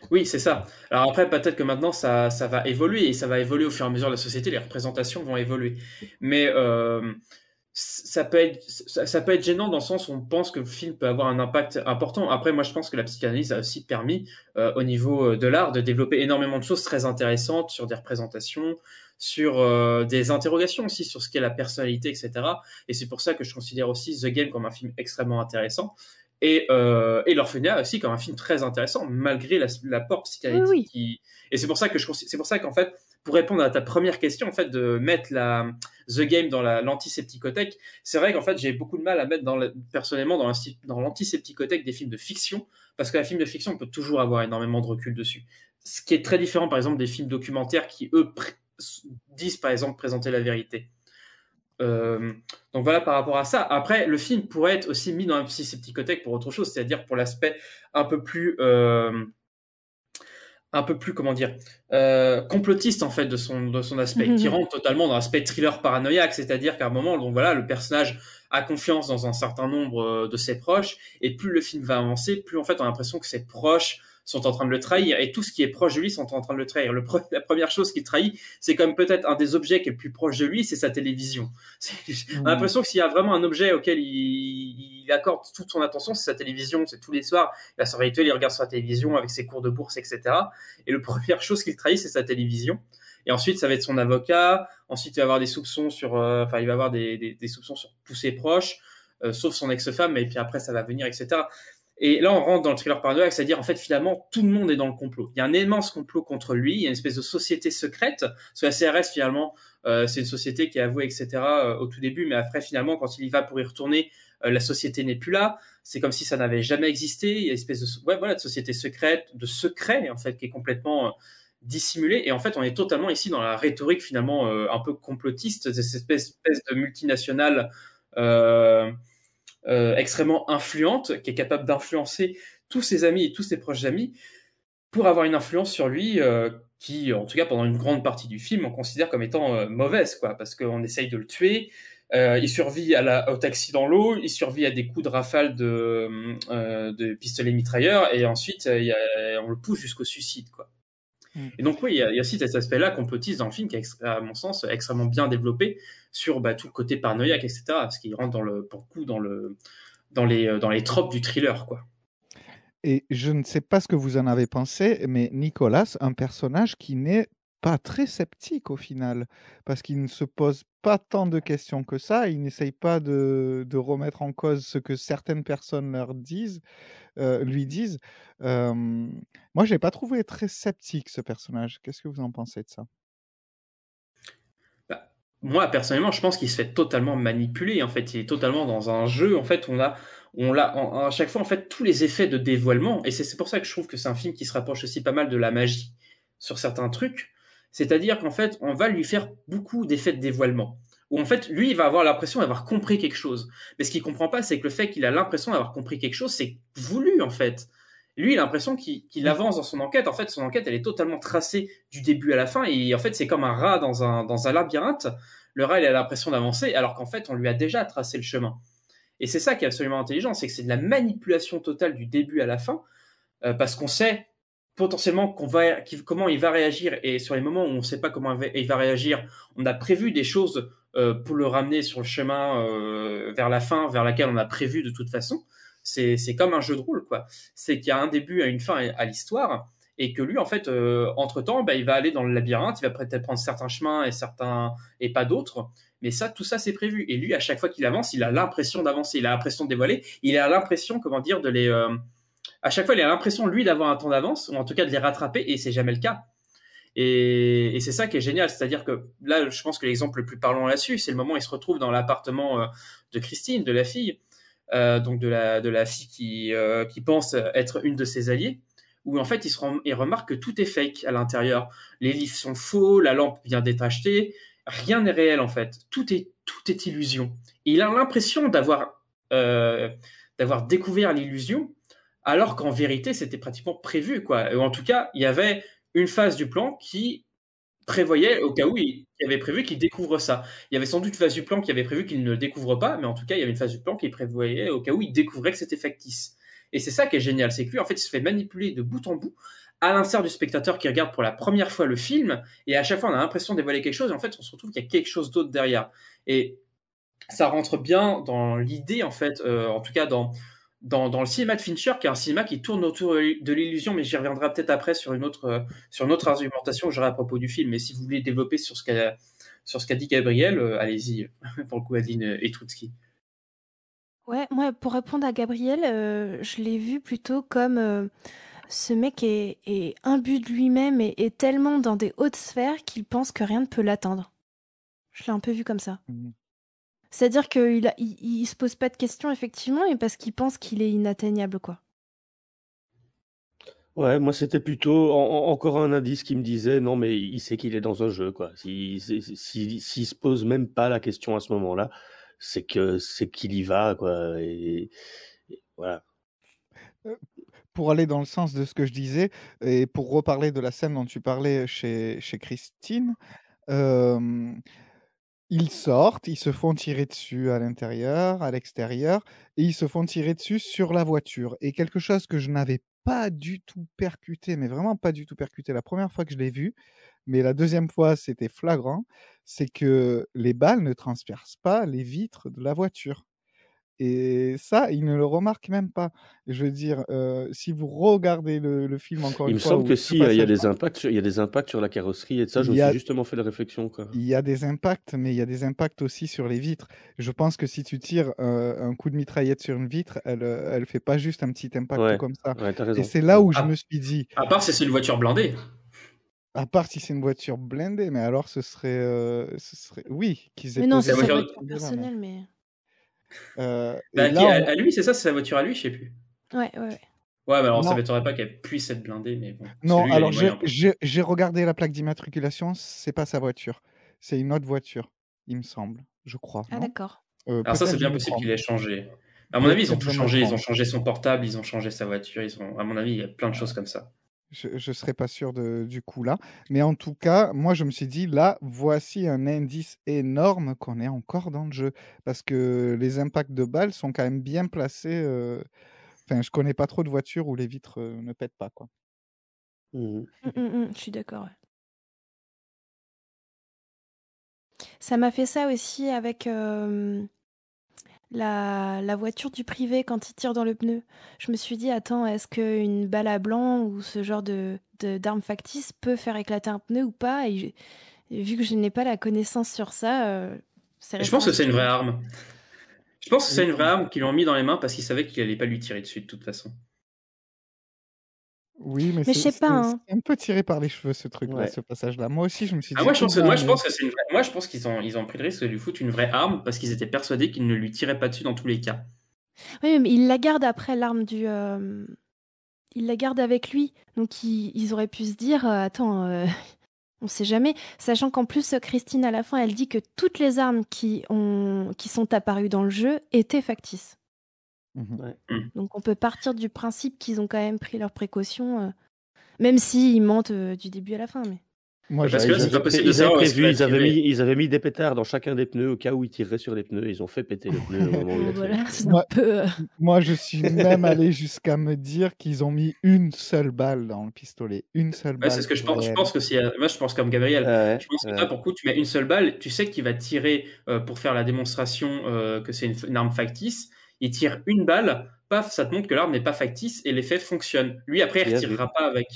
Oui, c'est ça. Alors après, peut-être que maintenant, ça, ça va évoluer et ça va évoluer au fur et à mesure de la société. Les représentations vont évoluer. Mais euh, ça peut, être, ça, peut être gênant dans le sens où on pense que le film peut avoir un impact important. Après, moi, je pense que la psychanalyse a aussi permis, euh, au niveau euh, de l'art, de développer énormément de choses très intéressantes sur des représentations, sur euh, des interrogations aussi sur ce qu'est la personnalité, etc. Et c'est pour ça que je considère aussi The Game comme un film extrêmement intéressant. Et, euh, et l'orphelinat aussi comme un film très intéressant malgré la- l'apport psychanalytique. Oui, oui. qui- Et c'est pour ça que je c'est pour ça qu'en fait pour répondre à ta première question en fait de mettre la The Game dans la l'antisepticothèque, c'est vrai qu'en fait j'ai beaucoup de mal à mettre dans personnellement dans l'antisepticothèque des films de fiction parce qu'un film de fiction on peut toujours avoir énormément de recul dessus. Ce qui est très différent par exemple des films documentaires qui eux disent par exemple présenter la vérité. Euh, donc voilà par rapport à ça. Après, le film pourrait être aussi mis dans un psychopsychothèque pour autre chose, c'est-à-dire pour l'aspect un peu plus, euh, un peu plus comment dire, euh, complotiste en fait de son de son aspect, Mhm. qui rentre totalement dans l'aspect thriller paranoïaque, c'est-à-dire qu'à un moment, donc voilà, le personnage a confiance dans un certain nombre de ses proches, et plus le film va avancer, plus en fait on a l'impression que ses proches sont en train de le trahir, et tout ce qui est proche de lui sont en train de le trahir. Le pre- la première chose qu'il trahit, c'est comme peut-être un des objets qui est le plus proche de lui, c'est sa télévision. On a l'impression que s'il y a vraiment un objet auquel il, il accorde toute son attention, c'est sa télévision. C'est tous les soirs, il a son rituel, il regarde sa télévision avec ses cours de bourse, etc. Et la première chose qu'il trahit, c'est sa télévision. Et ensuite, ça va être son avocat. Ensuite, il va avoir des soupçons sur, euh, enfin, il va avoir des, des- des soupçons sur tous ses proches, euh, sauf son ex-femme. Et puis après, ça va venir, etc. Et là, on rentre dans le thriller paranoïaque, c'est-à-dire en fait finalement tout le monde est dans le complot. Il y a un immense complot contre lui, il y a une espèce de société secrète. Parce que la CRS finalement, euh, c'est une société qui est avouée, etc. euh, au tout début, mais après finalement, quand il y va pour y retourner, euh, la société n'est plus là. C'est comme si ça n'avait jamais existé. Il y a une espèce de, ouais, voilà, de société secrète, de secret en fait, qui est complètement dissimulé. Et en fait, on est totalement ici dans la rhétorique finalement un peu complotiste de cette espèce, de multinationale. Euh, extrêmement influente, qui est capable d'influencer tous ses amis et tous ses proches amis pour avoir une influence sur lui euh, qui, en tout cas pendant une grande partie du film, on considère comme étant euh, mauvaise, quoi, parce qu'on essaye de le tuer. Il survit à la, au taxi dans l'eau, il survit à des coups de rafale de, de pistolet mitrailleur, et ensuite on le pousse jusqu'au suicide, quoi. Et donc oui, il y, a, il y a aussi cet aspect-là complotiste dans le film qui est, à mon sens, extrêmement bien développé sur bah, tout le côté paranoïaque, etc. Parce qu'il rentre dans le, pour le coup dans, le, dans, les, euh, dans les tropes du thriller, quoi. Et je ne sais pas ce que vous en avez pensé, mais Nicolas, un personnage qui n'est pas très sceptique au final, parce qu'il ne se pose pas tant de questions que ça, il n'essaye pas de, de remettre en cause ce que certaines personnes leur disent, euh, lui disent. Euh, moi, je l'ai pas trouvé très sceptique ce personnage. Qu'est-ce que vous en pensez de ça? Bah, moi, personnellement, je pense qu'il se fait totalement manipuler. En fait, il est totalement dans un jeu. En fait, on a, on l'a à chaque fois en fait tous les effets de dévoilement. Et c'est c'est pour ça que je trouve que c'est un film qui se rapproche aussi pas mal de la magie sur certains trucs. C'est-à-dire qu'en fait, on va lui faire beaucoup d'effets de dévoilement. Où en fait, lui, il va avoir l'impression d'avoir compris quelque chose. Mais ce qu'il comprend pas, c'est que le fait qu'il a l'impression d'avoir compris quelque chose, c'est voulu en fait. Lui, il a l'impression qu'il qu'il avance dans son enquête. En fait, son enquête, elle est totalement tracée du début à la fin. Et en fait, c'est comme un rat dans un, dans un labyrinthe. Le rat, il a l'impression d'avancer, alors qu'en fait, on lui a déjà tracé le chemin. Et c'est ça qui est absolument intelligent, c'est que c'est de la manipulation totale du début à la fin, euh, parce qu'on sait potentiellement qu'on va, comment il va réagir, et sur les moments où on ne sait pas comment il va- réagir, on a prévu des choses euh, pour le ramener sur le chemin euh, vers la fin, vers laquelle on a prévu de toute façon. C'est comme un jeu de rôle, quoi. C'est qu'il y a un début, à une fin à l'histoire, et que lui, en fait, euh, entre-temps, bah, il va aller dans le labyrinthe, il va peut-être prendre certains chemins et certains et pas d'autres. Mais ça, tout ça, c'est prévu. Et lui, à chaque fois qu'il avance, il a l'impression d'avancer, il a l'impression de dévoiler, il a l'impression, comment dire, de les. À chaque fois, il a l'impression, lui, d'avoir un temps d'avance, ou en tout cas de les rattraper, et c'est jamais le cas. Et, c'est ça qui est génial, c'est-à-dire que là, je pense que l'exemple le plus parlant là-dessus, c'est le moment où il se retrouve dans l'appartement euh, de Christine, de la fille, euh, donc de la, fille qui, euh, qui pense être une de ses alliées, où en fait il, remarque que tout est fake à l'intérieur. Les livres sont faux, la lampe vient d'être achetée, rien n'est réel en fait. Tout est, illusion. Et il a l'impression d'avoir découvert l'illusion, alors qu'en vérité c'était pratiquement prévu quoi. Ou en tout cas, il y avait une phase du plan qui prévoyait au cas où il, avait prévu qu'il découvre ça. Il y avait sans doute une phase du plan qui avait prévu qu'il ne le découvre pas, mais en tout cas, il y avait une phase du plan qui prévoyait au cas où il découvrait que c'était factice. Et c'est ça qui est génial, c'est que lui, en fait, il se fait manipuler de bout en bout à l'instar du spectateur qui regarde pour la première fois le film, et à chaque fois on a l'impression de dévoiler quelque chose, et en fait on se retrouve qu'il y a quelque chose d'autre derrière. Et ça rentre bien dans l'idée, en fait, euh, en tout cas dans, dans, dans, le cinéma de Fincher, qui est un cinéma qui tourne autour de l'illusion, mais j'y reviendrai peut-être après sur une autre, euh, sur une autre argumentation que j'aurai à propos du film. Mais si vous voulez développer sur ce qu'a, sur ce qu'a dit Gabriel, euh, allez-y, pour le coup, Adeline et Troutski. Ouais, moi, pour répondre à Gabriel, je l'ai vu plutôt comme ce mec est, est imbu de lui-même et est tellement dans des hautes sphères qu'il pense que rien ne peut l'atteindre. Je l'ai un peu vu comme ça. Mmh. C'est-à-dire qu'il il, il, se pose pas de questions, effectivement, et parce qu'il pense qu'il est inatteignable, quoi. Ouais, moi c'était plutôt encore un indice qui me disait non, mais il sait qu'il est dans un jeu, quoi. S'il si, si, se pose même pas la question à ce moment-là, c'est que c'est qu'il y va, quoi. Et, voilà. Euh, pour aller dans le sens de ce que je disais, et pour reparler de la scène dont tu parlais chez, chez Christine, euh, ils sortent, ils se font tirer dessus à l'intérieur, à l'extérieur, et ils se font tirer dessus sur la voiture. Et quelque chose que je n'avais pas du tout percuté, mais vraiment pas du tout percuté la première fois que je l'ai vu, mais la deuxième fois c'était flagrant, c'est que les balles ne transpercent pas les vitres de la voiture. Et ça, il ne le remarque même pas. Je veux dire, euh, si vous regardez le, le film encore il une me fois. semble que si, il y, a des impacts sur, il y a des impacts sur la carrosserie et ça, je me suis justement fait la réflexion. Quoi. Il y a des impacts, mais il y a des impacts aussi sur les vitres. Je pense que si tu tires euh, un coup de mitraillette sur une vitre, elle euh, elle fait pas juste un petit impact Ouais, comme ça. ouais. Et c'est là où je Ah. me suis dit, À part si c'est une voiture blindée. à part si c'est une voiture blindée, mais alors ce serait, euh, ce serait... oui, qu'ils aient Mais non, c'est cette voiture- là, mais- personnelle, mais. Euh, et Bah, qui- là, à, on- à lui, c'est ça, c'est sa voiture à lui, je sais plus. Ouais, ouais, ouais. Ouais, mais alors ça Non. m'étonnerait pas qu'elle puisse être blindée, mais bon. parce que Non, lui, il a alors j'ai moyens, quoi. j'ai- j'ai regardé la plaque d'immatriculation, c'est pas sa voiture, c'est une autre voiture, il me semble, je crois. Ah, non? d'accord. Euh, Alors ça, peut-être c'est je bien me possible trompe. qu'il ait changé. À mon avis, ils ont Peut-être tout je me changé. Ils ont trompe. changé son portable, ils ont changé sa voiture. Ils ont, à mon avis, il y a plein de choses comme ça. Je ne serais pas sûr de, du coup là. Mais en tout cas, moi, je me suis dit, là, voici un indice énorme qu'on est encore dans le jeu. Parce que les impacts de balles sont quand même bien placés. euh, Enfin, je connais pas trop de voitures où les vitres euh, ne pètent pas, quoi. Mhm. Mm, mm, mm, je suis d'accord. ouais. Ça m'a fait ça aussi avec euh, la, la voiture du privé quand il tire dans le pneu. Je me suis dit, attends, est-ce qu'une balle à blanc ou ce genre de, de- d'arme factice peut faire éclater un pneu ou pas? Et, vu que je n'ai pas la connaissance sur ça, euh, je pense que c'est une vraie arme. Je pense que c'est une vraie arme qu'ils lui ont mis dans les mains parce qu'ils savaient qu'il allait pas lui tirer dessus de toute façon. Oui, mais, Mais je c'est sais pas, c'est- hein. c'est un peu tiré par les cheveux, ce truc-là, Ouais. ce passage-là. Moi aussi, je me suis Ah, dit, moi, je pense, que- oula, moi, je mais- pense que c'est une vraie- Moi, je pense qu'ils ont, ils ont pris le risque de lui foutre une vraie arme parce qu'ils étaient persuadés qu'ils ne lui tiraient pas dessus dans tous les cas. Oui, mais il la garde après l'arme du. euh, Il la garde avec lui. Donc ils, ils auraient pu se dire euh, attends, euh, on sait jamais. Sachant qu'en plus, euh, Christine, à la fin, elle dit que toutes les armes qui, ont... qui sont apparues dans le jeu étaient factices. Mhm. Ouais. Donc on peut partir du principe qu'ils ont quand même pris leurs précautions, euh, même s'ils mentent euh, du début à la fin. Mais... Moi, Parce j'ai- que là, c'est pas avaient, possible de savoir prévu, ils avaient, mis, ils avaient mis des pétards dans chacun des pneus au cas où ils tireraient sur les pneus. Ils ont fait péter le pneu au moment où il a tiré. voilà, c'est un Moi, peu. euh, moi, je suis même allé jusqu'à me dire qu'ils ont mis une seule balle dans le pistolet. Une seule Ouais, balle. c'est ce que je pense. Je pense que si, moi, je pense comme Gabriel. Ouais, Je pense que ouais. là, pour coup, tu mets une seule balle, tu sais qu'il va tirer euh, pour faire la démonstration euh, que c'est une, une arme factice. Il tire une balle, paf, ça te montre que l'arme n'est pas factice et l'effet fonctionne. Lui, après, il vu. retirera pas avec.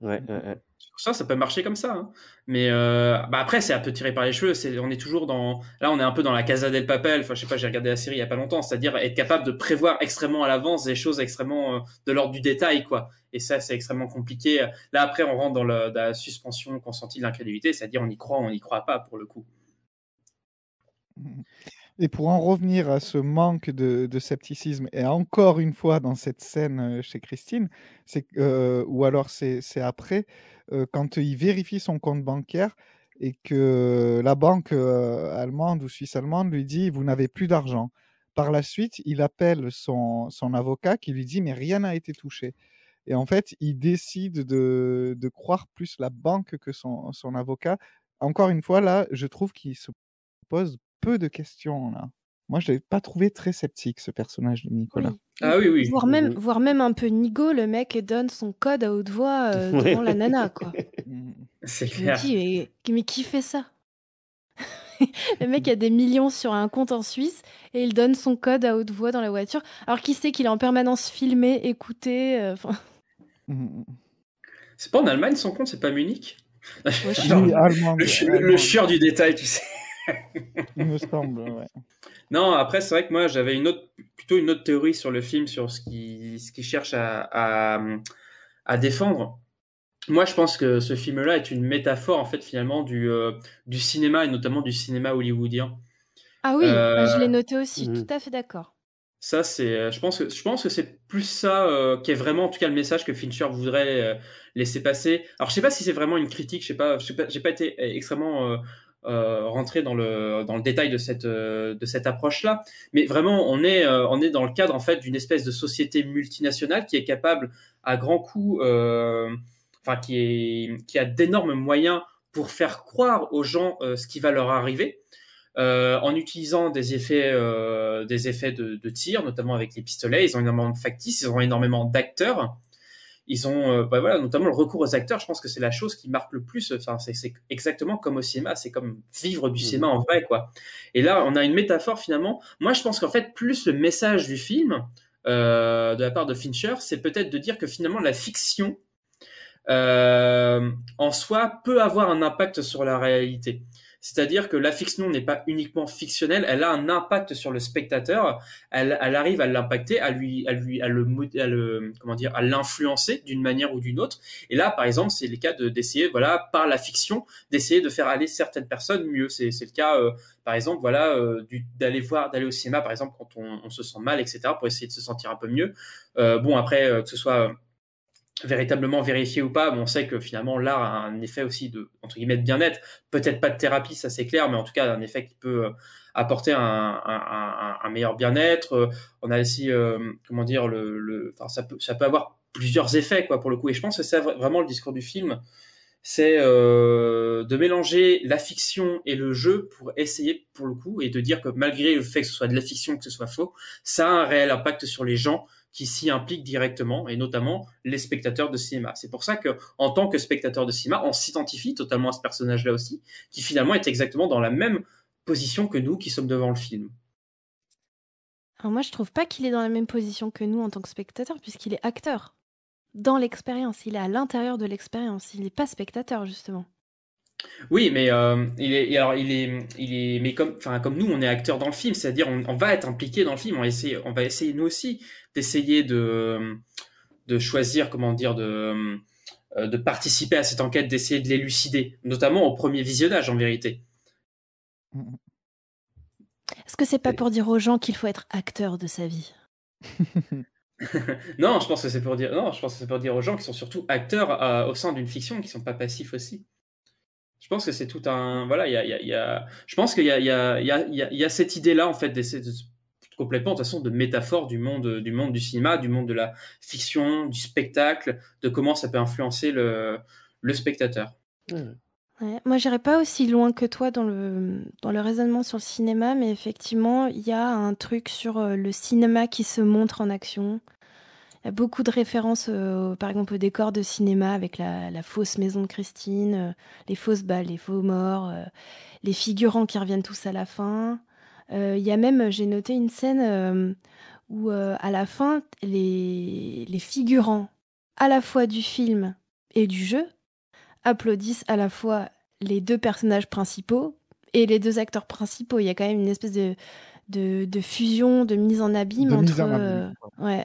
Ouais, ouais, ouais. Sur ça, ça peut marcher comme ça. hein. Mais euh, bah après, c'est un peu tiré par les cheveux. C'est, on est toujours dans. Là, on est un peu dans la Casa del Papel. Enfin, je sais pas, j'ai regardé la série il y a pas longtemps. C'est-à-dire être capable de prévoir extrêmement à l'avance des choses extrêmement euh, de l'ordre du détail, quoi. Et ça, c'est extrêmement compliqué. Là, après, on rentre dans, le- dans la suspension consentie de l'incrédulité. C'est-à-dire, on y croit, on n'y croit pas, pour le coup. Et pour en revenir à ce manque de, scepticisme, et encore une fois dans cette scène euh, chez Christine, c'est euh, ou alors c'est après, euh, quand il vérifie son compte bancaire et que la banque allemande ou suisse-allemande lui dit vous n'avez plus d'argent. Par la suite, il appelle son, avocat qui lui dit mais rien n'a été touché. Et en fait, il décide de, croire plus la banque que son avocat. Encore une fois, là, je trouve qu'il se pose peu de questions là. Moi, je l'ai pas trouvé très sceptique, ce personnage de Nicolas. Ah oui, oui. Voire même, voire même un peu nigo, le mec donne son code à haute voix euh, Ouais. devant la nana, quoi. C'est Je me clair. dis, mais, mais qui fait ça? Le mec a des millions sur un compte en Suisse et il donne son code à haute voix dans la voiture, alors qu'il sait qu'il est en permanence filmé, écouté. euh, C'est pas en Allemagne son compte, c'est pas Munich? Ouais, le, le- chieur du détail, tu sais. Il me semble, ouais. Non, après, c'est vrai que moi, j'avais une autre, plutôt une autre théorie sur le film, sur ce qu'il ce qu'il cherche à, à, à défendre. Moi, je pense que ce film-là est une métaphore, en fait, finalement, du, euh, du cinéma, et notamment du cinéma hollywoodien. Ah oui, Euh, je l'ai noté aussi, mhm. tout à fait d'accord. Ça, c'est, euh, je pense que, je pense que c'est plus ça euh, qui est vraiment, en tout cas, le message que Fincher voudrait euh, laisser passer. Alors, je sais pas si c'est vraiment une critique, je sais pas, je sais pas, j'ai pas été extrêmement euh, rentré dans le dans le détail de cette euh, de cette approche-là, mais vraiment, on est euh, on est dans le cadre en fait d'une espèce de société multinationale qui est capable à grands coups, enfin qui est qui a d'énormes moyens pour faire croire aux gens ce qui va leur arriver en utilisant des effets, des effets de, de tir, notamment avec les pistolets. Ils ont énormément de factices, ils ont énormément d'acteurs. Ils ont, euh, bah voilà, notamment le recours aux acteurs. Je pense que c'est la chose qui marque le plus. Enfin, c'est c'est exactement comme au cinéma. C'est comme vivre du cinéma en vrai, quoi. Et là, on a une métaphore finalement. Moi, je pense qu'en fait, plus le message du film euh, de la part de Fincher, c'est peut-être de dire que finalement la fiction euh, en soi peut avoir un impact sur la réalité. C'est-à-dire que la fiction n'est pas uniquement fictionnelle, elle a un impact sur le spectateur, elle, elle arrive à l'impacter, à lui, à lui, à le, à le, comment dire, à l'influencer d'une manière ou d'une autre. Et là, par exemple, c'est le cas de- d'essayer, voilà, par la fiction, d'essayer de faire aller certaines personnes mieux. C'est le cas, euh, par exemple, voilà, euh, d'aller voir, d'aller au cinéma, par exemple, quand on, on se sent mal, etc., pour essayer de se sentir un peu mieux. Euh, bon, après, euh, que ce soit euh, véritablement vérifié ou pas, mais on sait que finalement l'art a un effet aussi de entre guillemets de bien-être, peut-être pas de thérapie, ça c'est clair, mais en tout cas un effet qui peut euh, apporter un, meilleur bien-être. Euh, On a aussi euh, comment dire le, enfin ça peut ça peut avoir plusieurs effets quoi pour le coup. Et je pense que c'est vra- vraiment le discours du film, c'est de mélanger la fiction et le jeu pour essayer pour le coup et de dire que malgré le fait que ce soit de la fiction que ce soit faux, ça a un réel impact sur les gens qui s'y impliquent directement, et notamment les spectateurs de cinéma. C'est pour ça que, en tant que spectateur de cinéma, on s'identifie totalement à ce personnage-là aussi, qui finalement est exactement dans la même position que nous qui sommes devant le film. Alors moi, je trouve pas qu'il est dans la même position que nous en tant que spectateur, puisqu'il est acteur. Dans l'expérience, il est à l'intérieur de l'expérience, il n'est pas spectateur, justement. Oui, mais euh, il est, alors il est, il est, mais comme, enfin comme nous, on est acteur dans le film, c'est-à-dire on, on va être impliqué dans le film, on va essayer, on va essayer nous aussi d'essayer de, de choisir, comment dire, de, euh, de participer à cette enquête, d'essayer de l'élucider, notamment au premier visionnage en vérité. Est-ce que c'est pas pour dire aux gens qu'il faut être acteur de sa vie? Non, je pense que c'est pour dire, non, je pense que c'est pour dire aux gens qui sont surtout acteurs euh, au sein d'une fiction, qui sont pas passifs aussi. Je pense que c'est tout un, voilà, il y a, il y a- il y a- je pense qu'il y a, il y a, il y a, y a- il y a cette idée-là en fait d'essayer de complètement de toute façon de métaphore du monde, du monde du cinéma, du monde de la fiction, du spectacle, de comment ça peut influencer le, le spectateur. Ouais, moi, j'irai pas aussi loin que toi dans le, dans le raisonnement sur le cinéma, mais effectivement, il y a un truc sur euh, le cinéma qui se montre en action. Il y a beaucoup de références, euh, par exemple, au décor de cinéma avec la, la fausse maison de Christine, euh, les fausses balles, les faux morts, euh, les figurants qui reviennent tous à la fin. Euh, Il y a même, j'ai noté une scène euh, où, euh, à la fin, les, les figurants, à la fois du film et du jeu, applaudissent à la fois les deux personnages principaux et les deux acteurs principaux. Il y a quand même une espèce de, de, de fusion, de mise en abîme De entre. mise en abîme, euh, ouais.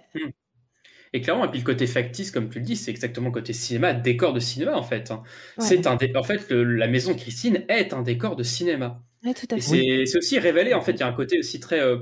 Et clairement, et puis le côté factice, comme tu le dis, c'est exactement le côté cinéma, décor de cinéma en fait. hein. Ouais. C'est un, dé- en fait, le- la maison Christine est un décor de cinéma. Ouais, tout à Et fait. c'est aussi révélé, en fait, il y a un côté aussi très, euh,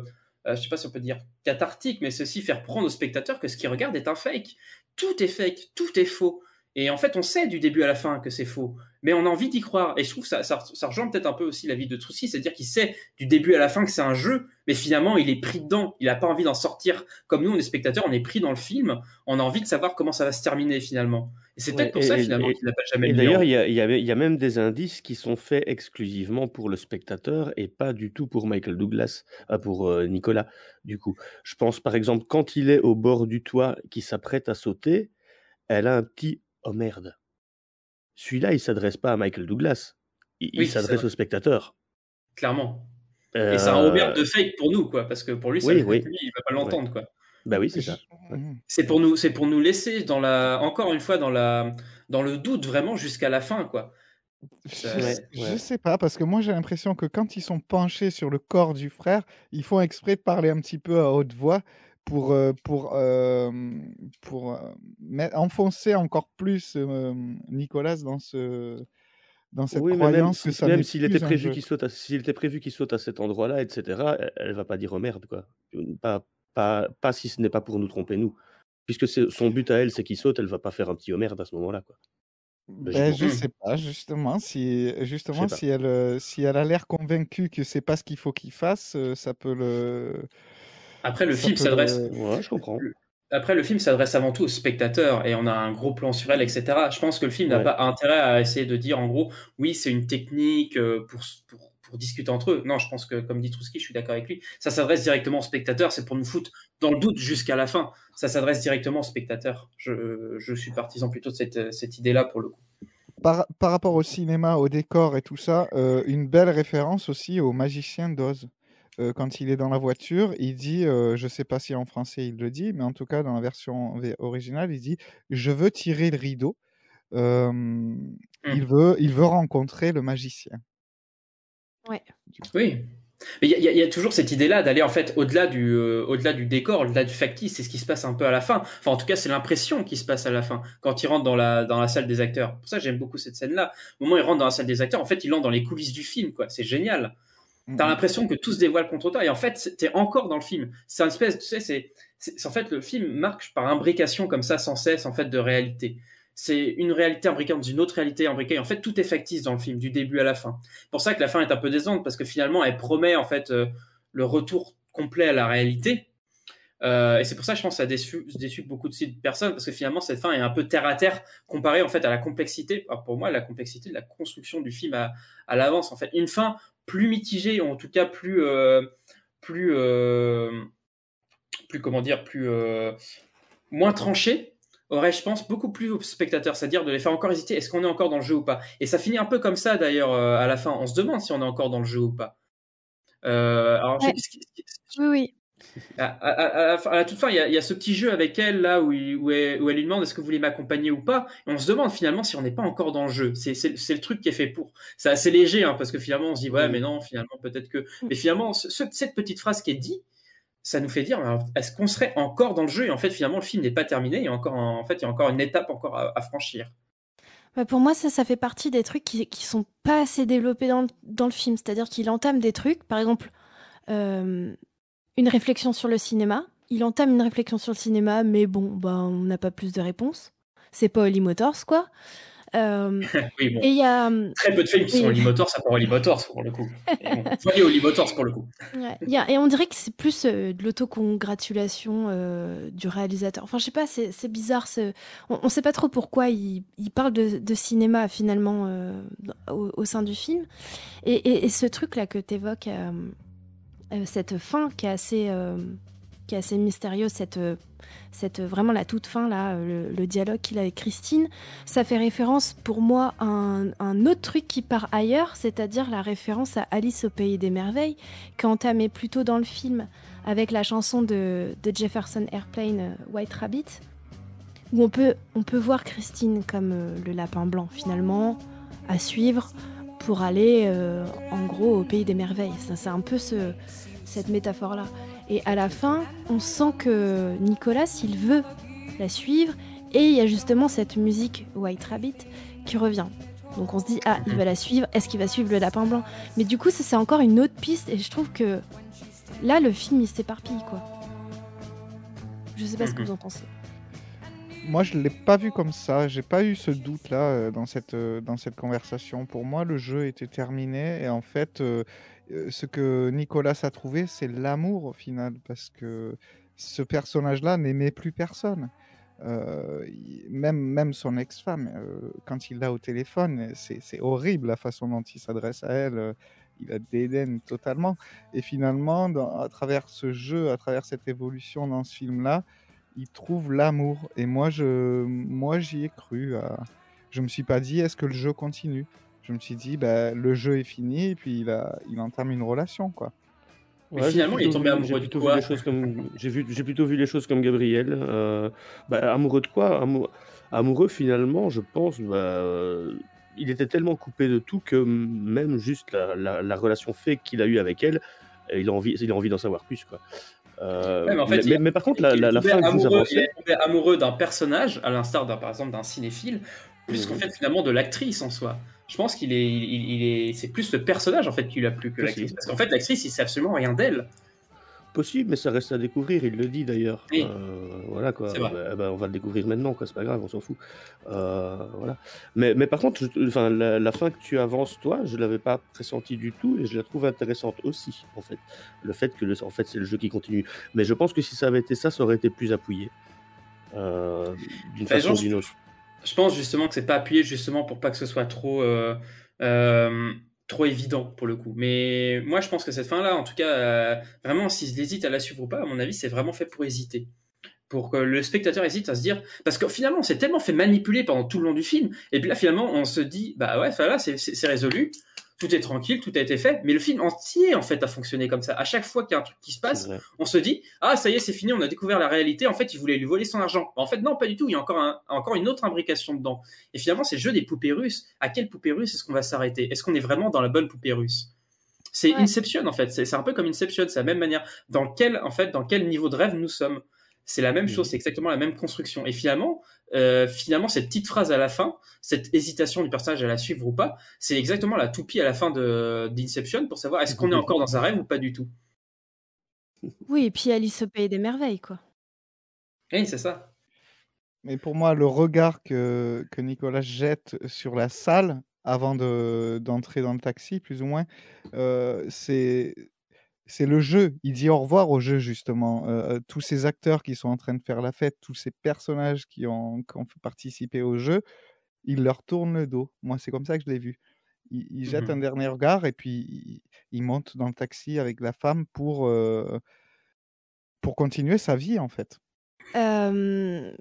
euh, je sais pas si on peut dire cathartique, mais c'est aussi faire prendre au spectateur que ce qu'il regarde est un fake. Tout est fake, tout est faux. Et en fait, on sait du début à la fin que c'est faux, mais on a envie d'y croire. Et je trouve que ça, ça, ça rejoint peut-être un peu aussi la vie de Trucy, c'est-à-dire qu'il sait du début à la fin que c'est un jeu, mais finalement, il est pris dedans. Il n'a pas envie d'en sortir. Comme nous, on est spectateurs, on est pris dans le film, on a envie de savoir comment ça va se terminer finalement. Et c'est peut-être pour ça finalement qu'il n'a pas jamais Et d'ailleurs, y y il y a même des indices qui sont faits exclusivement pour le spectateur et pas du tout pour Michael Douglas, ah, pour euh, Nicolas, du coup. Je pense par exemple, quand il est au bord du toit, qui s'apprête à sauter, elle a un petit « oh merde ». Celui-là, il s'adresse pas à Michael Douglas, il, Oui, s'adresse au spectateur. clairement. Euh, Et c'est un Robert de fake pour nous, quoi, parce que pour lui, ça, Oui, oui. lui, il va pas l'entendre, quoi. Bah oui, c'est ça. C'est pour nous, c'est pour nous laisser dans la, encore une fois dans la, dans le doute vraiment jusqu'à la fin, quoi. Je, je sais pas, parce que moi j'ai l'impression que quand ils sont penchés sur le corps du frère, ils font exprès de parler un petit peu à haute voix pour, euh, pour, euh, pour euh, enfoncer encore plus Nicolas dans, ce, dans cette Oui, mais même, croyance que ça même s'il était prévu qu'il saute, à- s'il était prévu qu'il saute à cet endroit-là, etc., elle, elle va pas dire oh merde, quoi. Pas, pas, pas si ce n'est pas pour nous tromper nous. Puisque son but à elle, c'est qu'il saute, elle va pas faire un petit oh merde à ce moment-là, quoi. Ben, je sais pas, justement, si, justement, si elle, si elle a l'air convaincue que c'est pas ce qu'il faut qu'il fasse, ça peut le. Après, le film s'adresse. le- Ouais, je comprends. Après, le film s'adresse avant tout aux spectateurs et on a un gros plan sur elle, etc. Je pense que le film n'a Ouais. pas intérêt à essayer de dire, en gros, oui, c'est une technique euh, pour, pour, pour discuter entre eux. Non, je pense que, comme dit Trousky, je suis d'accord avec lui, ça s'adresse directement aux spectateurs, c'est pour nous foutre dans le doute jusqu'à la fin. Ça s'adresse directement aux spectateurs. Je, je suis partisan plutôt de cette, cette idée-là pour le coup. Par, par rapport au cinéma, au décor et tout ça, euh, une belle référence aussi au magicien d'Oz. Euh, quand il est dans la voiture, il dit, euh, je sais pas si en français il le dit, mais en tout cas dans la version v- originale, il dit Je veux tirer le rideau. Euh, il, veut, il veut rencontrer le magicien. Ouais. Oui. Il y, a- y y toujours cette idée-là d'aller en fait au-delà du, euh, au-delà du décor, au-delà du factice. C'est ce qui se passe un peu à la fin. Enfin, en tout cas, c'est l'impression qui se passe à la fin quand il rentre dans la, dans la salle des acteurs. Pour ça, j'aime beaucoup cette scène-là. Au moment où il rentre dans la salle des acteurs, en fait, il entre dans les coulisses du film. quoi. C'est génial. T'as l'impression que tout se dévoile contre toi et en fait, t'es encore dans le film. C'est une espèce, tu sais, c'est, en fait le film marche par imbrication comme ça sans cesse en fait de réalité. C'est une réalité imbriquée dans une autre réalité imbriquée. En fait, tout est factice dans le film du début à la fin. C'est pour ça que la fin est un peu décevante parce que finalement, elle promet en fait euh, le retour complet à la réalité. Euh, et c'est pour ça, je pense, que ça a déçu, déçu beaucoup de personnes parce que finalement, cette fin est un peu terre à terre comparée en fait à la complexité. pour moi, la complexité de la construction du film à, à l'avance. En fait, une fin plus mitigée, ou en tout cas plus, euh, plus, euh, plus comment dire, plus euh, moins tranchée, aurait, je pense, beaucoup plus aux spectateurs, c'est-à-dire de les faire encore hésiter, est-ce qu'on est encore dans le jeu ou pas? Et ça finit un peu comme ça, d'ailleurs, euh, à la fin. On se demande si on est encore dans le jeu ou pas. Euh, alors, Ouais. j'ai- Oui, oui. À, à- à- à la toute fin, il y, a, il y a ce petit jeu avec elle là où, il- où elle, où elle lui demande est-ce que vous voulez m'accompagner ou pas? Et on se demande finalement si on n'est pas encore dans le jeu. C'est le truc qui est fait pour. C'est assez léger hein, parce que finalement on se dit ouais, mais non, finalement peut-être que. Mais finalement, ce- ce- cette petite phrase qui est dit, ça nous fait dire est-ce qu'on serait encore dans le jeu? Et en fait, finalement, le film n'est pas terminé. Il y a encore, en fait, il y a encore une étape encore à, à franchir. Bah, pour moi, ça, ça fait partie des trucs qui, qui sont pas assez développés dans le, dans le film. C'est-à-dire qu'il entame des trucs, par exemple, euh, une réflexion sur le cinéma. Il entame une réflexion sur le cinéma, mais bon, bah, on n'a pas plus de réponses. C'est pas Holly Motors, quoi. Euh, oui, bon. Et il y a. hum, Très peu de films qui oui. sont Holly Motors, ça pour Holly Motors pour le coup. Bon, Soyez Holly Motors pour le coup. Ouais, il y a- et on dirait que c'est plus euh, de l'autocongratulation euh, du réalisateur. Enfin, je sais pas, c'est c'est bizarre. c'est- On, on sait pas trop pourquoi il, il parle de, de cinéma finalement euh, au, au sein du film. Et, et- et ce truc-là que tu évoques, cette fin qui est assez, euh, mystérieuse, cette, euh, vraiment la toute fin, là, le, dialogue qu'il a avec Christine, ça fait référence pour moi à un, autre truc qui part ailleurs, c'est-à-dire la référence à Alice au Pays des Merveilles, entamée plus tôt dans le film avec la chanson de, Jefferson Airplane, euh, White Rabbit, où on peut, voir Christine comme euh, le lapin blanc, finalement, à suivre pour aller, euh, en gros, au Pays des Merveilles. C'est un peu ce, cette métaphore-là. Et à la fin, on sent que Nicolas, il veut la suivre, et il y a justement cette musique White Rabbit qui revient. Donc on se dit, ah, il va la suivre, est-ce qu'il va suivre le lapin blanc? Mais du coup, c'est encore une autre piste, et je trouve que là, le film, il s'éparpille, quoi. Je sais pas ce que vous en pensez. Moi, je l'ai pas vu comme ça. J'ai pas eu ce doute-là euh, dans cette, euh, dans cette conversation. Pour moi, le jeu était terminé. Et en fait, euh, ce que Nicolas a trouvé, c'est l'amour au final. Parce que ce personnage-là n'aimait plus personne. Même, même son ex-femme, quand il l'a au téléphone, c'est horrible la façon dont il s'adresse à elle. il a dédaine totalement. Et finalement, à travers ce jeu, à travers cette évolution dans ce film-là, il trouve l'amour. Et moi, je, moi, j'y ai cru. Je me suis pas dit, est-ce que le jeu continue? Je me suis dit, bah, le jeu est fini, et puis il, a, il entame une relation, quoi. Ouais, finalement, il est tombé vu- amoureux j'ai de plutôt vu quoi les choses comme j'ai vu j'ai plutôt vu les choses comme Gabriel. euh, bah, amoureux de quoi? Amou- Amoureux finalement, je pense. bah, euh, il était tellement coupé de tout que même juste la, la- la relation fake qu'il a eue avec elle, euh, il a envie il a envie d'en savoir plus quoi. Euh, Ouais, mais en fait, mais, il- mais par contre, la, il est la- la que vous il est amoureux d'un personnage, à l'instar d'un, par exemple d'un cinéphile, plus qu'en Mhm. fait finalement de l'actrice en soi. Je pense qu'il est, il, il est, c'est plus le personnage en fait qui lui a plu que l'actrice, parce qu'en fait l'actrice il sait absolument rien d'elle. Possible, mais ça reste à découvrir, il le dit d'ailleurs. Oui. Euh, voilà quoi. C'est vrai. Bah, bah, on va le découvrir maintenant, quoi, c'est pas grave, on s'en fout. Euh, voilà. Mais, mais par contre, je- enfin, la, la fin que tu avances, toi, je l'avais pas pressentie du tout et je la trouve intéressante aussi, en fait. Le fait que le, en fait, c'est le jeu qui continue. Mais je pense que si ça avait été ça, ça aurait été plus appuyé. Euh, d'une Bah, façon ou d'une autre. Je pense justement que c'est pas appuyé justement pour pas que ce soit trop, euh, euh, trop évident pour le coup. Mais moi je pense que cette fin-là, en tout cas, euh, vraiment s'ils hésitent à la suivre ou pas, à mon avis, c'est vraiment fait pour hésiter. Pour que le spectateur hésite à se dire. Parce que finalement, on s'est tellement fait manipuler pendant tout le long du film. Et puis là, finalement, on se dit, bah ouais, voilà, c'est résolu. Tout est tranquille, tout a été fait. Mais le film entier, en fait, a fonctionné comme ça. À chaque fois qu'il y a un truc qui se passe, on se dit ah ça y est c'est fini on a découvert la réalité. En fait il voulait lui voler son argent. En fait non pas du tout. Il y a encore un, encore une autre imbrication dedans. Et finalement c'est le jeu des poupées russes. À quelle poupée russe est-ce qu'on va s'arrêter? Est-ce qu'on est vraiment dans la bonne poupée russe? C'est Ouais. Inception en fait. C'est un peu comme Inception c'est la même manière. Dans quel en fait dans quel niveau de rêve nous sommes? C'est la même chose c'est exactement la même construction. Et finalement euh, finalement cette petite phrase à la fin cette hésitation du personnage à la suivre ou pas c'est exactement la toupie à la fin de d'Inception pour savoir est-ce qu'on est encore dans un rêve ou pas du tout Oui, et puis Alice au pays des merveilles, quoi. oui c'est ça Mais pour moi, le regard que, que Nicolas jette sur la salle avant de, d'entrer dans le taxi, plus ou moins, euh, c'est, c'est le jeu. Il dit au revoir au jeu, justement. Euh, tous ces acteurs qui sont en train de faire la fête, tous ces personnages qui ont, qui ont fait participer au jeu, il leur tourne le dos. Moi, c'est comme ça que je l'ai vu. Il, il jette Mhm. un dernier regard et puis il, il monte dans le taxi avec la femme pour, euh, pour continuer sa vie, en fait. Euh,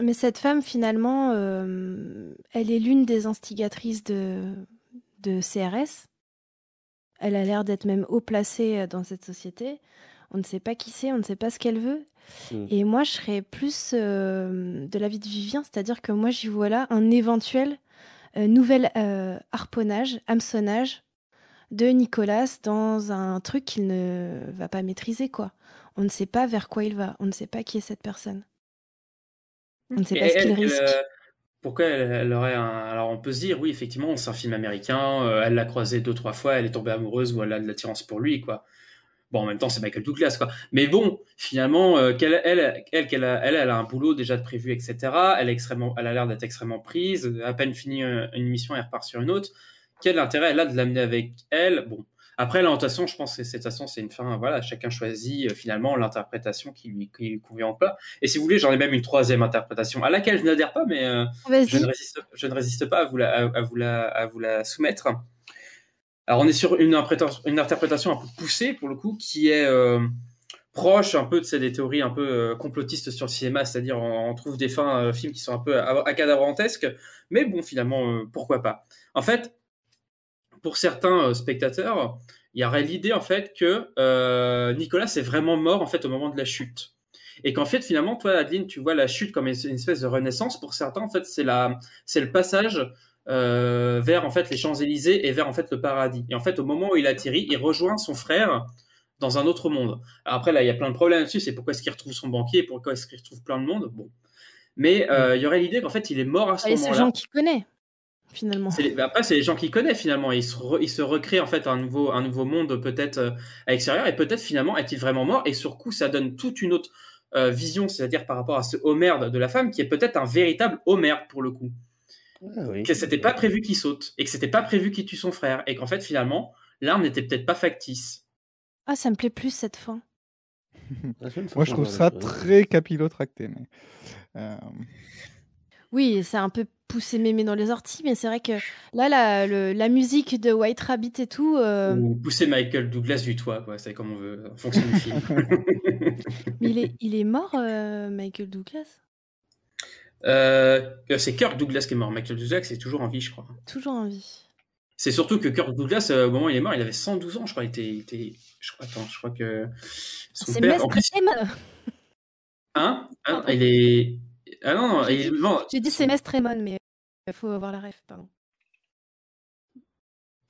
mais cette femme, finalement, euh, elle est l'une des instigatrices de, de CRS. Elle a l'air d'être même haut placée euh, dans cette société. On ne sait pas qui c'est, on ne sait pas ce qu'elle veut. Mm. Et moi, je serais plus euh, de l'avis de Vivien, c'est-à-dire que moi, j'y vois là un éventuel euh, nouvel euh, harponnage, hameçonnage de Nicolas dans un truc qu'il ne va pas maîtriser, quoi. On ne sait pas vers quoi il va, on ne sait pas qui est cette personne. On ne sait Et pas ce qu'il risque. Pourquoi elle, elle aurait un... Alors on peut se dire, oui, effectivement, c'est un film américain, euh, elle l'a croisé deux, trois fois, elle est tombée amoureuse ou elle a de l'attirance pour lui, quoi. Bon, en même temps, c'est Michael Douglas, quoi. Mais bon, finalement, euh, qu'elle, elle, elle, qu'elle a, elle, elle a un boulot déjà de prévu, etc. Elle, est extrêmement, elle a l'air d'être extrêmement prise. À peine fini euh, une mission, elle repart sur une autre. Quel intérêt elle a de l'amener avec elle? Bon. Après, là, de toute façon, je pense que toute façon, c'est une fin. Voilà, chacun choisit euh, finalement l'interprétation qui lui, qui lui convient pas. Et si vous voulez, j'en ai même une troisième interprétation à laquelle je n'adhère pas, mais euh, Vas-y. je, ne résiste, je ne résiste pas à vous la, à, à vous la, à vous la soumettre. Alors, on est sur une, interprétation- une interprétation un peu poussée, pour le coup, qui est euh, proche un peu de ces des théories un peu complotistes sur le cinéma, c'est-à-dire on, on trouve des fins films qui sont un peu acadabrantesques, mais bon, finalement, pourquoi pas. En fait, pour certains euh, spectateurs, il y aurait l'idée en fait que euh, Nicolas est vraiment mort en fait au moment de la chute. Et qu'en fait, finalement, toi, Adeline, tu vois la chute comme une espèce de renaissance. Pour certains, en fait, c'est la, c'est le passage euh, vers en fait les Champs Élysées et vers en fait le paradis. Et en fait, au moment où il atterrit, il rejoint son frère dans un autre monde. Alors après, là, il y a plein de problèmes dessus. C'est pourquoi est-ce qu'il retrouve son banquier, pourquoi est-ce qu'il retrouve plein de monde? Bon, mais euh, il y aurait l'idée qu'en fait, il est mort à ce Et c'est moment-là. gens qu'il connaît, finalement. Les- bah, après, c'est les gens qu'il connaît finalement. Il se, re- il se recrée en fait un nouveau, un nouveau monde peut-être euh, à l'extérieur et peut-être finalement est-il vraiment mort? Et sur coup ça donne toute une autre, euh, vision, c'est-à-dire par rapport à ce Homer de la femme, qui est peut-être un véritable Homer pour le coup. Ah oui. Que c'était pas prévu qu'il saute, et que c'était pas prévu qu'il tue son frère, et qu'en fait, finalement, l'arme n'était peut-être pas factice. Ah, ça me plaît plus cette fin. Ah, Moi, je trouve ça très capillotracté. Mais... euh, Oui, c'est un peu poussé mémé dans les orties, mais c'est vrai que là, la, le- la musique de White Rabbit et tout, euh, Ou pousser Michael Douglas du toit, quoi, c'est comme on veut, en fonction du film. mais il est, il est mort, euh, Michael Douglas? Euh, c'est Kirk Douglas qui est mort. Michael Douglas est toujours en vie, je crois. Toujours en vie. C'est surtout que Kirk Douglas, au moment où il est mort, il avait 112 ans, je crois. Il était, il était- je crois, attends, je crois que son père. En plus, hein, hein, il est. Ah non, non, J'ai il- dit- bon, J'ai dit c'est Mestre Raymond, mais il faut avoir la ref, pardon.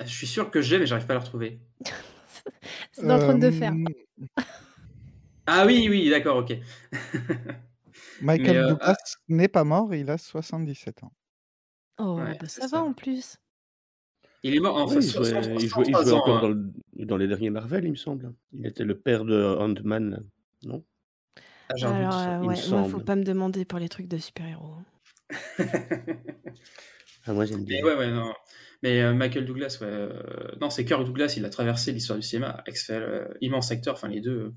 je suis sûr que j'ai, mais j'arrive pas à le retrouver. C'est dans le trône de fer. euh, Ah oui, oui, d'accord, ok. Michael Mais, euh, Douglas n'est pas mort, il a 77 ans. Oh, Ouais, bah, ça ça. va en plus. Il est mort en Oui, fait il jouait, 63 il jouait, il 63 jouait ans, encore hein. dans, le- dans les derniers Marvel, il me semble. Il était le père de Ant-Man, non? Ah, j'ai un doute. Alors, euh, il me ouais, moi, faut semble. pas me demander pour les trucs de super-héros. Ah, moi, j'aime Mais bien. ouais, ouais, non. Mais euh, Michael Douglas, ouais. euh, Non, c'est Kirk Douglas, il a traversé l'histoire du cinéma. Excel, euh, immense acteur, enfin les deux.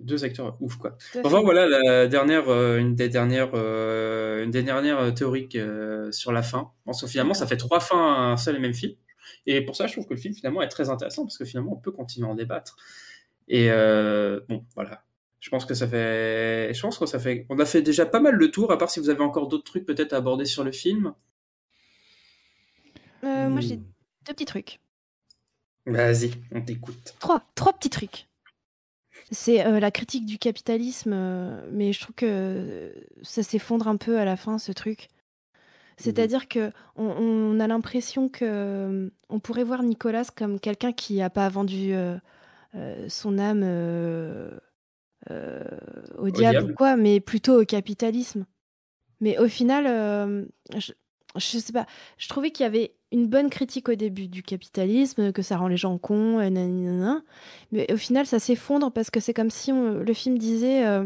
Deux acteurs ouf quoi. Tout à Enfin fait. voilà la dernière, euh, une des dernières, euh, une des dernières théories euh, sur la fin. Parce que finalement ça fait trois fins à un seul et même film. Et pour ça je trouve que le film finalement est très intéressant parce que finalement on peut continuer à en débattre. Et euh, bon voilà. Je pense que ça fait, je pense que ça fait, on a fait déjà pas mal le tour. À part si vous avez encore d'autres trucs peut-être à aborder sur le film. Euh, Moi, Hmm. j'ai deux petits trucs. Vas-y, on t'écoute. Trois, trois petits trucs. C'est euh, la critique du capitalisme, euh, mais je trouve que ça s'effondre un peu à la fin, ce truc. C'est-à-dire que on, on a l'impression que on pourrait voir Nicolas comme quelqu'un qui n'a pas vendu euh, euh, son âme euh, au, diable, diable. ou quoi, mais plutôt au capitalisme. Mais au final, euh, je, je sais pas, je trouvais qu'il y avait une bonne critique au début du capitalisme, que ça rend les gens cons, nanana. mais au final, ça s'effondre parce que c'est comme si on- le film disait euh,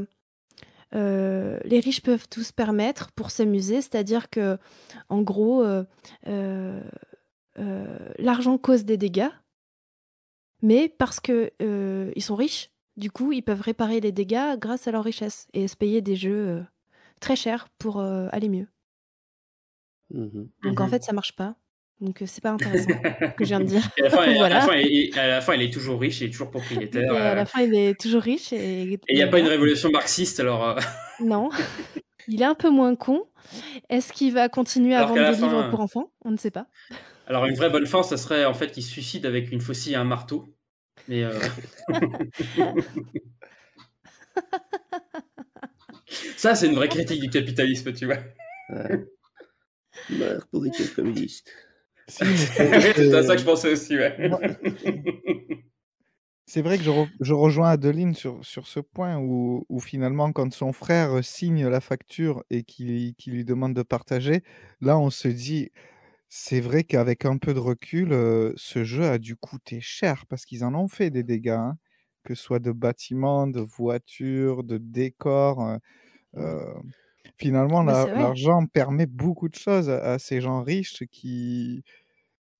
euh, les riches peuvent tout se permettre pour s'amuser, c'est-à-dire que, en gros, euh, l'argent cause des dégâts, mais parce que ils sont riches, du coup, ils peuvent réparer les dégâts grâce à leur richesse et se payer des jeux euh, très chers pour euh, aller mieux. Mhm. Donc en Mhm. fait, ça marche pas. Donc euh, c'est pas intéressant ce que je viens de dire. Et à la fin, à la Voilà. fin, il, à la fin, il est toujours riche, il est toujours Et propriétaire. à euh, la fin, il est toujours riche et, Et il n'y a pas une révolution marxiste, alors. Non, il est un peu moins con. Est-ce qu'il va continuer à vendre des livres pour enfants? On ne sait pas. Alors, une vraie bonne fin, ça serait en fait qu'il se suicide avec une faucille et un marteau. Mais. euh, ça, c'est une vraie critique du capitalisme, tu vois. Ouais. Meurs pour être communiste. Si, mais c'est- à ça que je pensais aussi, ouais. C'est vrai que je, re- je rejoins Adeline sur, sur ce point où, où finalement, quand son frère signe la facture et qu'il qu'il lui demande de partager, là, on se dit, c'est vrai qu'avec un peu de recul, euh, ce jeu a dû coûter cher parce qu'ils en ont fait des dégâts, hein, que ce soit de bâtiments, de voitures, de décors. euh, euh, finalement, Mais la- c'est vrai. l'argent permet beaucoup de choses à, à ces gens riches qui,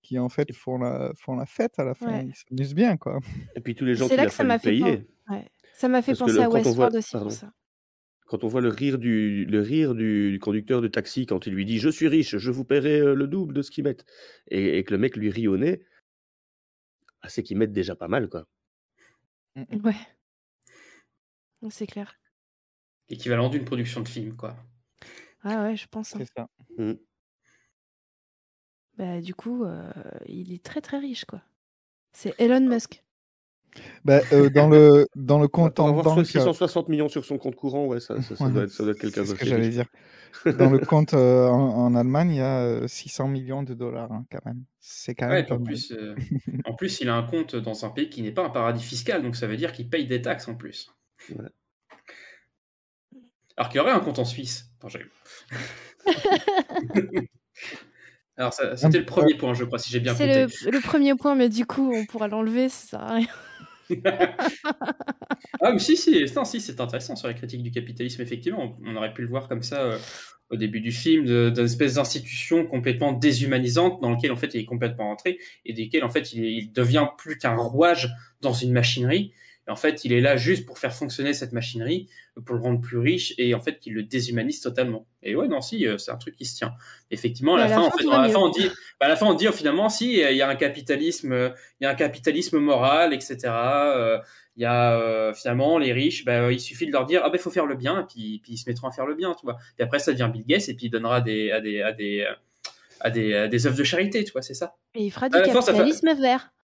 qui en fait font la, font la fête à la fin. Ouais. Ils s'amusent bien, quoi. Et puis tous les gens C'est qu'il là a que ça fallu m'a fait, pen- payer. ouais. ça m'a fait Parce que penser le- à quand on voit- Westworld aussi pardon. pour ça. Quand on voit le rire du, le rire du, du conducteur de taxi quand il lui dit Je suis riche, je vous paierai euh, le double de ce qu'ils mettent, et, et que le mec lui rit au nez, ah, c'est qu'ils mettent déjà pas mal, quoi. Ouais. C'est clair. L'équivalent d'une production de film, quoi. Ah ouais, je pense. hein. C'est ça. Mm. Bah, du coup, euh, il est très très riche, quoi. C'est Elon Musk. Bah, euh, dans le, dans le compte en banque, euh, 660 millions sur son compte courant, ouais, ça, ça, ça Ouais, doit être, ça doit être quelqu'un c'est ce que j'allais dire. Dans le compte euh, en, en Allemagne, il y a euh, 600 millions de dollars, hein, quand même. C'est quand Ouais, même en plus, euh, en plus, il a un compte dans un pays qui n'est pas un paradis fiscal, donc ça veut dire qu'il paye des taxes en plus. Ouais. Alors qu'il y aurait un compte en Suisse. Alors, ça- c'était le premier point, je crois, si j'ai bien C'est compté. le, le premier point, mais du coup, on pourra l'enlever, ça sert à rien. Ah, mais si, si, c'est intéressant sur la critique du capitalisme, effectivement. On aurait pu le voir comme ça euh, au début du film, d'une espèce d'institution complètement déshumanisante dans lequel, en fait, il est complètement entré et desquels, en fait, il devient plus qu'un rouage dans une machinerie. Et en fait, il est là juste pour faire fonctionner cette machinerie, pour le rendre plus riche et en fait, qu'il le déshumanise totalement. Et ouais, non, si, euh, c'est un truc qui se tient. Effectivement, à Et la, fin, fin, en fait, tout à va la fin, mieux. on dit, bah, à la fin, on dit, oh, finalement, si, il y a un capitalisme, euh, il y a un capitalisme moral, etc. euh, il y a euh, finalement les riches, bah, il suffit de leur dire ah ben il faut faire le bien, et puis, puis ils se mettront à faire le bien, tu vois. Et après ça devient Bill Gates et puis il donnera des, à des à des euh, à des, à des œuvres de charité, tu vois, c'est ça. Et il fera du fait- capitalisme vert.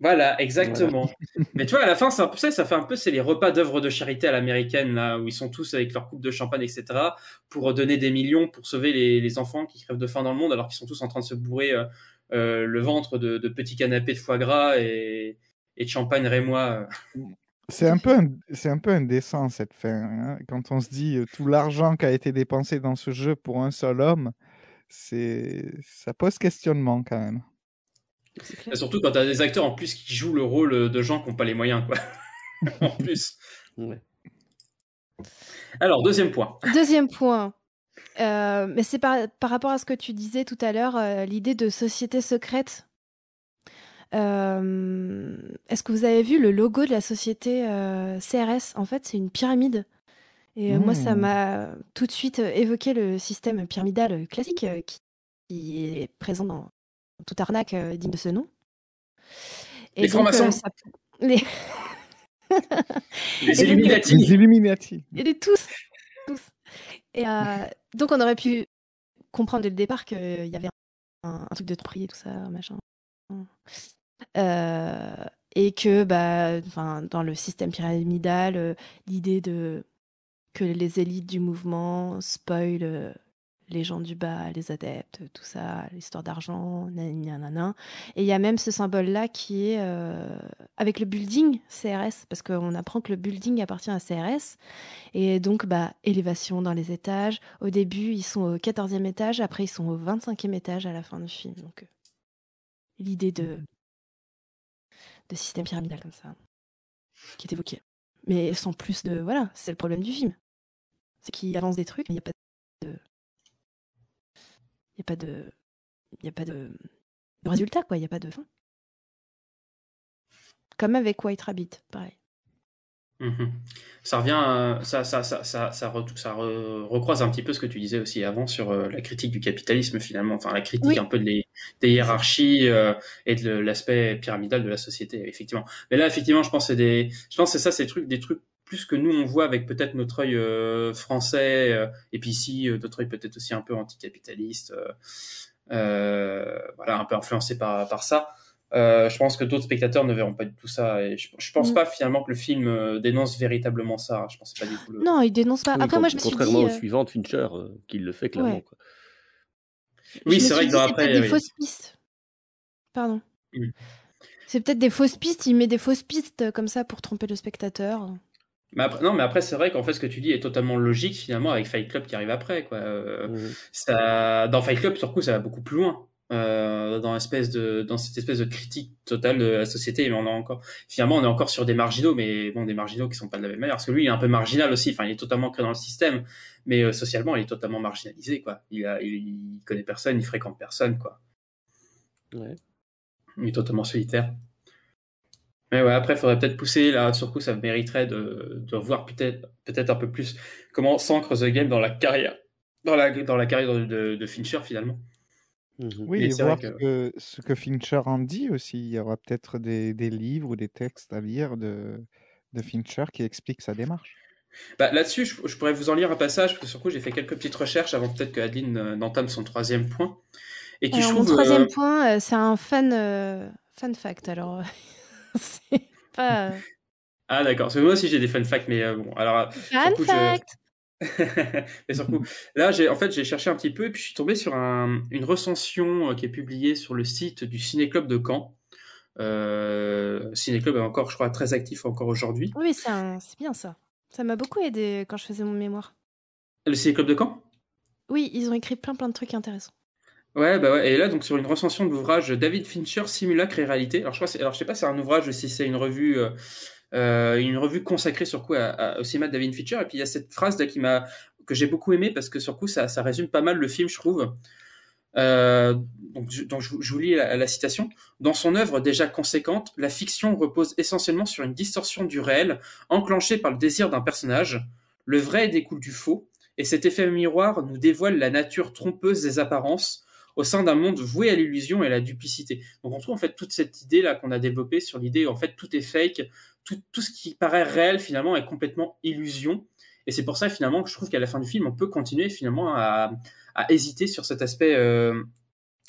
Voilà, exactement. Mais tu vois, à la fin, c'est un peu ça, ça fait un peu, c'est les repas d'œuvres de charité à l'américaine, là, où ils sont tous avec leur coupe de champagne, etc., pour donner des millions pour sauver les, les enfants qui crèvent de faim dans le monde, alors qu'ils sont tous en train de se bourrer euh, euh, le ventre de, de petits canapés de foie gras et, et de champagne rémois. C'est un peu, c'est un peu indécent cette fin. hein. Quand on se dit euh, tout l'argent qui a été dépensé dans ce jeu pour un seul homme, c'est, ça pose questionnement quand même. Surtout quand t'as des acteurs en plus qui jouent le rôle de gens qui n'ont pas les moyens, quoi. en plus. Alors, deuxième point. Deuxième point. Euh, mais c'est par, par rapport à ce que tu disais tout à l'heure, euh, l'idée de société secrète. Euh, Est-ce que vous avez vu le logo de la société euh, CRS En fait, c'est une pyramide. Et moi, ça Mmh. m'a tout de suite évoqué le système pyramidal classique euh, qui, qui est présent dans toute arnaque euh, digne de ce nom. Et Les donc, euh, francs-maçons. ça- les... Les Et Illuminati. Les Illuminati. Est tous. tous. Et euh, donc, on aurait pu comprendre dès le départ qu'il y avait un, un truc de tromperie, tout ça, machin. Euh, et que, bah, enfin, dans le système pyramidal, euh, l'idée de que les élites du mouvement spoilent euh, les gens du bas, les adeptes, tout ça, l'histoire d'argent, nanana. Et il y a même ce symbole-là qui est euh, avec le building CRS, parce qu'on apprend que le building appartient à CRS. Et donc, bah, élévation dans les étages. Au début, ils sont au 14e étage, après, ils sont au 25e étage à la fin du film. Donc, euh, l'idée de, de système pyramidal comme ça, qui est évoquée. Mais sans plus de. Voilà, c'est le problème du film. C'est qu'il avance des trucs, mais il n'y a pas de. Il n'y a pas de. A pas de... de résultat, quoi. Il n'y a pas de fin. Comme avec White Rabbit, pareil. Mhm. Ça revient, à- ça, ça, ça, ça, ça, re- ça re- recroise un petit peu ce que tu disais aussi avant sur euh, la critique du capitalisme finalement, enfin la critique Oui. un peu des, des hiérarchies euh, et de l'aspect pyramidal de la société, effectivement. Mais là, effectivement, je pense que c'est des, je pense c'est ça, c'est des trucs, des trucs plus que nous on voit avec peut-être notre œil euh, français euh, et puis ici euh, notre œil peut-être aussi un peu anticapitaliste, euh, euh, voilà, un peu influencé par par ça. Euh, je pense que d'autres spectateurs ne verront pas du tout ça et je, je pense Mm. pas finalement que le film euh, dénonce véritablement ça. Je pense pas du tout. Le... Non, il dénonce pas. Après, moi, je me suis dit. contrairement au suivant Fincher, euh, qui le fait clairement. Ouais. quoi. Oui, c'est vrai que dans c'est après, peut-être des oui. fausses pistes. Pardon. Mm. C'est peut-être des fausses pistes. Il met des fausses pistes comme ça pour tromper le spectateur. Mais après, non, mais après, c'est vrai qu'en fait, ce que tu dis est totalement logique finalement avec Fight Club qui arrive après. Quoi. Euh, Mhm. ça, dans Fight Club, sur coup, ça va beaucoup plus loin. Euh, dans, espèce de, dans cette espèce de critique totale de la société, mais on a encore, finalement, on est encore sur des marginaux, mais bon, des marginaux qui sont pas de la même manière, parce que lui, il est un peu marginal aussi, enfin, il est totalement ancré dans le système, mais euh, socialement, il est totalement marginalisé, quoi. Il, a, il, il connaît personne, il fréquente personne, quoi. Ouais. Il est totalement solitaire. Mais ouais, après, il faudrait peut-être pousser, là, sur coup, ça mériterait de, de voir peut-être peut-être un peu plus comment s'ancre The Game dans la carrière, dans la, dans la carrière de, de, de Fincher, finalement. Mhm. Oui, Mais et c'est voir que- que, ce que Fincher en dit aussi. Il y aura peut-être des, des livres ou des textes à lire de, de Fincher qui expliquent sa démarche. Bah, Là-dessus, je, je pourrais vous en lire un passage, parce que sur coup, j'ai fait quelques petites recherches avant peut-être que Adeline euh, n'entame son troisième point. Et qui, Alors, je mon troisième euh, point, euh, c'est un fan, euh, fan fact. Alors, c'est pas. euh, Ah, d'accord. Parce que moi aussi, j'ai des fun facts, mais euh, bon, alors. Fan le coup, je- fact Mais sur le coup, là, j'ai en fait, j'ai cherché un petit peu et puis je suis tombé sur un- une recension euh, qui est publiée sur le site du Ciné Club de Caen. Euh, Ciné Club est encore, je crois, très actif encore aujourd'hui. Oui, c'est un- bien ça. Ça m'a beaucoup aidé quand je faisais mon mémoire. Le Ciné Club de Caen? Oui, ils ont écrit plein plein de trucs intéressants. Ouais, bah ouais. Et là, donc, sur une recension de l'ouvrage David Fincher, Simulacre et réalité. Alors, je crois, alors, je sais pas c'est un ouvrage, si c'est une revue, euh, euh, une revue consacrée sur quoi à, au cinéma de David Fincher. Et puis, il y a cette phrase là qui m'a, que j'ai beaucoup aimé parce que sur coup, ça, ça résume pas mal le film, je trouve. Euh, donc, je, vous lis la, citation. Dans son œuvre déjà conséquente, la fiction repose essentiellement sur une distorsion du réel, enclenchée par le désir d'un personnage. Le vrai découle du faux, et cet effet miroir nous dévoile la nature trompeuse des apparences au sein d'un monde voué à l'illusion et à la duplicité. Donc on trouve en fait toute cette idée là qu'on a développée sur l'idée en fait tout est fake, tout, tout ce qui paraît réel finalement est complètement illusion. Et c'est pour ça finalement que je trouve qu'à la fin du film on peut continuer finalement à, à hésiter sur cet aspect, euh,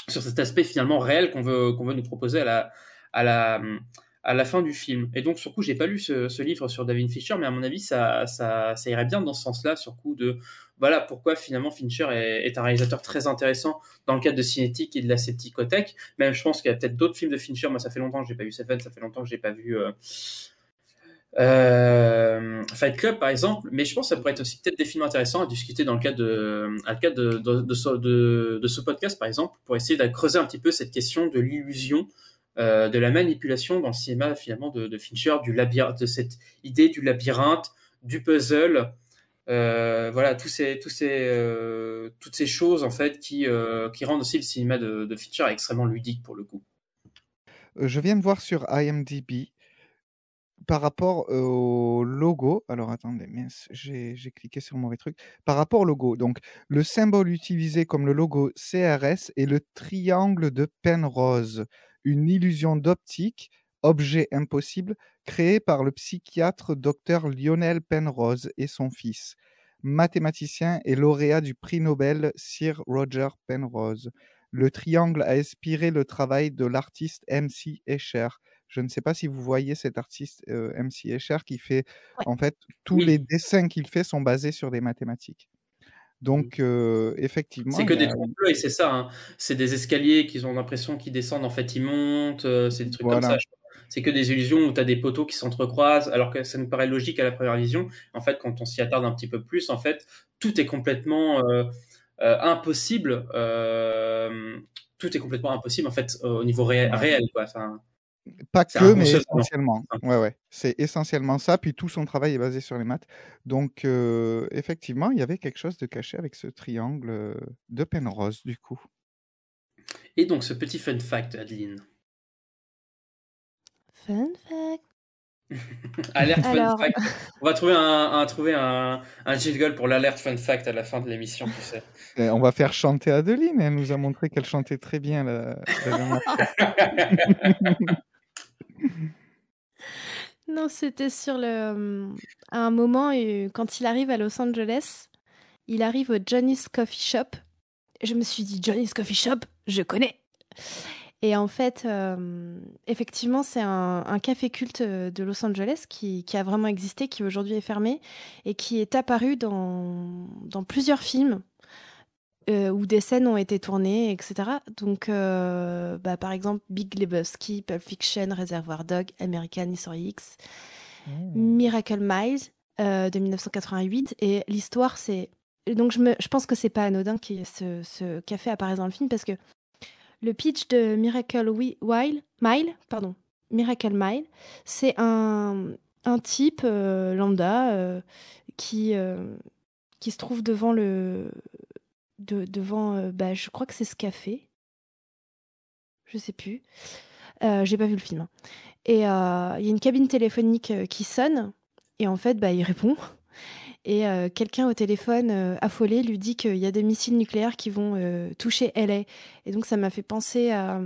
sur cet aspect finalement réel qu'on veut qu'on veut nous proposer à la à la à la fin du film. Et donc, sur coup, j'ai pas lu ce, ce, livre sur David Fincher, mais à mon avis, ça, ça, irait bien dans ce sens-là, sur coup de voilà pourquoi finalement Fincher est, un réalisateur très intéressant dans le cadre de Cinétique et de la Scepticothèque. Même, je pense qu'il y a peut-être d'autres films de Fincher. Moi, ça fait longtemps que j'ai pas vu Seven, ça fait longtemps que j'ai pas vu. Euh, euh, Fight Club par exemple, mais je pense que ça pourrait être aussi peut-être des films intéressants à discuter dans le cadre de, ce, podcast par exemple, pour essayer de creuser un petit peu cette question de l'illusion euh, de la manipulation dans le cinéma finalement de, de, Fincher, du labyrinthe, de cette idée du labyrinthe, du puzzle, euh, voilà, tous ces, ces, euh, toutes ces choses en fait qui, euh, qui rendent aussi le cinéma de, de, extrêmement ludique pour le coup. Je viens de voir sur IMDb par rapport au logo, alors attendez, j'ai cliqué sur mauvais truc. Par rapport au logo, donc le symbole utilisé comme le logo CRS est le triangle de Penrose une illusion d'optique, objet impossible, créée par le psychiatre Dr Lionel Penrose et son fils, mathématicien et lauréat du prix Nobel Sir Roger Penrose. Le triangle a inspiré le travail de l'artiste MC Escher. Je ne sais pas si vous voyez cet artiste euh, MC Escher qui fait, ouais. en fait, tous oui. les dessins qu'il fait sont basés sur des mathématiques. Donc, euh, effectivement. C'est que des trompe-l'œil, c'est ça. Hein. C'est des escaliers qu'ils ont l'impression qu'ils descendent, en fait, ils montent. Euh, c'est des trucs voilà. comme ça. C'est que des illusions où tu as des poteaux qui s'entrecroisent, alors que ça nous paraît logique à la première vision. En fait, quand on s'y attarde un petit peu plus, en fait, tout est complètement euh, impossible. tout est complètement impossible, en fait, au niveau ré réel. Quoi. Enfin, pas que, mais essentiellement. Ouais, ouais. C'est essentiellement ça. Puis tout son travail est basé sur les maths. Donc, euh, effectivement, il y avait quelque chose de caché avec ce triangle euh, de Penrose, du coup. Et donc, ce petit fun fact, Adeline. Fun fact. alerte fun fact. On va trouver un, un trouver un, un jingle pour l'alerte fun fact à la fin de l'émission, tu sais. Et on va faire chanter Adeline. Elle nous a montré qu'elle chantait très bien la, la Non, c'était sur le. À un moment, quand il arrive à Los Angeles, il arrive au Johnny's Coffee Shop. Je me suis dit, Johnny's Coffee Shop, je connais. Et en fait, euh, effectivement, c'est un, un, café culte de Los Angeles qui, qui a vraiment existé, qui aujourd'hui est fermé et qui est apparu dans, dans plusieurs films euh, où des scènes ont été tournées, etc. Donc, euh, bah, par exemple, Big Lebowski, Pulp Fiction, Reservoir Dog, American History X, mmh. Miracle Miles euh, de 1988. Et l'histoire, c'est. Donc, je, me... je pense que c'est pas anodin que ce, ce café apparaisse dans le film parce que le pitch de Miracle Mile, Miracle Mile, c'est un, type euh, lambda euh, qui, euh, qui se trouve devant le. De, devant. bah, je crois que c'est ce café. Je sais plus. J'ai pas vu le film. Et il y a une cabine téléphonique qui sonne. Et en fait, bah, il répond. Et euh, quelqu'un au téléphone, euh, affolé, lui dit qu'il y a des missiles nucléaires qui vont euh, toucher LA. Et donc ça m'a fait penser à,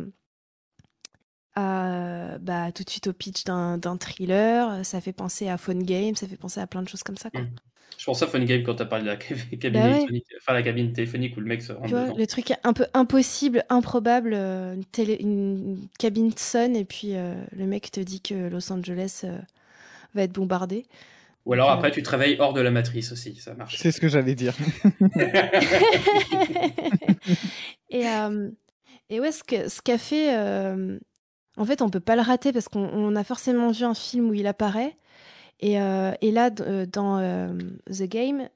à bah, tout de suite au pitch d'un thriller. Ça fait penser à Phone Game, ça fait penser à plein de choses comme ça. Quoi. Mmh. Je pense à Phone Game quand tu as parlé de la cabine, bah ouais. enfin, la cabine téléphonique où le mec se rend. Tu vois, le truc un peu impossible, improbable, une, télé, une cabine sonne et puis le mec te dit que Los Angeles va être bombardé. Ou alors après, tu travailles hors de la matrice aussi, ça marche. C'est ce que j'allais dire. et, euh, et ouais, ce qu'a ce qu fait, euh, en fait, on peut pas le rater parce qu'on a forcément vu un film où il apparaît. Et, euh, et là, dans euh, The Game,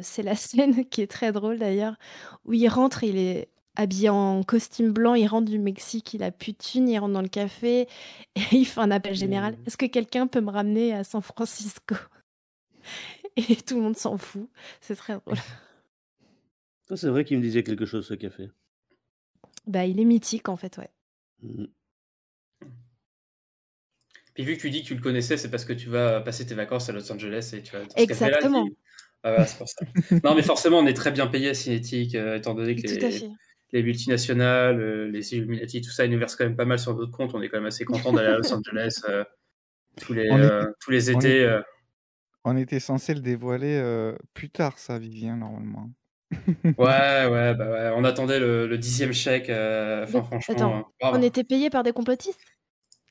c'est la scène qui est très drôle d'ailleurs, où il rentre, il est habillé en costume blanc, il rentre du Mexique, il a plus de thunes, il rentre dans le café et il fait un appel général. Mmh. Est-ce que quelqu'un peut me ramener à San Francisco? Et tout le monde s'en fout. C'est très drôle. C'est vrai qu'il me disait quelque chose, ce café. Bah, il est mythique en fait, ouais. Mmh. Puis vu que tu dis que tu le connaissais, c'est parce que tu vas passer tes vacances à Los Angeles et tu vas ce. Exactement. Ah, voilà, c'est pour ça. non, mais forcément, on est très bien payé à Cinétique, euh, étant donné que les, multinationales, euh, les Illuminati, tout ça, ils nous versent quand même pas mal sur notre compte. On est quand même assez content d'aller à Los Angeles euh, tous, les, euh, tous les étés. euh. On était censé le dévoiler euh, plus tard, ça, Vivien, normalement. Ouais, ouais, bah ouais, on attendait le, le dixième chèque. euh, Enfin, franchement, Attends, euh, bravo. on était payé par des complotistes?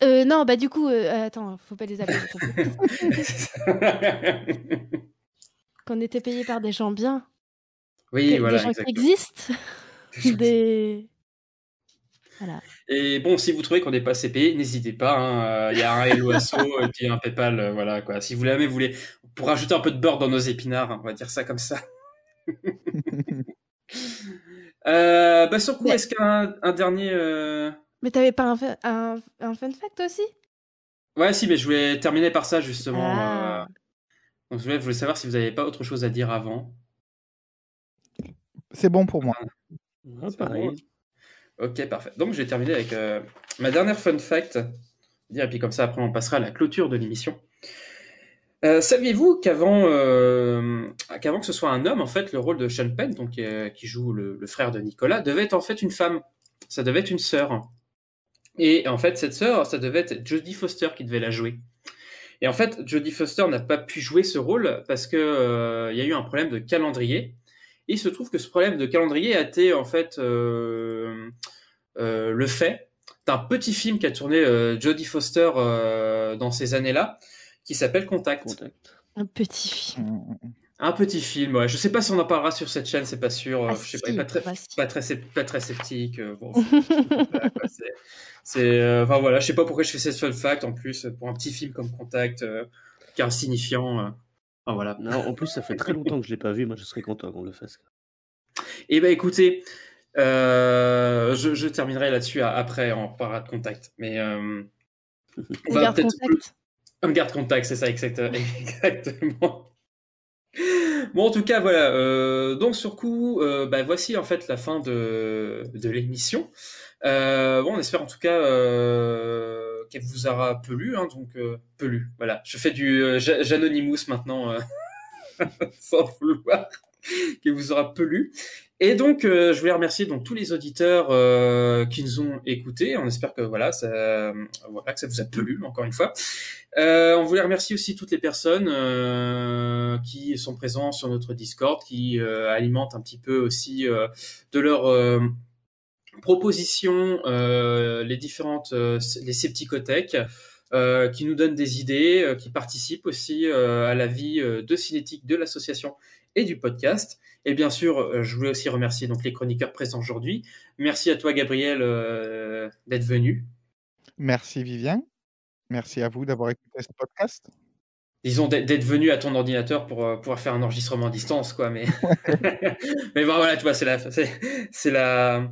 Euh, Non, bah du coup, euh, attends, faut pas les appeler des. Qu'on était payé par des gens bien. Oui, Que- voilà, des gens qui existent. des... Voilà. Et bon, si vous trouvez qu'on n'est pas assez payé, n'hésitez pas. hein, euh, Il y a un Hello Asso et puis un PayPal. euh, voilà quoi. Si vous l'avez, vous voulez, pour rajouter un peu de beurre dans nos épinards, hein, on va dire ça comme ça. Euh, bah, sur coup, Mais- est-ce qu'un un dernier. euh, Mais t'avais pas un, fa- un, un fun fact aussi? Ouais, si, mais je voulais terminer par ça justement. Ah. euh, Donc, je voulais, savoir si vous n'avez pas autre chose à dire avant. C'est bon pour moi. Ah, pareil. Ok, parfait. Donc, je vais terminer avec euh, ma dernière fun fact. Et puis, comme ça, après, on passera à la clôture de l'émission. Euh, Saviez-vous qu'avant euh, qu'avant que ce soit un homme, en fait, le rôle de Sean Penn, qui joue le, frère de Nicolas, devait être en fait une femme. Ça devait être une sœur. Et en fait, cette sœur, ça devait être Jodie Foster qui devait la jouer. Et en fait, Jodie Foster n'a pas pu jouer ce rôle parce que euh, il y a eu un problème de calendrier. Et il se trouve que ce problème de calendrier a été en fait euh, euh, le fait d'un petit film qu'a tourné euh, Jodie Foster euh, dans ces années-là, qui s'appelle Contact. Contact. Un petit film. Un petit film, ouais. Je sais pas si on en parlera sur cette chaîne, c'est pas sûr. Ah, je sais pas, si, pas très, bah, pas très, sep- pas très sceptique. euh, bon, c'est, euh, enfin voilà, je sais pas pourquoi je fais cette fun fact en plus pour un petit film comme Contact, euh, qui est insignifiant. Voilà. Non, en plus, ça fait très longtemps que je l'ai pas vu. Moi, je serais content qu'on le fasse. Et ben écoutez, euh, je, je terminerai là-dessus après, on reparlera de Contact. Mais euh, On va garde peut-être- contact. On garde contact, c'est ça, exact- exactement. Bon, en tout cas, voilà. euh, donc, sur coup, euh, bah, voici en fait la fin de, de l'émission. Euh, bon, on espère en tout cas euh, qu'elle vous aura plu. Hein, donc, euh, pelu. Voilà. Je fais du euh, Ja- Janonymous maintenant, euh, sans vouloir, qu'elle vous aura plu. Et donc, je voulais remercier donc tous les auditeurs qui nous ont écoutés. On espère que voilà, ça, voilà, que ça vous a plu encore une fois. On voulait remercier aussi toutes les personnes qui sont présentes sur notre Discord, qui alimentent un petit peu aussi de leurs euh, propositions euh, les différentes euh, les scepticothèques, euh, qui nous donnent des idées, qui participent aussi à la vie de Cinétique de l'association et du podcast. Et bien sûr, je voulais aussi remercier donc les chroniqueurs présents aujourd'hui. Merci à toi, Gabriel, euh, d'être venu. Merci Vivien. Merci à vous d'avoir écouté ce podcast. disons d'être venu à ton ordinateur pour pouvoir faire un enregistrement à distance quoi mais mais bon voilà tu vois c'est la c'est c'est la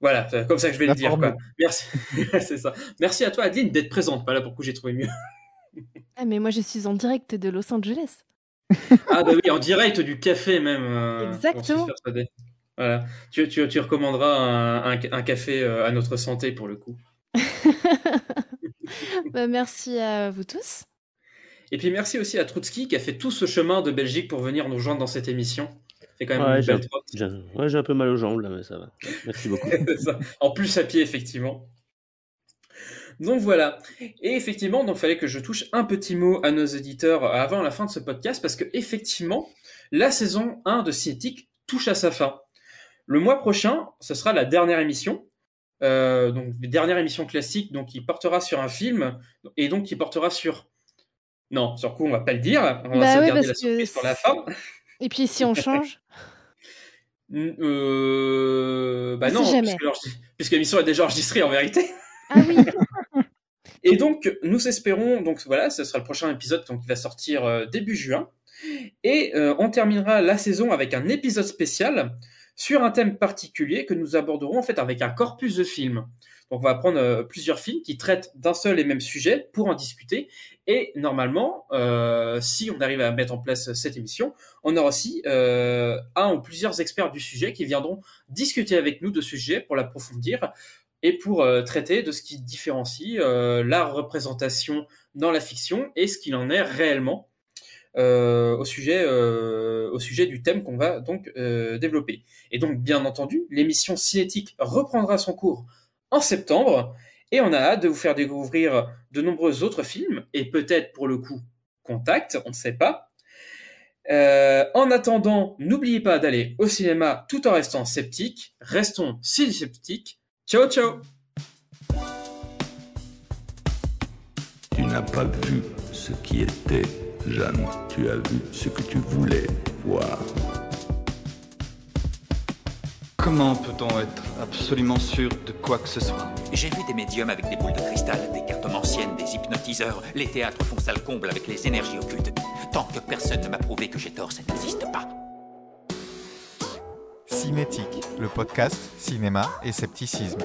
voilà c'est comme ça que je vais La le dire quoi. merci. C'est ça. Merci à toi Adeline d'être présente. Voilà pourquoi j'ai trouvé mieux. Ah, mais moi, je suis en direct de Los Angeles. ah bah oui en direct du café même euh, Exactement. voilà. Tu, tu, tu recommanderas un, un, un café euh, à notre santé pour le coup. Bah, merci à vous tous. et puis merci aussi à Trotsky qui a fait tout ce chemin de Belgique pour venir nous rejoindre dans cette émission c'est quand même Ouais, une j'ai belle un, trotte. j'ai un- ouais, j'ai un peu mal aux jambes, là, mais ça va. Merci beaucoup. En plus à pied, effectivement. Donc voilà. Et effectivement, donc fallait que je touche un petit mot à nos éditeurs avant la fin de ce podcast parce que effectivement, la saison 1 de Cinétique touche à sa fin. Le mois prochain, ce sera la dernière émission. Euh, donc dernière émission classique, donc qui portera sur un film et donc qui portera sur non, sur quoi on va pas le dire. On va Bah se oui, garder la que surprise pour la fin. Et puis, si on change, Euh, bah On non, puisque l'émission est déjà enregistrée en vérité. ah oui, Et donc, nous espérons, donc voilà, ce sera le prochain épisode donc, qui va sortir euh, début juin. Et euh, on terminera la saison avec un épisode spécial sur un thème particulier que nous aborderons en fait avec un corpus de films. Donc on va prendre euh, plusieurs films qui traitent d'un seul et même sujet pour en discuter. Et normalement, euh, si on arrive à mettre en place cette émission, on aura aussi euh, un ou plusieurs experts du sujet qui viendront discuter avec nous de ce sujet pour l'approfondir et pour traiter de ce qui différencie la représentation dans la fiction et ce qu'il en est réellement au, sujet, du thème qu'on va donc développer. Et donc, bien entendu, l'émission cinétique reprendra son cours en septembre et on a hâte de vous faire découvrir de nombreux autres films et peut-être pour le coup Contact, on ne sait pas. Euh, en attendant, n'oubliez pas d'aller au cinéma tout en restant sceptique. Restons si sceptiques. Ciao ciao Tu n'as pas vu ce qui était, Jeanne. Tu as vu ce que tu voulais voir. Comment peut-on être absolument sûr de quoi que ce soit J'ai vu des médiums avec des boules de cristal, des cartes anciennes, des hypnotiseurs. Les théâtres font salle comble avec les énergies occultes. Tant que personne ne m'a prouvé que j'ai tort, ça n'existe pas. Cinétique, le podcast cinéma et scepticisme.